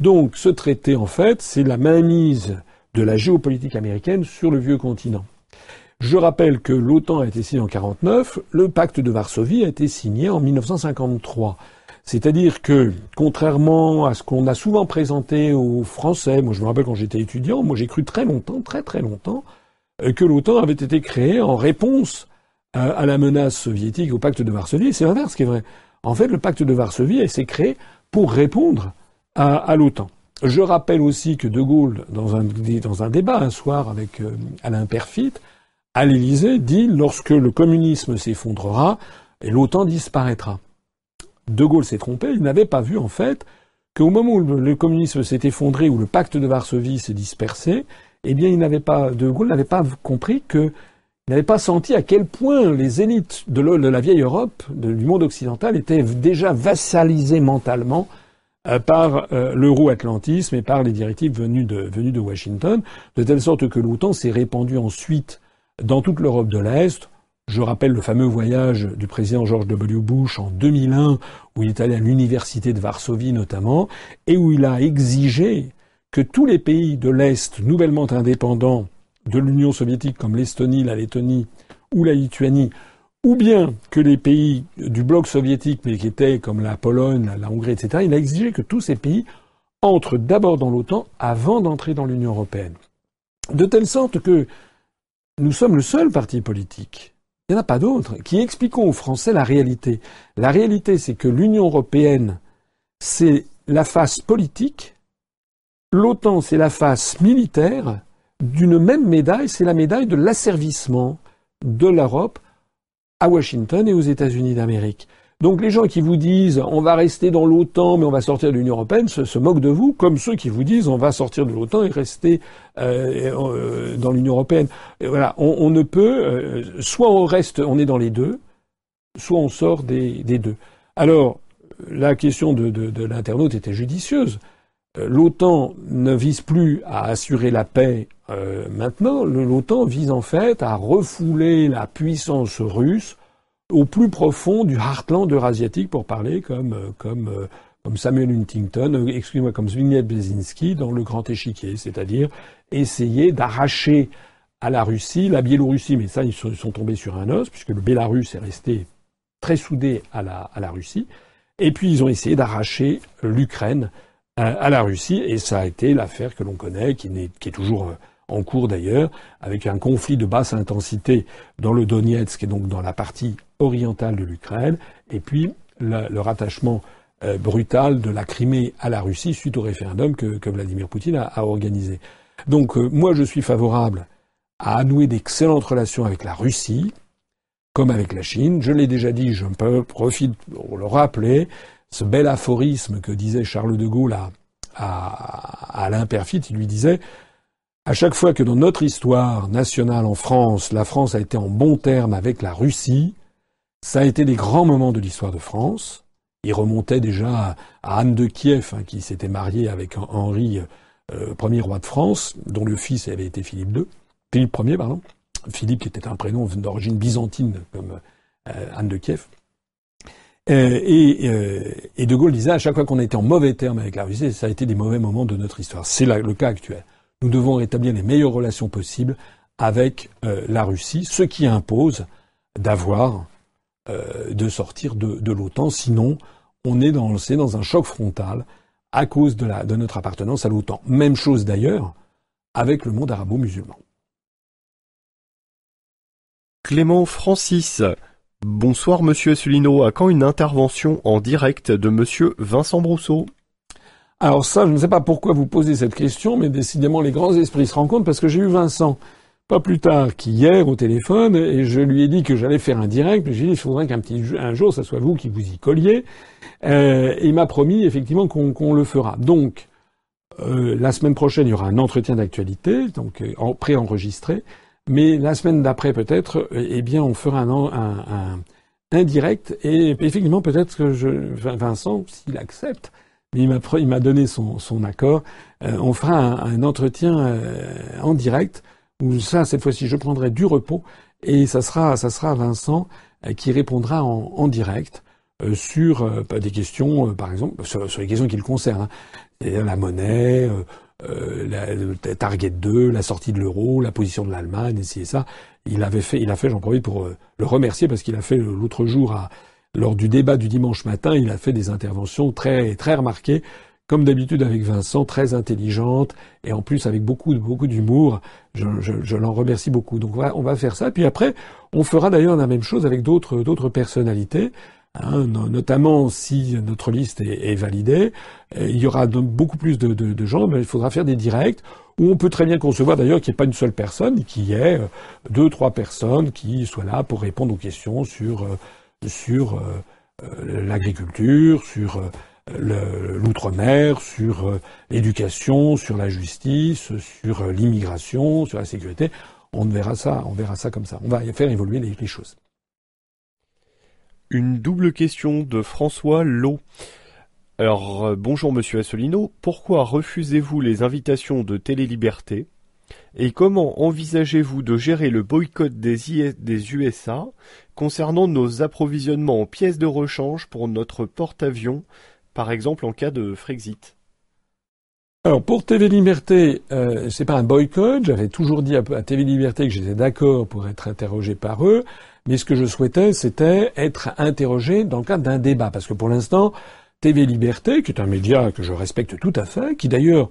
S2: Donc ce traité, en fait, c'est la mainmise de la géopolitique américaine sur le vieux continent. Je rappelle que l'OTAN a été signé en 49, le pacte de Varsovie a été signé en 1953. C'est-à-dire que, contrairement à ce qu'on a souvent présenté aux Français, moi je me rappelle quand j'étais étudiant, moi j'ai cru très longtemps, très très longtemps, euh, que l'OTAN avait été créée en réponse à, la menace soviétique, au pacte de Varsovie. C'est l'inverse qui est vrai. En fait, le pacte de Varsovie s'est créé pour répondre à l'OTAN. Je rappelle aussi que De Gaulle, dans un, dans un débat un soir avec euh, Alain Perfit, à l'Élysée, dit lorsque le communisme s'effondrera, et l'OTAN disparaîtra. De Gaulle s'est trompé, il n'avait pas vu en fait qu'au moment où le communisme s'est effondré, où le pacte de Varsovie s'est dispersé, eh bien, il n'avait pas, De Gaulle n'avait pas compris que, n'avait pas senti à quel point les élites de, la vieille Europe, du monde occidental, étaient déjà vassalisées mentalement euh, par euh, l'euro-atlantisme et par les directives venues de, venues de Washington, de telle sorte que l'OTAN s'est répandue ensuite dans toute l'Europe de l'Est. Je rappelle le fameux voyage du président George W. Bush en 2001, où il est allé à l'université de Varsovie notamment, et où il a exigé que tous les pays de l'Est nouvellement indépendants de l'Union soviétique, comme l'Estonie, la Lettonie ou la Lituanie, ou bien que les pays du bloc soviétique, mais qui étaient comme la Pologne, la, Hongrie, etc., il a exigé que tous ces pays entrent d'abord dans l'OTAN avant d'entrer dans l'Union européenne. De telle sorte que nous sommes le seul parti politique, il n'y en a pas d'autre, qui expliquons aux Français la réalité. La réalité, c'est que l'Union européenne, c'est la face politique, l'OTAN, c'est la face militaire, d'une même médaille, c'est la médaille de l'asservissement de l'Europe à Washington et aux États-Unis d'Amérique. Donc les gens qui vous disent on va rester dans l'OTAN mais on va sortir de l'Union européenne se, moquent de vous, comme ceux qui vous disent on va sortir de l'OTAN et rester euh, euh, dans l'Union européenne. voilà, on, ne peut euh, soit on reste, on est dans les deux, soit on sort des, deux. Alors la question de, l'internaute était judicieuse. L'OTAN ne vise plus à assurer la paix maintenant, l'OTAN vise en fait à refouler la puissance russe au plus profond du heartland eurasiatique, pour parler comme, euh, comme, euh, comme Samuel Huntington, excusez-moi, comme Zbigniew Brzezinski dans le grand échiquier, c'est-à-dire essayer d'arracher à la Russie, la Biélorussie, mais ça, ils sont, tombés sur un os, puisque le Bélarus est resté très soudé à la, à la Russie, et puis ils ont essayé d'arracher l'Ukraine à, la Russie, et ça a été l'affaire que l'on connaît, qui, qui est toujours en cours d'ailleurs, avec un conflit de basse intensité dans le Donetsk et donc dans la partie orientale de l'Ukraine, et puis le, rattachement euh, brutal de la Crimée à la Russie suite au référendum que, Vladimir Poutine a, organisé. Donc euh, moi je suis favorable à nouer d'excellentes relations avec la Russie, comme avec la Chine. Je l'ai déjà dit, je profite pour le rappeler, ce bel aphorisme que disait Charles de Gaulle à, Alain il lui disait à chaque fois que dans notre histoire nationale en France, la France a été en bon terme avec la Russie, ça a été des grands moments de l'histoire de France. Il remontait déjà à Anne de Kiev, hein, qui s'était mariée avec Henri, euh, roi de France, dont le fils avait été Philippe II, Philippe Ier, pardon. Philippe qui était un prénom d'origine byzantine comme euh, Anne de Kiev. Euh, et, et, De Gaulle disait à chaque fois qu'on était en mauvais terme avec la Russie, ça a été des mauvais moments de notre histoire. C'est le cas actuel nous devons rétablir les meilleures relations possibles avec euh, la Russie, ce qui impose d'avoir, euh, de sortir de, l'OTAN. Sinon, on est dans, un choc frontal à cause de notre appartenance à l'OTAN. Même chose d'ailleurs avec le monde arabo-musulman.
S1: Clément Francis. Bonsoir Monsieur Asselineau. À quand une intervention en direct de Monsieur Vincent Brousseau?
S2: Alors ça, je ne sais pas pourquoi vous posez cette question, mais décidément les grands esprits se rencontrent parce que j'ai eu Vincent pas plus tard qu'hier au téléphone et je lui ai dit que j'allais faire un direct. J'ai dit il faudrait qu'un petit un jour, ça soit vous qui vous y colliez. Euh, il m'a promis effectivement qu'on le fera. Donc euh, la semaine prochaine, il y aura un entretien d'actualité, donc euh, en préenregistré. Mais la semaine d'après, peut-être, eh bien, on fera un, un, un, direct. Et effectivement, peut-être que je, Vincent, s'il accepte, mais il m'a donné son, son accord, on fera un, entretien en direct où ça, cette fois-ci, je prendrai du repos et ça sera, ça sera Vincent qui répondra en, en direct sur des questions, par exemple, sur, sur les questions qui le concernent. Hein la monnaie, euh, euh, la, Target 2, la sortie de l'euro, la position de l'Allemagne, et ça. Il avait fait, il a fait, j'en profite pour euh, le remercier parce qu'il a fait l'autre jour à, lors du débat du dimanche matin, il a fait des interventions très très remarquées, comme d'habitude avec Vincent, très intelligentes et en plus avec beaucoup beaucoup d'humour. Je, je, je l'en remercie beaucoup. Donc on va, on va faire ça. Puis après, on fera d'ailleurs la même chose avec d'autres d'autres personnalités. Hein, notamment si notre liste est, validée, euh, il y aura beaucoup plus de, gens, mais il faudra faire des directs où on peut très bien concevoir d'ailleurs qu'il n'y ait pas une seule personne, qu'il y ait euh, deux, trois personnes qui soient là pour répondre aux questions sur euh, sur l'agriculture, sur l'outre-mer, sur l'éducation, sur la justice, sur l'immigration, sur la sécurité. On verra ça, on verra ça comme ça. On va faire évoluer les choses.
S1: Une double question de François Lowe. Alors, euh, bonjour Monsieur Assolino, pourquoi refusez-vous les invitations de Télé-Liberté? Et comment envisagez-vous de gérer le boycott des, USA concernant nos approvisionnements en pièces de rechange pour notre porte-avions, par exemple en cas de Frexit?
S2: Alors pour TV Liberté, euh, c'est pas un boycott. J'avais toujours dit à TV Liberté que j'étais d'accord pour être interrogé par eux. Mais ce que je souhaitais, c'était être interrogé dans le cadre d'un débat. Parce que pour l'instant, TV Liberté, qui est un média que je respecte tout à fait, qui d'ailleurs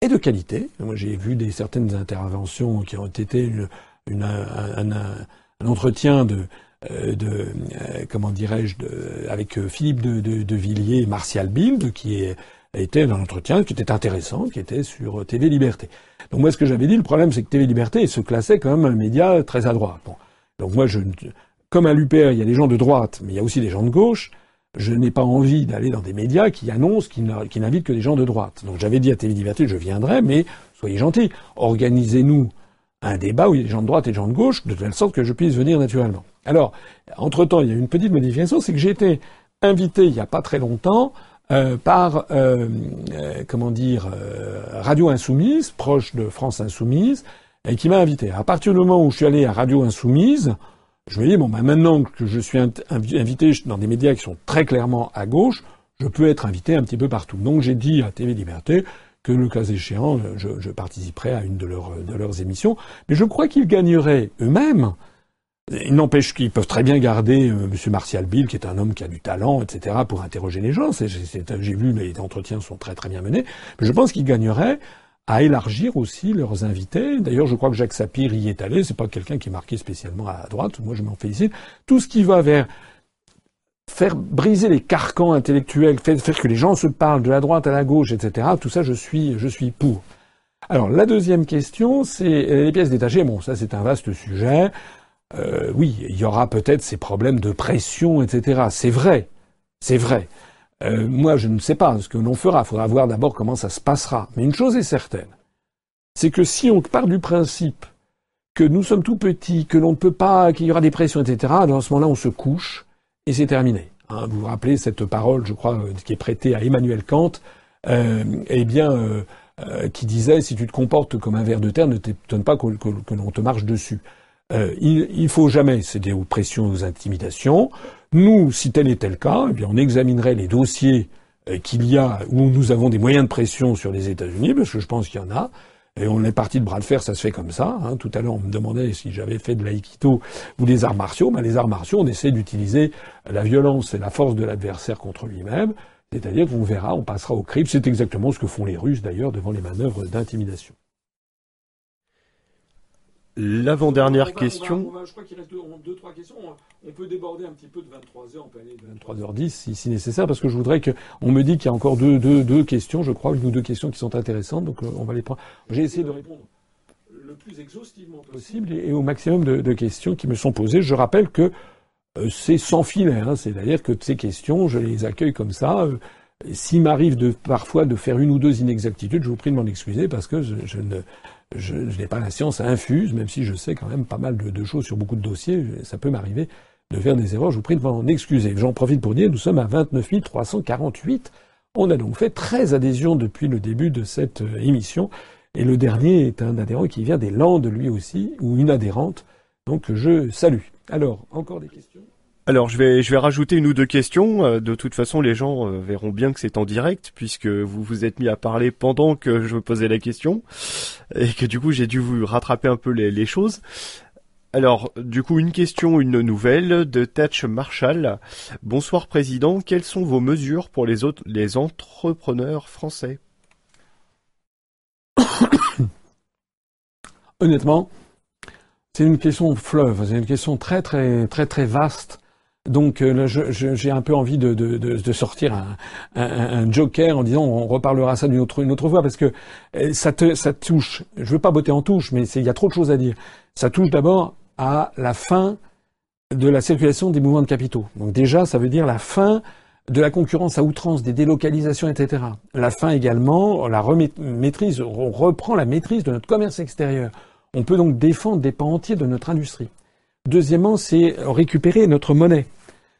S2: est de qualité. Moi, j'ai vu des certaines interventions qui ont été une, un, un, entretien de, euh, de euh, comment dirais-je, avec euh, Philippe de, de, de, Villiers et Martial Bild, qui est, était dans l'entretien, qui était intéressant, qui était sur TV Liberté. Donc moi, ce que j'avais dit, le problème, c'est que TV Liberté se classait comme un média très à droite. Bon. Donc moi, je, comme à l'UPR, il y a des gens de droite, mais il y a aussi des gens de gauche. Je n'ai pas envie d'aller dans des médias qui annoncent, qui n'invitent que des gens de droite. Donc j'avais dit à TV Liberté, je viendrai, mais soyez gentils, organisez-nous un débat où il y a des gens de droite et des gens de gauche, de telle sorte que je puisse venir naturellement. Alors, entre-temps, il y a une petite modification, c'est que j'ai été invité il n'y a pas très longtemps euh, par, euh, euh, comment dire, Radio Insoumise, proche de France Insoumise, et qui m'a invité. À partir du moment où je suis allé à Radio Insoumise, je me dis, bon, ben maintenant que je suis invité dans des médias qui sont très clairement à gauche, je peux être invité un petit peu partout. Donc j'ai dit à TV Liberté que le cas échéant, je, je participerai à une de leurs, de leurs émissions. Mais je crois qu'ils gagneraient eux-mêmes. Il n'empêche qu'ils peuvent très bien garder euh, M. Martial Bill, qui est un homme qui a du talent, etc., pour interroger les gens. j'ai vu, les entretiens sont très très bien menés. Mais je pense qu'ils gagneraient à élargir aussi leurs invités. D'ailleurs, je crois que Jacques Sapir y est allé. C'est pas quelqu'un qui est marqué spécialement à droite. Moi, je m'en félicite. Tout ce qui va vers faire briser les carcans intellectuels, faire que les gens se parlent de la droite à la gauche, etc. Tout ça, je suis, je suis pour. Alors, la deuxième question, c'est les pièces détachées. Bon, ça, c'est un vaste sujet. Euh, oui, il y aura peut-être ces problèmes de pression, etc. C'est vrai. C'est vrai. Euh, moi, je ne sais pas ce que l'on fera. Il faudra voir d'abord comment ça se passera. Mais une chose est certaine, c'est que si on part du principe que nous sommes tout petits, que l'on ne peut pas, qu'il y aura des pressions, etc., dans ce moment-là, on se couche et c'est terminé. Hein, vous vous rappelez cette parole, je crois, euh, qui est prêtée à Emmanuel Kant, euh, eh bien, euh, qui disait si tu te comportes comme un ver de terre, ne t'étonne pas que, l'on te marche dessus. il, il faut jamais céder aux pressions, aux intimidations. Nous, si tel était le cas, eh bien, on examinerait les dossiers euh, qu'il y a où nous avons des moyens de pression sur les États-Unis, parce que je pense qu'il y en a. Et on est parti de bras de fer, ça se fait comme ça. Hein. Tout à l'heure, on me demandait si j'avais fait de l'aïkido ou des arts martiaux. Ben, les arts martiaux, on essaie d'utiliser la violence et la force de l'adversaire contre lui-même. C'est-à-dire qu'on verra, on passera au crime. C'est exactement ce que font les Russes, d'ailleurs, devant les manœuvres d'intimidation.
S1: L'avant-dernière question.
S2: je crois qu'il reste deux, trois questions. On peut déborder un petit peu de 23h, on peut aller de 23h10 si, si nécessaire, parce que je voudrais que. On me dit qu'il y a encore deux, deux, deux questions, je crois, une ou deux questions qui sont intéressantes, donc euh, on va les prendre. J'ai essayé de répondre le plus exhaustivement possible et au maximum de, questions qui me sont posées. Je rappelle que euh, c'est sans filet, hein. c'est-à-dire que ces questions, je les accueille comme ça. Euh, s'il m'arrive de parfois de faire une ou deux inexactitudes, je vous prie de m'en excuser parce que je, ne je, n'ai pas la science infuse, même si je sais quand même pas mal de, choses sur beaucoup de dossiers. Ça peut m'arriver de faire des erreurs. Je vous prie de m'en excuser. J'en profite pour dire, nous sommes à 29 348. On a donc fait 13 adhésions depuis le début de cette euh, émission. Et le dernier est un adhérent qui vient des Landes, lui aussi, ou une adhérente. Donc je salue. Alors, encore des questions
S1: alors je vais rajouter une ou deux questions. Euh, de toute façon, les gens euh, verront bien que c'est en direct puisque vous vous êtes mis à parler pendant que je posais la question et que du coup j'ai dû vous rattraper un peu les, les choses. Alors, du coup, une question, une nouvelle de Tatch Marshall. Bonsoir Président, quelles sont vos mesures pour les autres, les entrepreneurs français?
S2: Honnêtement, c'est une question fleuve, c'est une question très très très très vaste donc euh, j'ai un peu envie de, sortir un, joker en disant on reparlera ça d'une autre, une autre fois parce que euh, ça te ça touche. Je veux pas botter en touche, mais il y a trop de choses à dire. Ça touche d'abord à la fin de la circulation des mouvements de capitaux. Donc déjà, ça veut dire la fin de la concurrence à outrance, des délocalisations, etc. La fin également, la maîtrise, on reprend la maîtrise de notre commerce extérieur. On peut donc défendre des pans entiers de notre industrie. Deuxièmement, c'est récupérer notre monnaie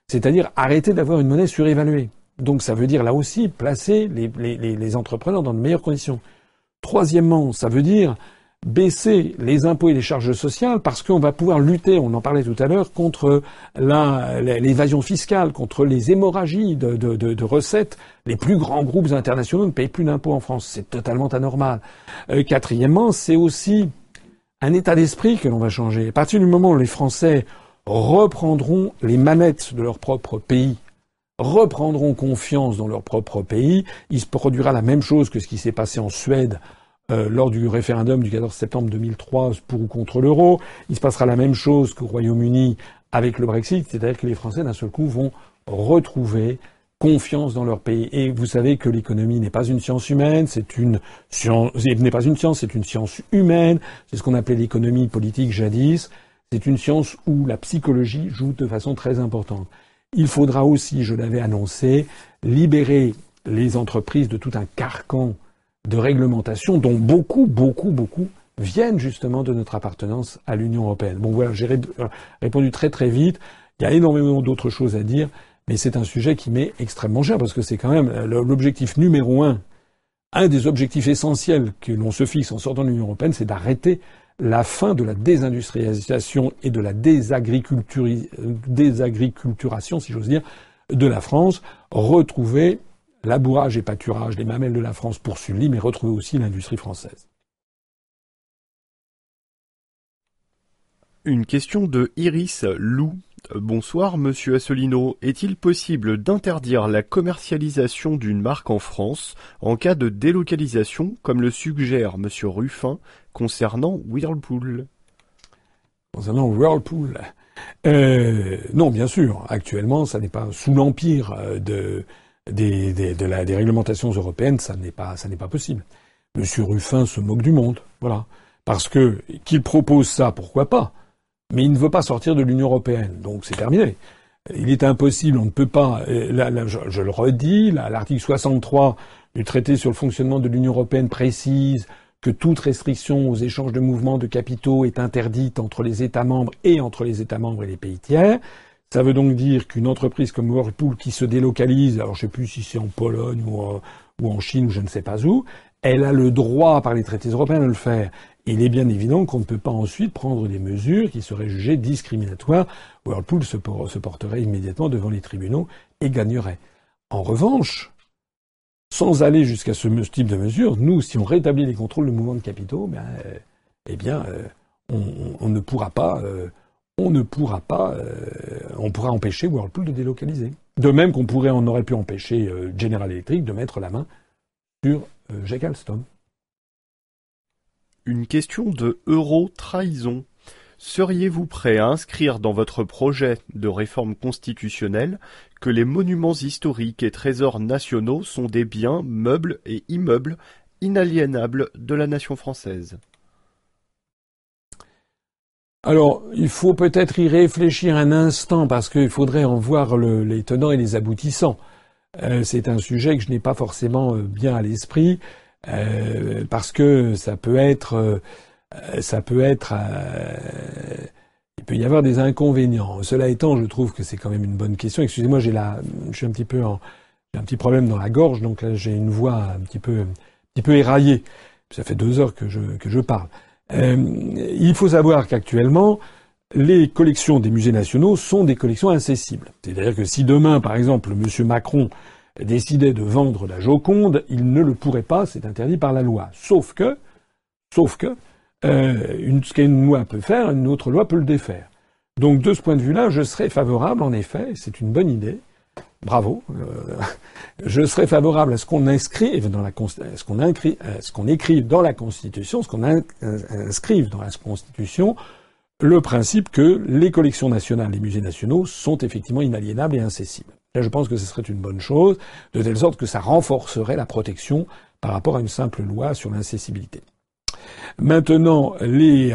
S2: c'est-à-dire arrêter d'avoir une monnaie surévaluée. Donc ça veut dire là aussi placer les, entrepreneurs dans de meilleures conditions. Troisièmement, ça veut dire baisser les impôts et les charges sociales parce qu'on va pouvoir lutter, on en parlait tout à l'heure, contre l'évasion fiscale, contre les hémorragies de, recettes. Les plus grands groupes internationaux ne payent plus d'impôts en France. C'est totalement anormal. Euh, quatrièmement, c'est aussi un état d'esprit que l'on va changer. À partir du moment où les Français reprendront les manettes de leur propre pays, reprendront confiance dans leur propre pays. Il se produira la même chose que ce qui s'est passé en Suède euh, lors du référendum du 14 septembre 2003 pour ou contre l'euro. Il se passera la même chose qu'au Royaume-Uni avec le Brexit, c'est-à-dire que les Français d'un seul coup vont retrouver confiance dans leur pays. Et vous savez que l'économie n'est pas une science humaine, c'est c'est une science humaine. C'est ce qu'on appelait l'économie politique jadis. C'est une science où la psychologie joue de façon très importante. Il faudra aussi, je l'avais annoncé, libérer les entreprises de tout un carcan de réglementation dont beaucoup, beaucoup, beaucoup viennent justement de notre appartenance à l'Union européenne. Bon voilà, j'ai répondu très très vite. Il y a énormément d'autres choses à dire, mais c'est un sujet qui m'est extrêmement cher parce que c'est quand même l'objectif numéro un, un des objectifs essentiels que l'on se fixe en sortant de l'Union européenne, c'est d'arrêter la fin de la désindustrialisation et de la désagriculturation, si j'ose dire, de la France, retrouver labourage et pâturage, les mamelles de la France pour Sully, mais retrouver aussi l'industrie française.
S1: Une question de Iris Lou. Bonsoir, monsieur Assolino. Est-il possible d'interdire la commercialisation d'une marque en France en cas de délocalisation, comme le suggère monsieur Ruffin concernant Whirlpool?
S2: Concernant Whirlpool euh, Non, bien sûr. Actuellement, ça n'est pas sous l'empire euh, de, des, réglementations européennes, ça n'est pas, pas possible. Monsieur Ruffin se moque du monde, voilà. Parce que qu'il propose ça, pourquoi pas? Mais il ne veut pas sortir de l'Union européenne, donc c'est terminé. Il est impossible, on ne peut pas, euh, je, le redis, l'article 63 du traité sur le fonctionnement de l'Union européenne précise que toute restriction aux échanges de mouvements de capitaux est interdite entre les États membres et entre les États membres et les pays tiers. Ça veut donc dire qu'une entreprise comme Whirlpool qui se délocalise, alors je ne sais plus si c'est en Pologne ou en Chine ou je ne sais pas où, elle a le droit par les traités européens de le faire il est bien évident qu'on ne peut pas ensuite prendre des mesures qui seraient jugées discriminatoires. Whirlpool se, porterait immédiatement devant les tribunaux et gagnerait. En revanche, sans aller jusqu'à ce type de mesures, nous, si on rétablit les contrôles de mouvement de capitaux, ben, euh, eh bien, euh, on, ne pourra pas, euh, on ne pourra pas, on pourra empêcher Whirlpool de délocaliser. De même qu'on pourrait, on aurait pu empêcher General Electric de mettre la main sur Jack Alstom.
S1: Une question de euro-trahison. Seriez-vous prêt à inscrire dans votre projet de réforme constitutionnelle que les monuments historiques et trésors nationaux sont des biens, meubles et immeubles inaliénables de la nation française?
S2: Alors, il faut peut-être y réfléchir un instant parce qu'il faudrait en voir les tenants et les aboutissants. Euh, c'est un sujet que je n'ai pas forcément euh, bien à l'esprit euh, parce que ça peut être, ça peut être, il peut y avoir des inconvénients. Cela étant, je trouve que c'est quand même une bonne question. Excusez-moi, j'ai la, je suis un petit peu en, j'ai un petit problème dans la gorge, donc j'ai une voix un petit peu, un petit peu éraillée. Ça fait deux heures que je que je parle. Euh, il faut savoir qu'actuellement, les collections des musées nationaux sont des collections incessibles. C'est-à-dire que si demain, par exemple, M. Macron décidait de vendre la Joconde, il ne le pourrait pas, c'est interdit par la loi. Sauf que, sauf que, euh, une, ce qu'une loi peut faire, une autre loi peut le défaire. Donc de ce point de vue-là, je serais favorable, en effet, c'est une bonne idée, bravo. Euh, je serais favorable à ce qu'on inscrive dans la ce qu'on qu'on écrive dans la Constitution, ce qu'on inscrive dans la Constitution, le principe que les collections nationales, les musées nationaux sont effectivement inaliénables et incessibles. Je pense que ce serait une bonne chose, de telle sorte que ça renforcerait la protection par rapport à une simple loi sur l'incessibilité. Maintenant, les,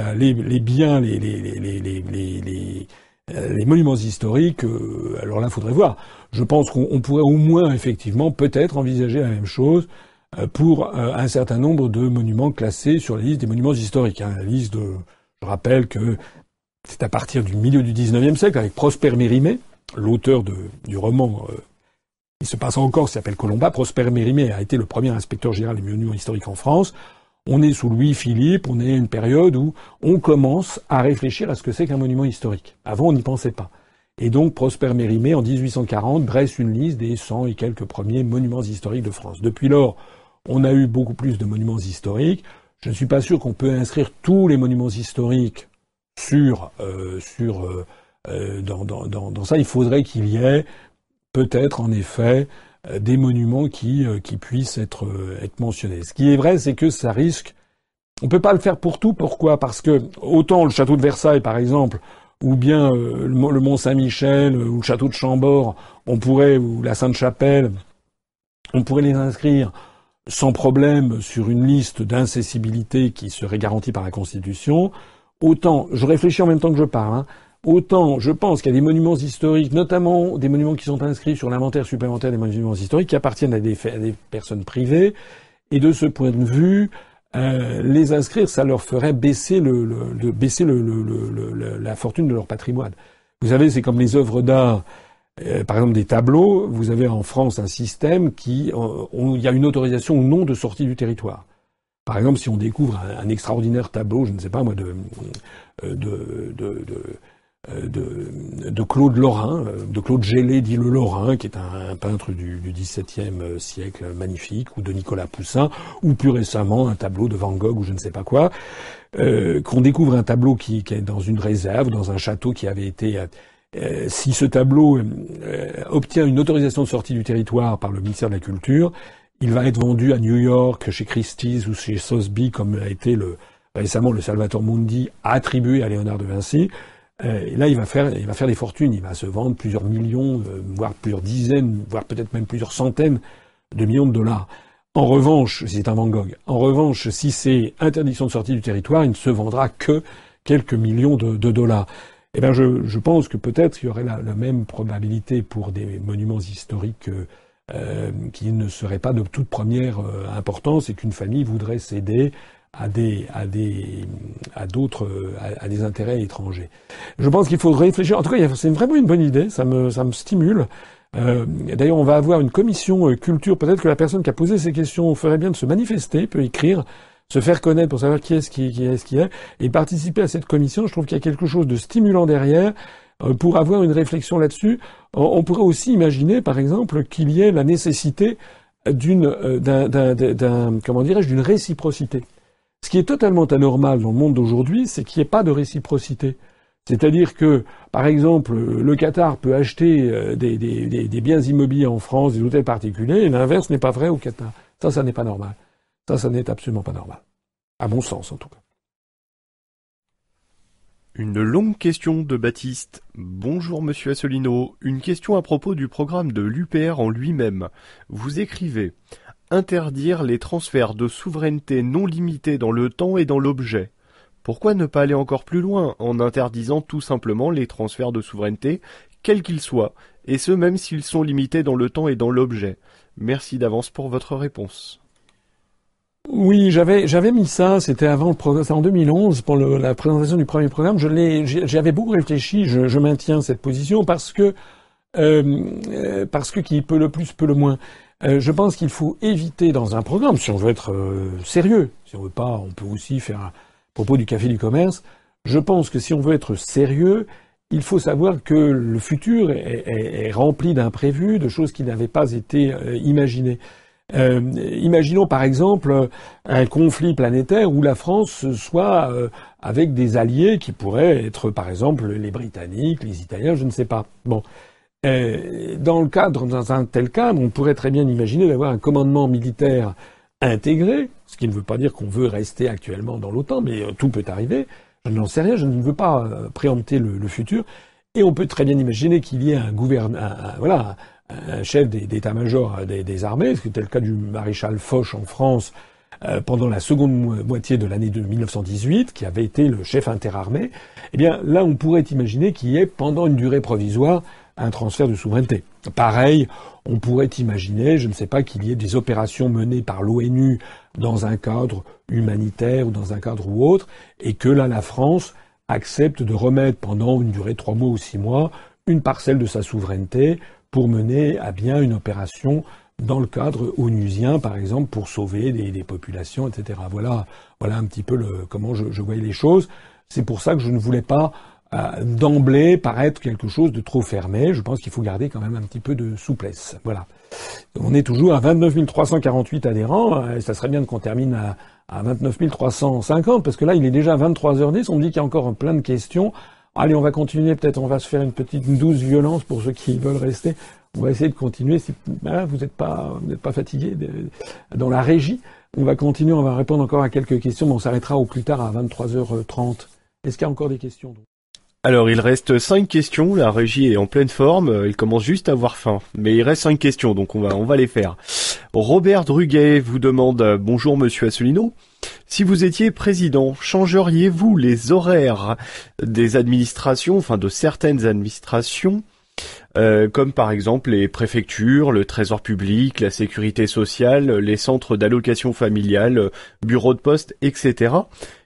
S2: biens, les, euh, monuments historiques, euh, alors là, il faudrait voir. Je pense qu'on pourrait au moins, effectivement, peut-être envisager la même chose euh, pour un certain nombre de monuments classés sur la liste des monuments historiques. Hein. La liste de, je rappelle que c'est à partir du milieu du XIXe siècle, avec Prosper Mérimée, l'auteur du roman qui se passe encore, s'appelle Colomba. Prosper Mérimée a été le premier inspecteur général des monuments historiques en France. On est sous Louis-Philippe, on est à une période où on commence à réfléchir à ce que c'est qu'un monument historique. Avant, on n'y pensait pas. Et donc, Prosper Mérimée, en 1840, dresse une liste des 100 et quelques premiers monuments historiques de France. Depuis lors, on a eu beaucoup plus de monuments historiques. Je ne suis pas sûr qu'on peut inscrire tous les monuments historiques sur, euh, sur euh, euh, dans, dans, dans, ça. Il faudrait qu'il y ait peut-être, en effet, euh, des monuments qui, euh, qui puissent être, euh, être mentionnés. Ce qui est vrai, c'est que ça risque. On peut pas le faire pour tout. Pourquoi? Parce que autant le château de Versailles, par exemple, ou bien le Mont Saint-Michel, ou le château de Chambord, on pourrait, ou la Sainte-Chapelle, on pourrait les inscrire sans problème sur une liste d'incessibilité qui serait garantie par la Constitution. Autant, je réfléchis en même temps que je parle, hein, Autant, je pense qu'il y a des monuments historiques, notamment des monuments qui sont inscrits sur l'inventaire supplémentaire des monuments historiques, qui appartiennent à des, personnes privées. Et de ce point de vue, euh, les inscrire, ça leur ferait baisser, le, baisser la fortune de leur patrimoine. Vous savez, c'est comme les œuvres d'art. Euh, par exemple, des tableaux. Vous avez en France un système qui, euh, il y a une autorisation ou non de sortie du territoire. Par exemple, si on découvre un, extraordinaire tableau, je ne sais pas moi, de, de, de euh, de, de, Claude Lorrain, euh, de Claude Gélé dit le Lorrain, qui est un, peintre du, du, XVIIe euh, siècle magnifique, ou de Nicolas Poussin, ou plus récemment un tableau de Van Gogh ou je ne sais pas quoi, euh, qu'on découvre un tableau qui, qui, est dans une réserve, dans un château qui avait été... Euh, si ce tableau obtient une autorisation de sortie du territoire par le ministère de la Culture, il va être vendu à New York, chez Christie's ou chez Sotheby, comme a été le, récemment le Salvator Mundi attribué à Léonard de Vinci. Euh, et là, il va faire, il va faire des fortunes. Il va se vendre plusieurs millions, euh, voire plusieurs dizaines, voire peut-être même plusieurs centaines de millions de dollars. En revanche, si c'est un Van Gogh, en revanche, si c'est interdiction de sortie du territoire, il ne se vendra que quelques millions de, dollars. Eh bien, je, pense que peut-être il y aurait la, même probabilité pour des monuments historiques euh, qui ne seraient pas de toute première importance et qu'une famille voudrait céder à des à des à d'autres à, des intérêts étrangers. Je pense qu'il faut réfléchir. En tout cas, c'est vraiment une bonne idée. Ça me ça me stimule. Euh, D'ailleurs, on va avoir une commission euh, culture. Peut-être que la personne qui a posé ces questions ferait bien de se manifester, peut écrire, se faire connaître pour savoir qui est-ce qui, qui est ce qui est, et participer à cette commission. Je trouve qu'il y a quelque chose de stimulant derrière euh, pour avoir une réflexion là-dessus. On pourrait aussi imaginer, par exemple, qu'il y ait la nécessité d'une euh, d'un comment dirais-je d'une réciprocité. Ce qui est totalement anormal dans le monde d'aujourd'hui, c'est qu'il n'y ait pas de réciprocité. C'est-à-dire que, par exemple, le Qatar peut acheter euh, des, biens immobiliers en France, des hôtels particuliers, et l'inverse n'est pas vrai au Qatar. Ça, ça n'est pas normal. Ça, ça n'est absolument pas normal. À mon sens, en tout cas.
S1: Une longue question de Baptiste. Bonjour Monsieur Assolino. Une question à propos du programme de l'UPR en lui-même. Vous écrivez interdire les transferts de souveraineté non limités dans le temps et dans l'objet. Pourquoi ne pas aller encore plus loin en interdisant tout simplement les transferts de souveraineté, quels qu'ils soient, et ce même s'ils sont limités dans le temps et dans l'objet? Merci d'avance pour votre réponse.
S2: Oui, j'avais j'avais mis ça. C'était avant le programme, en 2011 pour la présentation du premier programme. Je l'ai, j'avais beaucoup réfléchi. Je, maintiens cette position parce que euh, euh, parce que qui peut le plus peut le moins. Euh, je pense qu'il faut éviter dans un programme, si on veut être euh, sérieux, si on veut pas, on peut aussi faire un propos du café du commerce. Je pense que si on veut être sérieux, il faut savoir que le futur est, rempli d'imprévus, de choses qui n'avaient pas été imaginées. Euh, imaginons par exemple un conflit planétaire où la France soit avec des alliés qui pourraient être par exemple les Britanniques, les Italiens, je ne sais pas. Bon. Euh, dans le cadre, dans un tel cadre, on pourrait très bien imaginer d'avoir un commandement militaire intégré, ce qui ne veut pas dire qu'on veut rester actuellement dans l'OTAN, mais tout peut arriver. Je n'en sais rien, je ne veux pas préempter le, futur. Et on peut très bien imaginer qu'il y ait un gouvernement, voilà, un chef d'état-major des, des, armées, c'était le cas du maréchal Foch en France euh, pendant la seconde moitié de l'année de 1918, qui avait été le chef interarmé, eh bien là on pourrait imaginer qu'il y ait pendant une durée provisoire un transfert de souveraineté. Pareil, on pourrait imaginer, je ne sais pas, qu'il y ait des opérations menées par l'ONU dans un cadre humanitaire ou dans un cadre ou autre, et que là la France accepte de remettre pendant une durée de trois mois ou six mois une parcelle de sa souveraineté pour mener à bien une opération dans le cadre onusien, par exemple, pour sauver des, populations, etc. Voilà, voilà un petit peu le, comment je, voyais les choses. C'est pour ça que je ne voulais pas euh, d'emblée paraître quelque chose de trop fermé. Je pense qu'il faut garder quand même un petit peu de souplesse. Voilà. On est toujours à 29 348 adhérents. Et ça serait bien qu'on termine à, à 29 350 parce que là, il est déjà 23h10. On me dit qu'il y a encore plein de questions. Allez, on va continuer. Peut-être on va se faire une petite douce violence pour ceux qui veulent rester. On va essayer de continuer. Si vous n'êtes pas, vous n'êtes pas fatigué dans la régie, on va continuer. On va répondre encore à quelques questions, mais on s'arrêtera au plus tard à 23h30. Est-ce qu'il y a encore des questions
S1: alors il reste cinq questions, la régie est en pleine forme, il commence juste à avoir faim, mais il reste cinq questions, donc on va on va les faire. Robert Druguet vous demande bonjour Monsieur Asselineau. Si vous étiez président, changeriez-vous les horaires des administrations, enfin de certaines administrations, euh, comme par exemple les préfectures, le trésor public, la sécurité sociale, les centres d'allocation familiale, bureaux de poste, etc.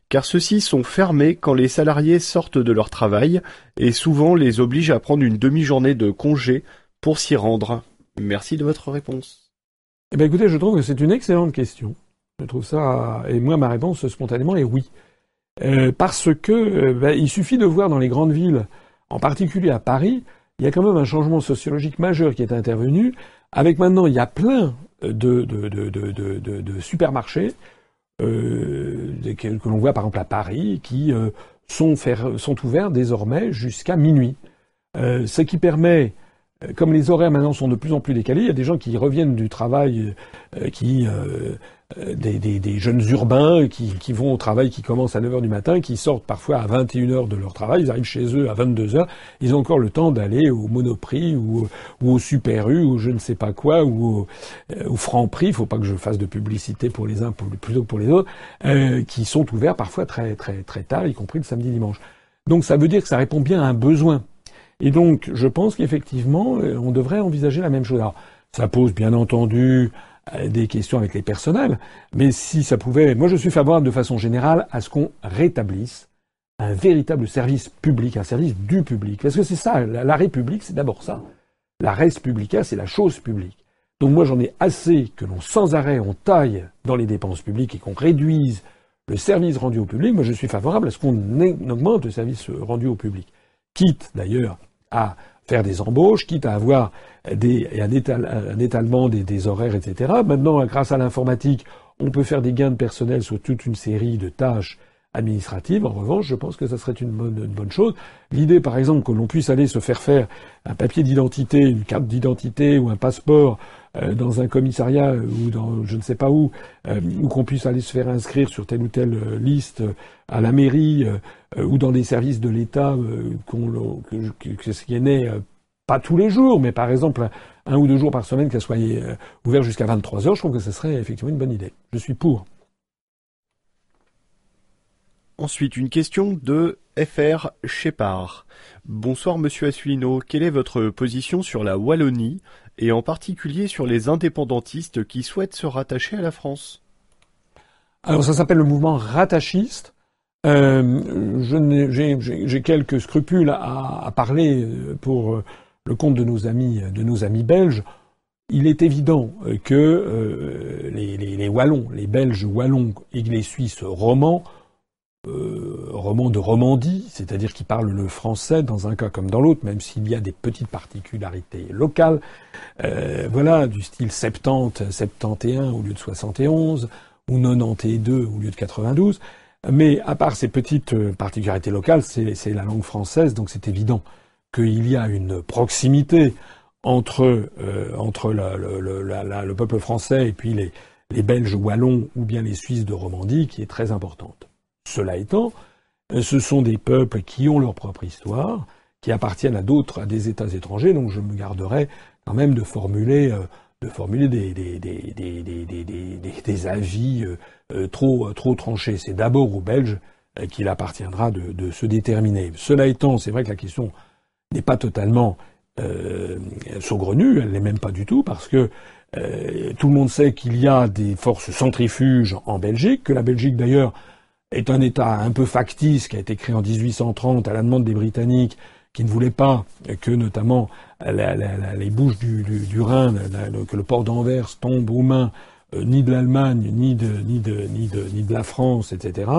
S1: Car ceux-ci sont fermés quand les salariés sortent de leur travail et souvent les obligent à prendre une demi-journée de congé pour s'y rendre. Merci de votre réponse.
S2: Eh bien écoutez, je trouve que c'est une excellente question. Je trouve ça, et moi ma réponse spontanément est oui, euh, parce que euh, ben, il suffit de voir dans les grandes villes, en particulier à Paris, il y a quand même un changement sociologique majeur qui est intervenu. Avec maintenant, il y a plein de, supermarchés euh, que, l'on voit par exemple à Paris, qui euh, sont, ouverts désormais jusqu'à minuit. Euh, ce qui permet comme les horaires maintenant sont de plus en plus décalés, il y a des gens qui reviennent du travail, qui euh, des, des, des, jeunes urbains qui, qui, vont au travail, qui commencent à 9h du matin, qui sortent parfois à 21h de leur travail, ils arrivent chez eux à 22h, ils ont encore le temps d'aller au Monoprix ou, ou au Super U ou je ne sais pas quoi, ou au, euh, au Franc-Prix, il faut pas que je fasse de publicité pour les uns plutôt que pour les autres, euh, qui sont ouverts parfois très, très, très tard, y compris le samedi dimanche. Donc ça veut dire que ça répond bien à un besoin. Et donc je pense qu'effectivement, euh, on devrait envisager la même chose. Alors, ça pose bien entendu euh, des questions avec les personnels, mais si ça pouvait, moi je suis favorable de façon générale à ce qu'on rétablisse un véritable service public, un service du public, parce que c'est ça, la, République, c'est d'abord ça. La res publica, c'est la chose publique. Donc moi j'en ai assez que l'on sans arrêt on taille dans les dépenses publiques et qu'on réduise le service rendu au public. Moi je suis favorable à ce qu'on augmente le service rendu au public, quitte d'ailleurs à faire des embauches, quitte à avoir des, un, un, étalement des, des, horaires, etc. Maintenant, grâce à l'informatique, on peut faire des gains de personnel sur toute une série de tâches administratives. En revanche, je pense que ça serait une bonne, chose. L'idée, par exemple, que l'on puisse aller se faire faire un papier d'identité, une carte d'identité ou un passeport euh, dans un commissariat ou dans je ne sais pas où, euh, ou qu'on puisse aller se faire inscrire sur telle ou telle euh, liste à la mairie ou dans des services de l'État qu'on que, que, ce qui est né pas tous les jours, mais par exemple un, ou deux jours par semaine qu'elle soit ouverte jusqu'à 23 heures, je trouve que ce serait effectivement une bonne idée. Je suis pour.
S1: Ensuite, une question de FR Shepard. Bonsoir Monsieur Asselineau, quelle est votre position sur la Wallonie et en particulier sur les indépendantistes qui souhaitent se rattacher à la France?
S2: Alors ça s'appelle le mouvement rattachiste. Euh, j'ai quelques scrupules à, parler euh, pour euh, le compte de nos amis, belges. Il est évident que les, les, les, Wallons, les Belges wallons et les Suisses romans, euh, romans de Romandie, c'est-à-dire qui parlent le français dans un cas comme dans l'autre, même s'il y a des petites particularités locales, euh, voilà, du style 70, 71 au lieu de 71, ou 92 au lieu de 92. Mais à part ces petites euh, particularités locales, c'est la langue française, donc c'est évident qu'il y a une proximité entre, euh, le, peuple français et puis les, les, Belges wallons ou bien les Suisses de Romandie qui est très importante. Cela étant, euh, ce sont des peuples qui ont leur propre histoire, qui appartiennent à d'autres, à des États étrangers, donc je me garderai quand même de formuler, euh, de formuler des, avis euh, trop, trop tranchés. C'est d'abord aux Belges qu'il appartiendra de, se déterminer. Cela étant, c'est vrai que la question n'est pas totalement euh, saugrenue, elle n'est même pas du tout, parce que euh, tout le monde sait qu'il y a des forces centrifuges en Belgique, que la Belgique d'ailleurs est un État un peu factice qui a été créé en 1830 à la demande des Britanniques qui ne voulaient pas que notamment les bouches du, Rhin, que le port d'Anvers tombe aux mains euh, ni de l'Allemagne, ni de, ni, de, ni, de, ni de la France, etc.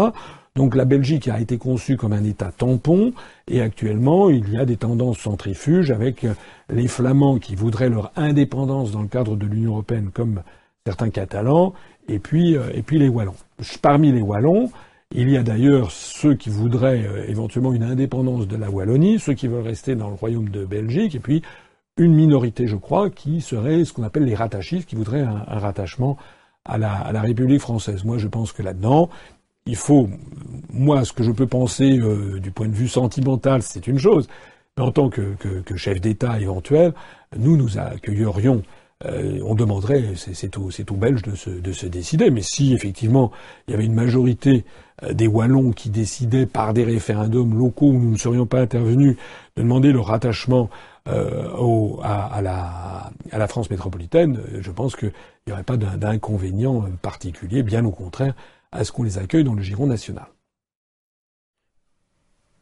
S2: Donc la Belgique a été conçue comme un État tampon, et actuellement il y a des tendances centrifuges avec euh, les Flamands qui voudraient leur indépendance dans le cadre de l'Union européenne, comme certains Catalans, et puis, euh, et puis les Wallons. Parmi les Wallons, il y a d'ailleurs ceux qui voudraient euh, éventuellement une indépendance de la Wallonie, ceux qui veulent rester dans le royaume de Belgique, et puis une minorité, je crois, qui serait ce qu'on appelle les rattachistes, qui voudraient un, rattachement à la, République française. Moi, je pense que là-dedans, il faut, moi, ce que je peux penser euh, du point de vue sentimental, c'est une chose. Mais en tant que, chef d'État éventuel, nous nous accueillerions. Euh, on demanderait, c'est tout, tout belge de se, de se décider. Mais si effectivement il y avait une majorité euh, des Wallons qui décidaient par des référendums locaux où nous ne serions pas intervenus de demander le rattachement au, à, la, France métropolitaine, je pense qu'il n'y aurait pas d'inconvénient particulier, bien au contraire à ce qu'on les accueille dans le giron national.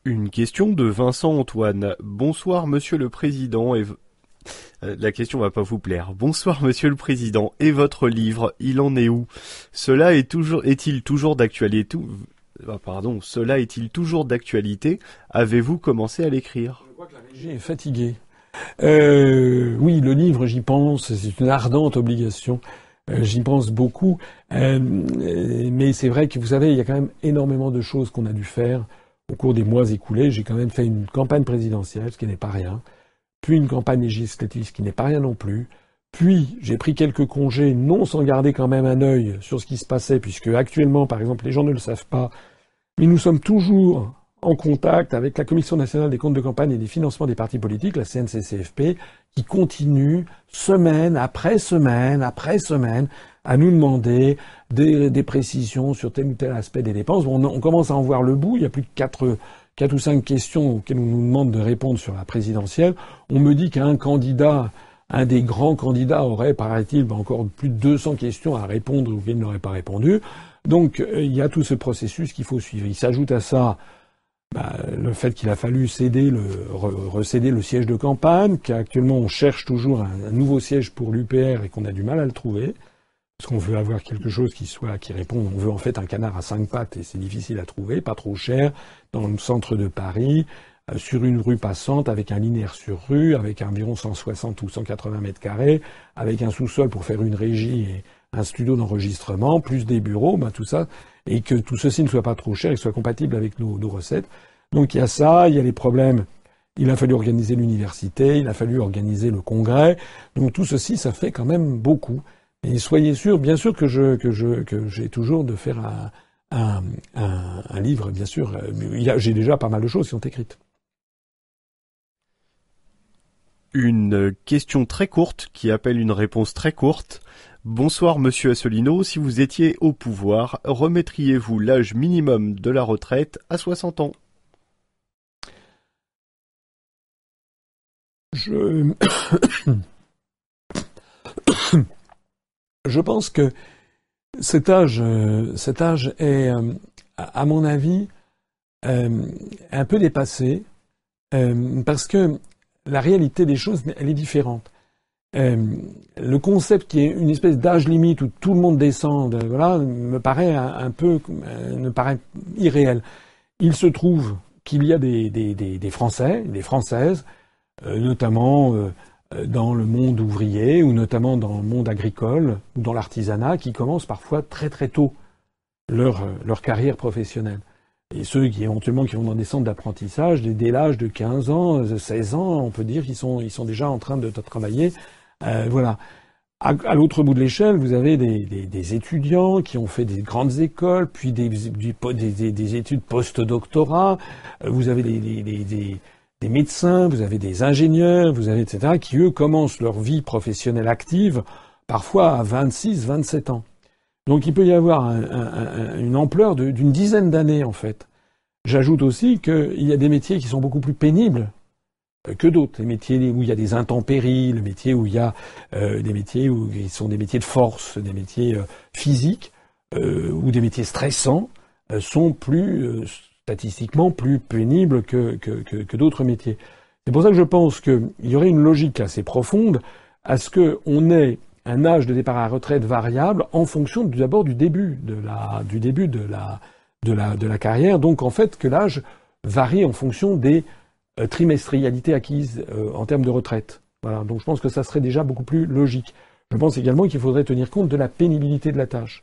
S1: Une question de Vincent Antoine. Bonsoir Monsieur le Président euh, la question va pas vous plaire. Bonsoir Monsieur le Président. Et votre livre, il en est où? Cela est toujours est-il toujours d'actualité ah, Pardon, cela est-il toujours d'actualité? Avez-vous commencé à l'écrire?
S2: Je crois que la régie est fatiguée. Euh, oui, le livre, j'y pense. C'est une ardente obligation. Euh, j'y pense beaucoup. Euh, mais c'est vrai que vous savez, il y a quand même énormément de choses qu'on a dû faire au cours des mois écoulés. J'ai quand même fait une campagne présidentielle, ce qui n'est pas rien, puis une campagne législative, ce qui n'est pas rien non plus. Puis j'ai pris quelques congés, non sans garder quand même un œil sur ce qui se passait, puisque actuellement, par exemple, les gens ne le savent pas, mais nous sommes toujours en contact avec la Commission nationale des comptes de campagne et des financements des partis politiques, la CNCCFP, qui continue semaine après semaine après semaine à nous demander des, précisions sur tel ou tel aspect des dépenses. Bon, on, commence à en voir le bout. Il y a plus de quatre, quatre ou cinq questions auxquelles on nous demande de répondre sur la présidentielle. On me dit qu'un candidat, un des grands candidats aurait, paraît-il, encore plus de 200 questions à répondre auxquelles il n'aurait pas répondu. Donc, euh, il y a tout ce processus qu'il faut suivre. Il s'ajoute à ça bah, le fait qu'il a fallu céder le, recéder le siège de campagne, qu'actuellement on cherche toujours un, nouveau siège pour l'UPR et qu'on a du mal à le trouver, parce qu'on veut avoir quelque chose qui soit qui réponde. On veut en fait un canard à cinq pattes et c'est difficile à trouver, pas trop cher, dans le centre de Paris, euh, sur une rue passante, avec un linéaire sur rue, avec environ 160 ou 180 mètres carrés, avec un sous-sol pour faire une régie et un studio d'enregistrement, plus des bureaux, ben tout ça, et que tout ceci ne soit pas trop cher et soit compatible avec nos, nos recettes. Donc il y a ça, il y a les problèmes. Il a fallu organiser l'université, il a fallu organiser le congrès. Donc tout ceci, ça fait quand même beaucoup. Et soyez sûr, bien sûr que je que je que j'ai toujours de faire un, un, un, un livre, bien sûr. J'ai déjà pas mal de choses qui sont écrites.
S1: Une question très courte qui appelle une réponse très courte. Bonsoir Monsieur Asselineau, si vous étiez au pouvoir, remettriez-vous l'âge minimum de la retraite à 60 ans
S2: Je... Je pense que cet âge, cet âge est, euh, à mon avis, euh, un peu dépassé, euh, parce que la réalité des choses, elle est différente. le concept qui est une espèce d'âge limite où tout le monde descend, voilà, me paraît un, peu, paraît irréel. Il se trouve qu'il y a des, Français, des Françaises, notamment euh, dans le monde ouvrier ou notamment dans le monde agricole ou dans l'artisanat qui commencent parfois très très tôt leur, euh, leur carrière professionnelle. Et ceux qui éventuellement qui vont dans des centres d'apprentissage, dès, l'âge de 15 ans, 16 euh, ans, on peut dire qu'ils sont, ils sont déjà en train de, travailler. voilà. À, l'autre bout de l'échelle, vous avez des, des, des, étudiants qui ont fait des grandes écoles, puis des, des études post-doctorat. Vous avez des, des médecins, vous avez des ingénieurs, vous avez etc., qui eux commencent leur vie professionnelle active parfois à 26, 27 ans. Donc il peut y avoir une ampleur d'une dizaine d'années en fait. J'ajoute aussi qu'il y a des métiers qui sont beaucoup plus pénibles euh, que d'autres. Les métiers où il y a des intempéries, les métiers où il y a euh, des métiers où ils sont des métiers de force, des métiers euh, physiques ou des métiers stressants sont plus statistiquement plus pénible que, d'autres métiers. C'est pour ça que je pense qu'il y aurait une logique assez profonde à ce qu'on ait un âge de départ à la retraite variable en fonction d'abord du début de la carrière. Donc en fait que l'âge varie en fonction des euh, trimestrialités acquises euh, en termes de retraite. Voilà. Donc je pense que ça serait déjà beaucoup plus logique. Je pense également qu'il faudrait tenir compte de la pénibilité de la tâche.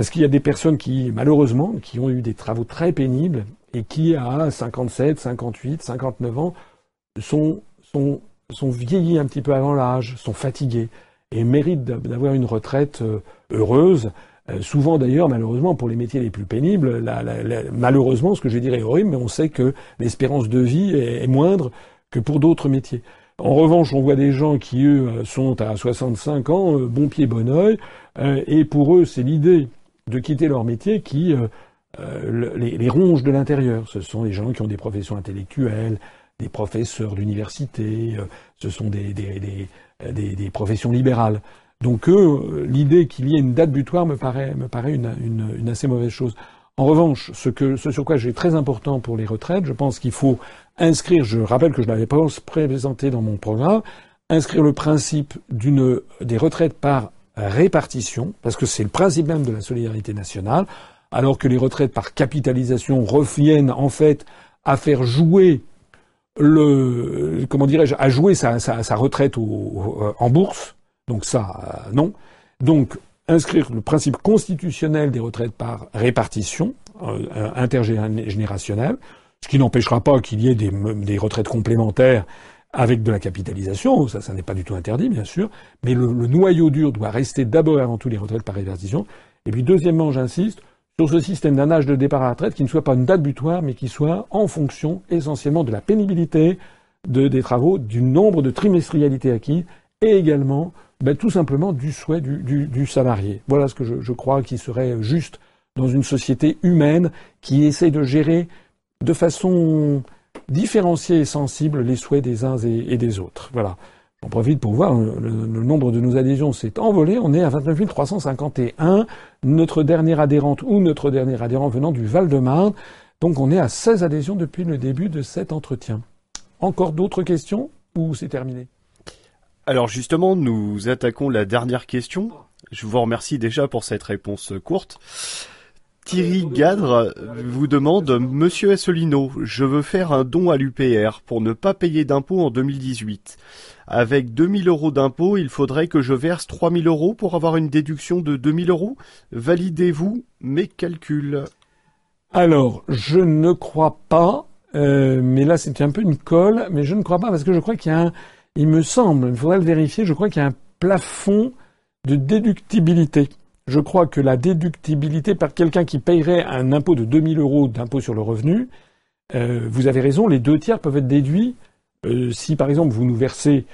S2: Parce qu'il y a des personnes qui, malheureusement, qui ont eu des travaux très pénibles et qui, à 57, 58, 59 ans, sont, sont, sont vieillis un petit peu avant l'âge, sont fatigués et méritent d'avoir une retraite euh, heureuse. Euh, souvent d'ailleurs, malheureusement, pour les métiers les plus pénibles, malheureusement, ce que je dire est horrible, mais on sait que l'espérance de vie est, moindre que pour d'autres métiers. En revanche, on voit des gens qui, eux, sont à 65 ans, euh, bon pied, bon oeil, et pour eux, c'est l'idée de quitter leur métier qui euh, les, les, ronges de l'intérieur. Ce sont des gens qui ont des professions intellectuelles, des professeurs d'université, euh, ce sont des, professions libérales. Donc l'idée qu'il y ait une date butoir me paraît, une, assez mauvaise chose. En revanche, ce, que, ce sur quoi j'ai très important pour les retraites, je pense qu'il faut inscrire, je rappelle que je l'avais pas présenté dans mon programme, inscrire le principe des retraites par répartition, parce que c'est le principe même de la solidarité nationale alors que les retraites par capitalisation reviennent en fait à faire jouer le comment dirais-je à jouer sa, retraite en bourse. Donc ça, euh, non. Donc inscrire le principe constitutionnel des retraites par répartition euh, intergénérationnelle, ce qui n'empêchera pas qu'il y ait des, retraites complémentaires avec de la capitalisation, ça, ça n'est pas du tout interdit, bien sûr, mais le, le noyau dur doit rester d'abord avant tout les retraites par répartition. Et puis deuxièmement, j'insiste, sur ce système d'un âge de départ à la retraite qui ne soit pas une date butoir, mais qui soit en fonction essentiellement de la pénibilité de, des travaux, du nombre de trimestrialités acquis, et également ben, tout simplement du souhait du, du, salarié. Voilà ce que je, je, crois qui serait juste dans une société humaine qui essaie de gérer de façon différenciée et sensible les souhaits des uns et des autres. Voilà. J'en profite pour voir, le, nombre de nos adhésions s'est envolé. On est à 29 351. Notre dernière adhérente ou notre dernier adhérent venant du Val-de-Marne. Donc on est à 16 adhésions depuis le début de cet entretien. Encore d'autres questions ou c'est terminé?
S1: Alors justement, nous attaquons la dernière question. Je vous remercie déjà pour cette réponse courte. Thierry Gadre vous demande Monsieur Assolino, je veux faire un don à l'UPR pour ne pas payer d'impôts en 2018. Avec 2000 euros d'impôts, il faudrait que je verse 3000 euros pour avoir une déduction de 2000 euros. Validez-vous mes calculs.
S2: Alors, je ne crois pas, euh, mais là c'est un peu une colle, mais je ne crois pas parce que je crois qu'il y a un, il me semble, il faudrait le vérifier, je crois qu'il y a un plafond de déductibilité. Je crois que la déductibilité par quelqu'un qui payerait un impôt de 2000 euros d'impôt sur le revenu, euh, vous avez raison, les deux tiers peuvent être déduits euh, si par exemple vous nous versez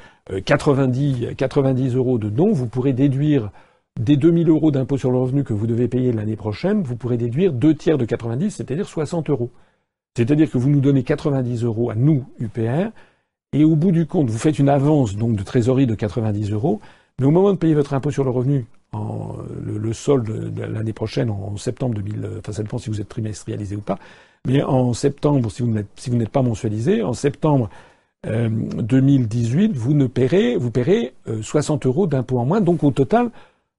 S2: 90, euh, 90 euros de dons, vous pourrez déduire des 2000 euros d'impôt sur le revenu que vous devez payer l'année prochaine, vous pourrez déduire deux tiers de 90, c'est-à-dire 60 euros. C'est-à-dire que vous nous donnez 90 euros à nous, UPR, et au bout du compte, vous faites une avance donc de trésorerie de 90 euros, mais au moment de payer votre impôt sur le revenu, le, solde de l'année prochaine, en septembre 2000, enfin ça dépend si vous êtes trimestrialisé ou pas, mais en septembre, si vous n'êtes pas mensualisé, en septembre 2018, euh, vous ne paierez, vous paierez 60 euh, euros d'impôt en moins, donc au total,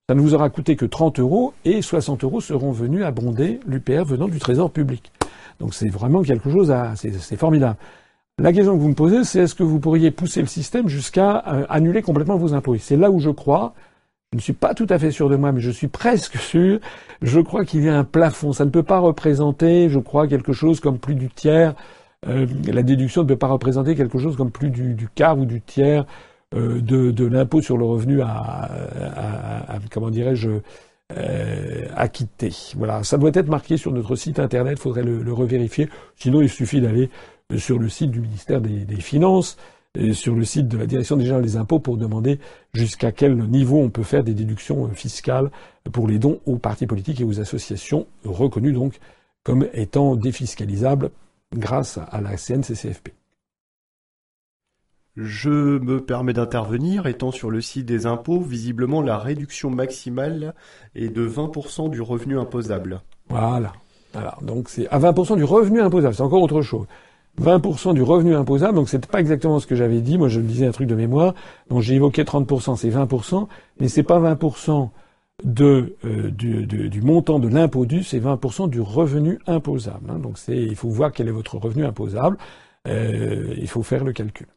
S2: ça ne vous aura coûté que 30 euros et 60 euros seront venus abonder l'UPR venant du Trésor public. Donc c'est vraiment quelque chose c'est formidable. La question que vous me posez, c'est est-ce que vous pourriez pousser le système jusqu'à euh, annuler complètement vos impôts? C'est là où je crois. Je ne suis pas tout à fait sûr de moi, mais je suis presque sûr. Je crois qu'il y a un plafond. Ça ne peut pas représenter, je crois, quelque chose comme plus du tiers. Euh, la déduction ne peut pas représenter quelque chose comme plus du, du quart ou du tiers euh, de, de l'impôt sur le revenu à, à, à comment dirais-je euh, acquitté. Voilà, ça doit être marqué sur notre site internet. Il faudrait le, le, revérifier. Sinon, il suffit d'aller euh, sur le site du ministère des, des Finances, sur le site de la Direction générale des impôts pour demander jusqu'à quel niveau on peut faire des déductions euh, fiscales pour les dons aux partis politiques et aux associations reconnues donc comme étant défiscalisables grâce à la CNCCFP.
S1: Je me permets d'intervenir, étant sur le site des impôts, visiblement la réduction maximale est de 20% du revenu imposable.
S2: Voilà. Alors, donc c'est à 20% du revenu imposable, c'est encore autre chose. 20% du revenu imposable, donc c'est pas exactement ce que j'avais dit, moi je disais un truc de mémoire, donc j'ai évoqué 30%, c'est 20%, mais c'est pas 20% de, euh, du, du, montant de l'impôt dû, c'est 20% du revenu imposable. Hein. donc c'est, il faut voir quel est votre revenu imposable, euh, il faut faire le calcul.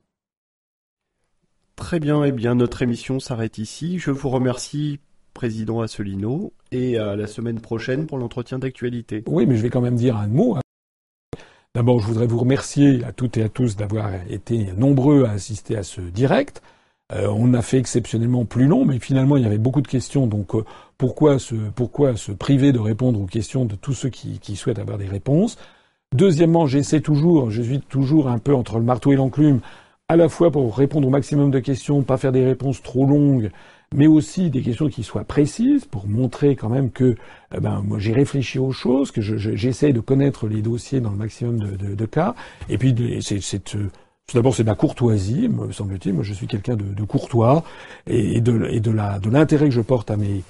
S1: Très bien, eh bien notre émission s'arrête ici. Je vous remercie, Président Asselineau, et à la semaine prochaine pour l'entretien d'actualité.
S2: Oui, mais je vais quand même dire un mot. D'abord, je voudrais vous remercier à toutes et à tous d'avoir été nombreux à assister à ce direct. Euh, on a fait exceptionnellement plus long, mais finalement il y avait beaucoup de questions. Donc euh, pourquoi se pourquoi se priver de répondre aux questions de tous ceux qui, qui souhaitent avoir des réponses? Deuxièmement, j'essaie toujours, je suis toujours un peu entre le marteau et l'enclume à la fois pour répondre au maximum de questions, pas faire des réponses trop longues, mais aussi des questions qui soient précises pour montrer quand même que eh ben moi j'ai réfléchi aux choses, que j'essaie de connaître les dossiers dans le maximum de, de, cas. Et puis c'est euh, D'abord, c'est de la courtoisie, me semble-t-il. Moi, je suis quelqu'un de, de, courtois et, de, et de la de l'intérêt que je porte à mes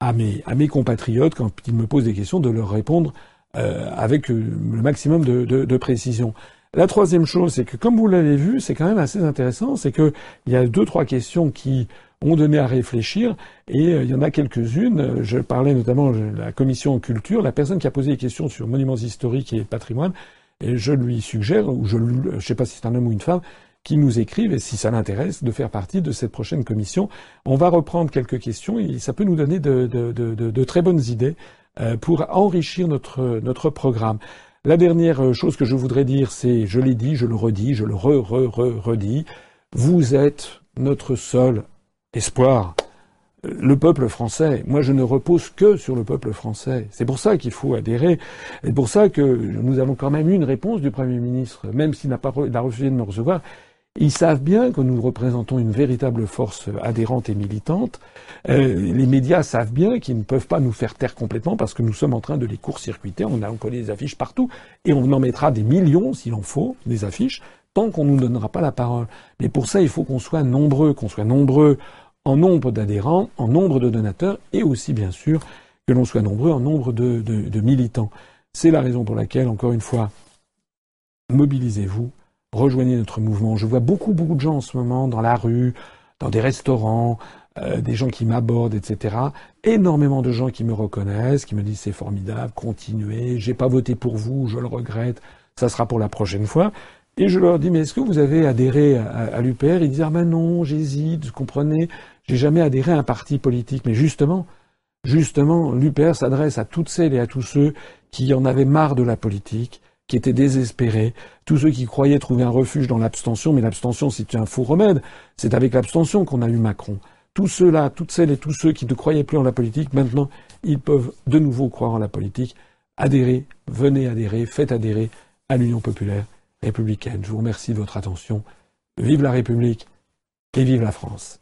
S2: à mes à mes compatriotes quand ils me posent des questions, de leur répondre euh, avec euh, le maximum de, de précision. La troisième chose, c'est que comme vous l'avez vu, c'est quand même assez intéressant, c'est qu'il y a deux, trois questions qui ont donné à réfléchir, et euh, il y en a quelques-unes. Je parlais notamment de la commission culture, la personne qui a posé des questions sur monuments historiques et patrimoine, et je lui suggère, ou je ne sais pas si c'est un homme ou une femme, qui nous écrivent et si ça l'intéresse de faire partie de cette prochaine commission. On va reprendre quelques questions et ça peut nous donner de, de très bonnes idées euh, pour enrichir notre, notre programme. La dernière euh, chose que je voudrais dire, c'est, je l'ai dit, je le redis, je le re, re, re, redis, vous êtes notre seul espoir. Le peuple français, moi je ne repose que sur le peuple français. C'est pour ça qu'il faut adhérer. C'est pour ça que nous avons quand même eu une réponse du Premier ministre, même s'il n'a pas a refusé de me recevoir. Ils savent bien que nous représentons une véritable force adhérente et militante. Euh, les médias savent bien qu'ils ne peuvent pas nous faire taire complètement parce que nous sommes en train de les court-circuiter. On, a, connaît des affiches partout et on en mettra des millions, s'il en faut, des affiches, tant qu'on ne nous donnera pas la parole. Mais pour ça, il faut qu'on soit nombreux, qu'on soit nombreux en nombre d'adhérents, en nombre de donateurs et aussi, bien sûr, que l'on soit nombreux en nombre de militants. C'est la raison pour laquelle, encore une fois, mobilisez-vous rejoignez notre mouvement. Je vois beaucoup, beaucoup de gens en ce moment dans la rue, dans des restaurants, euh, des gens qui m'abordent, etc. Énormément de gens qui me reconnaissent, qui me disent c'est formidable, continuez, j'ai pas voté pour vous, je le regrette, ça sera pour la prochaine fois. Et je leur dis mais est-ce que vous avez adhéré à, à l'UPR Ils disent ah ben non, j'hésite, vous comprenez, j'ai jamais adhéré à un parti politique. Mais justement, justement, l'UPR s'adresse à toutes celles et à tous ceux qui en avaient marre de la politique, qui étaient désespérés, tous ceux qui croyaient trouver un refuge dans l'abstention, mais l'abstention c'est un faux remède, c'est avec l'abstention qu'on a eu Macron. Tous ceux-là, toutes celles et tous ceux qui ne croyaient plus en la politique, maintenant, ils peuvent de nouveau croire en la politique. Adhérez, venez adhérer, faites adhérer à l'Union populaire républicaine. Je vous remercie de votre attention. Vive la République et vive la France.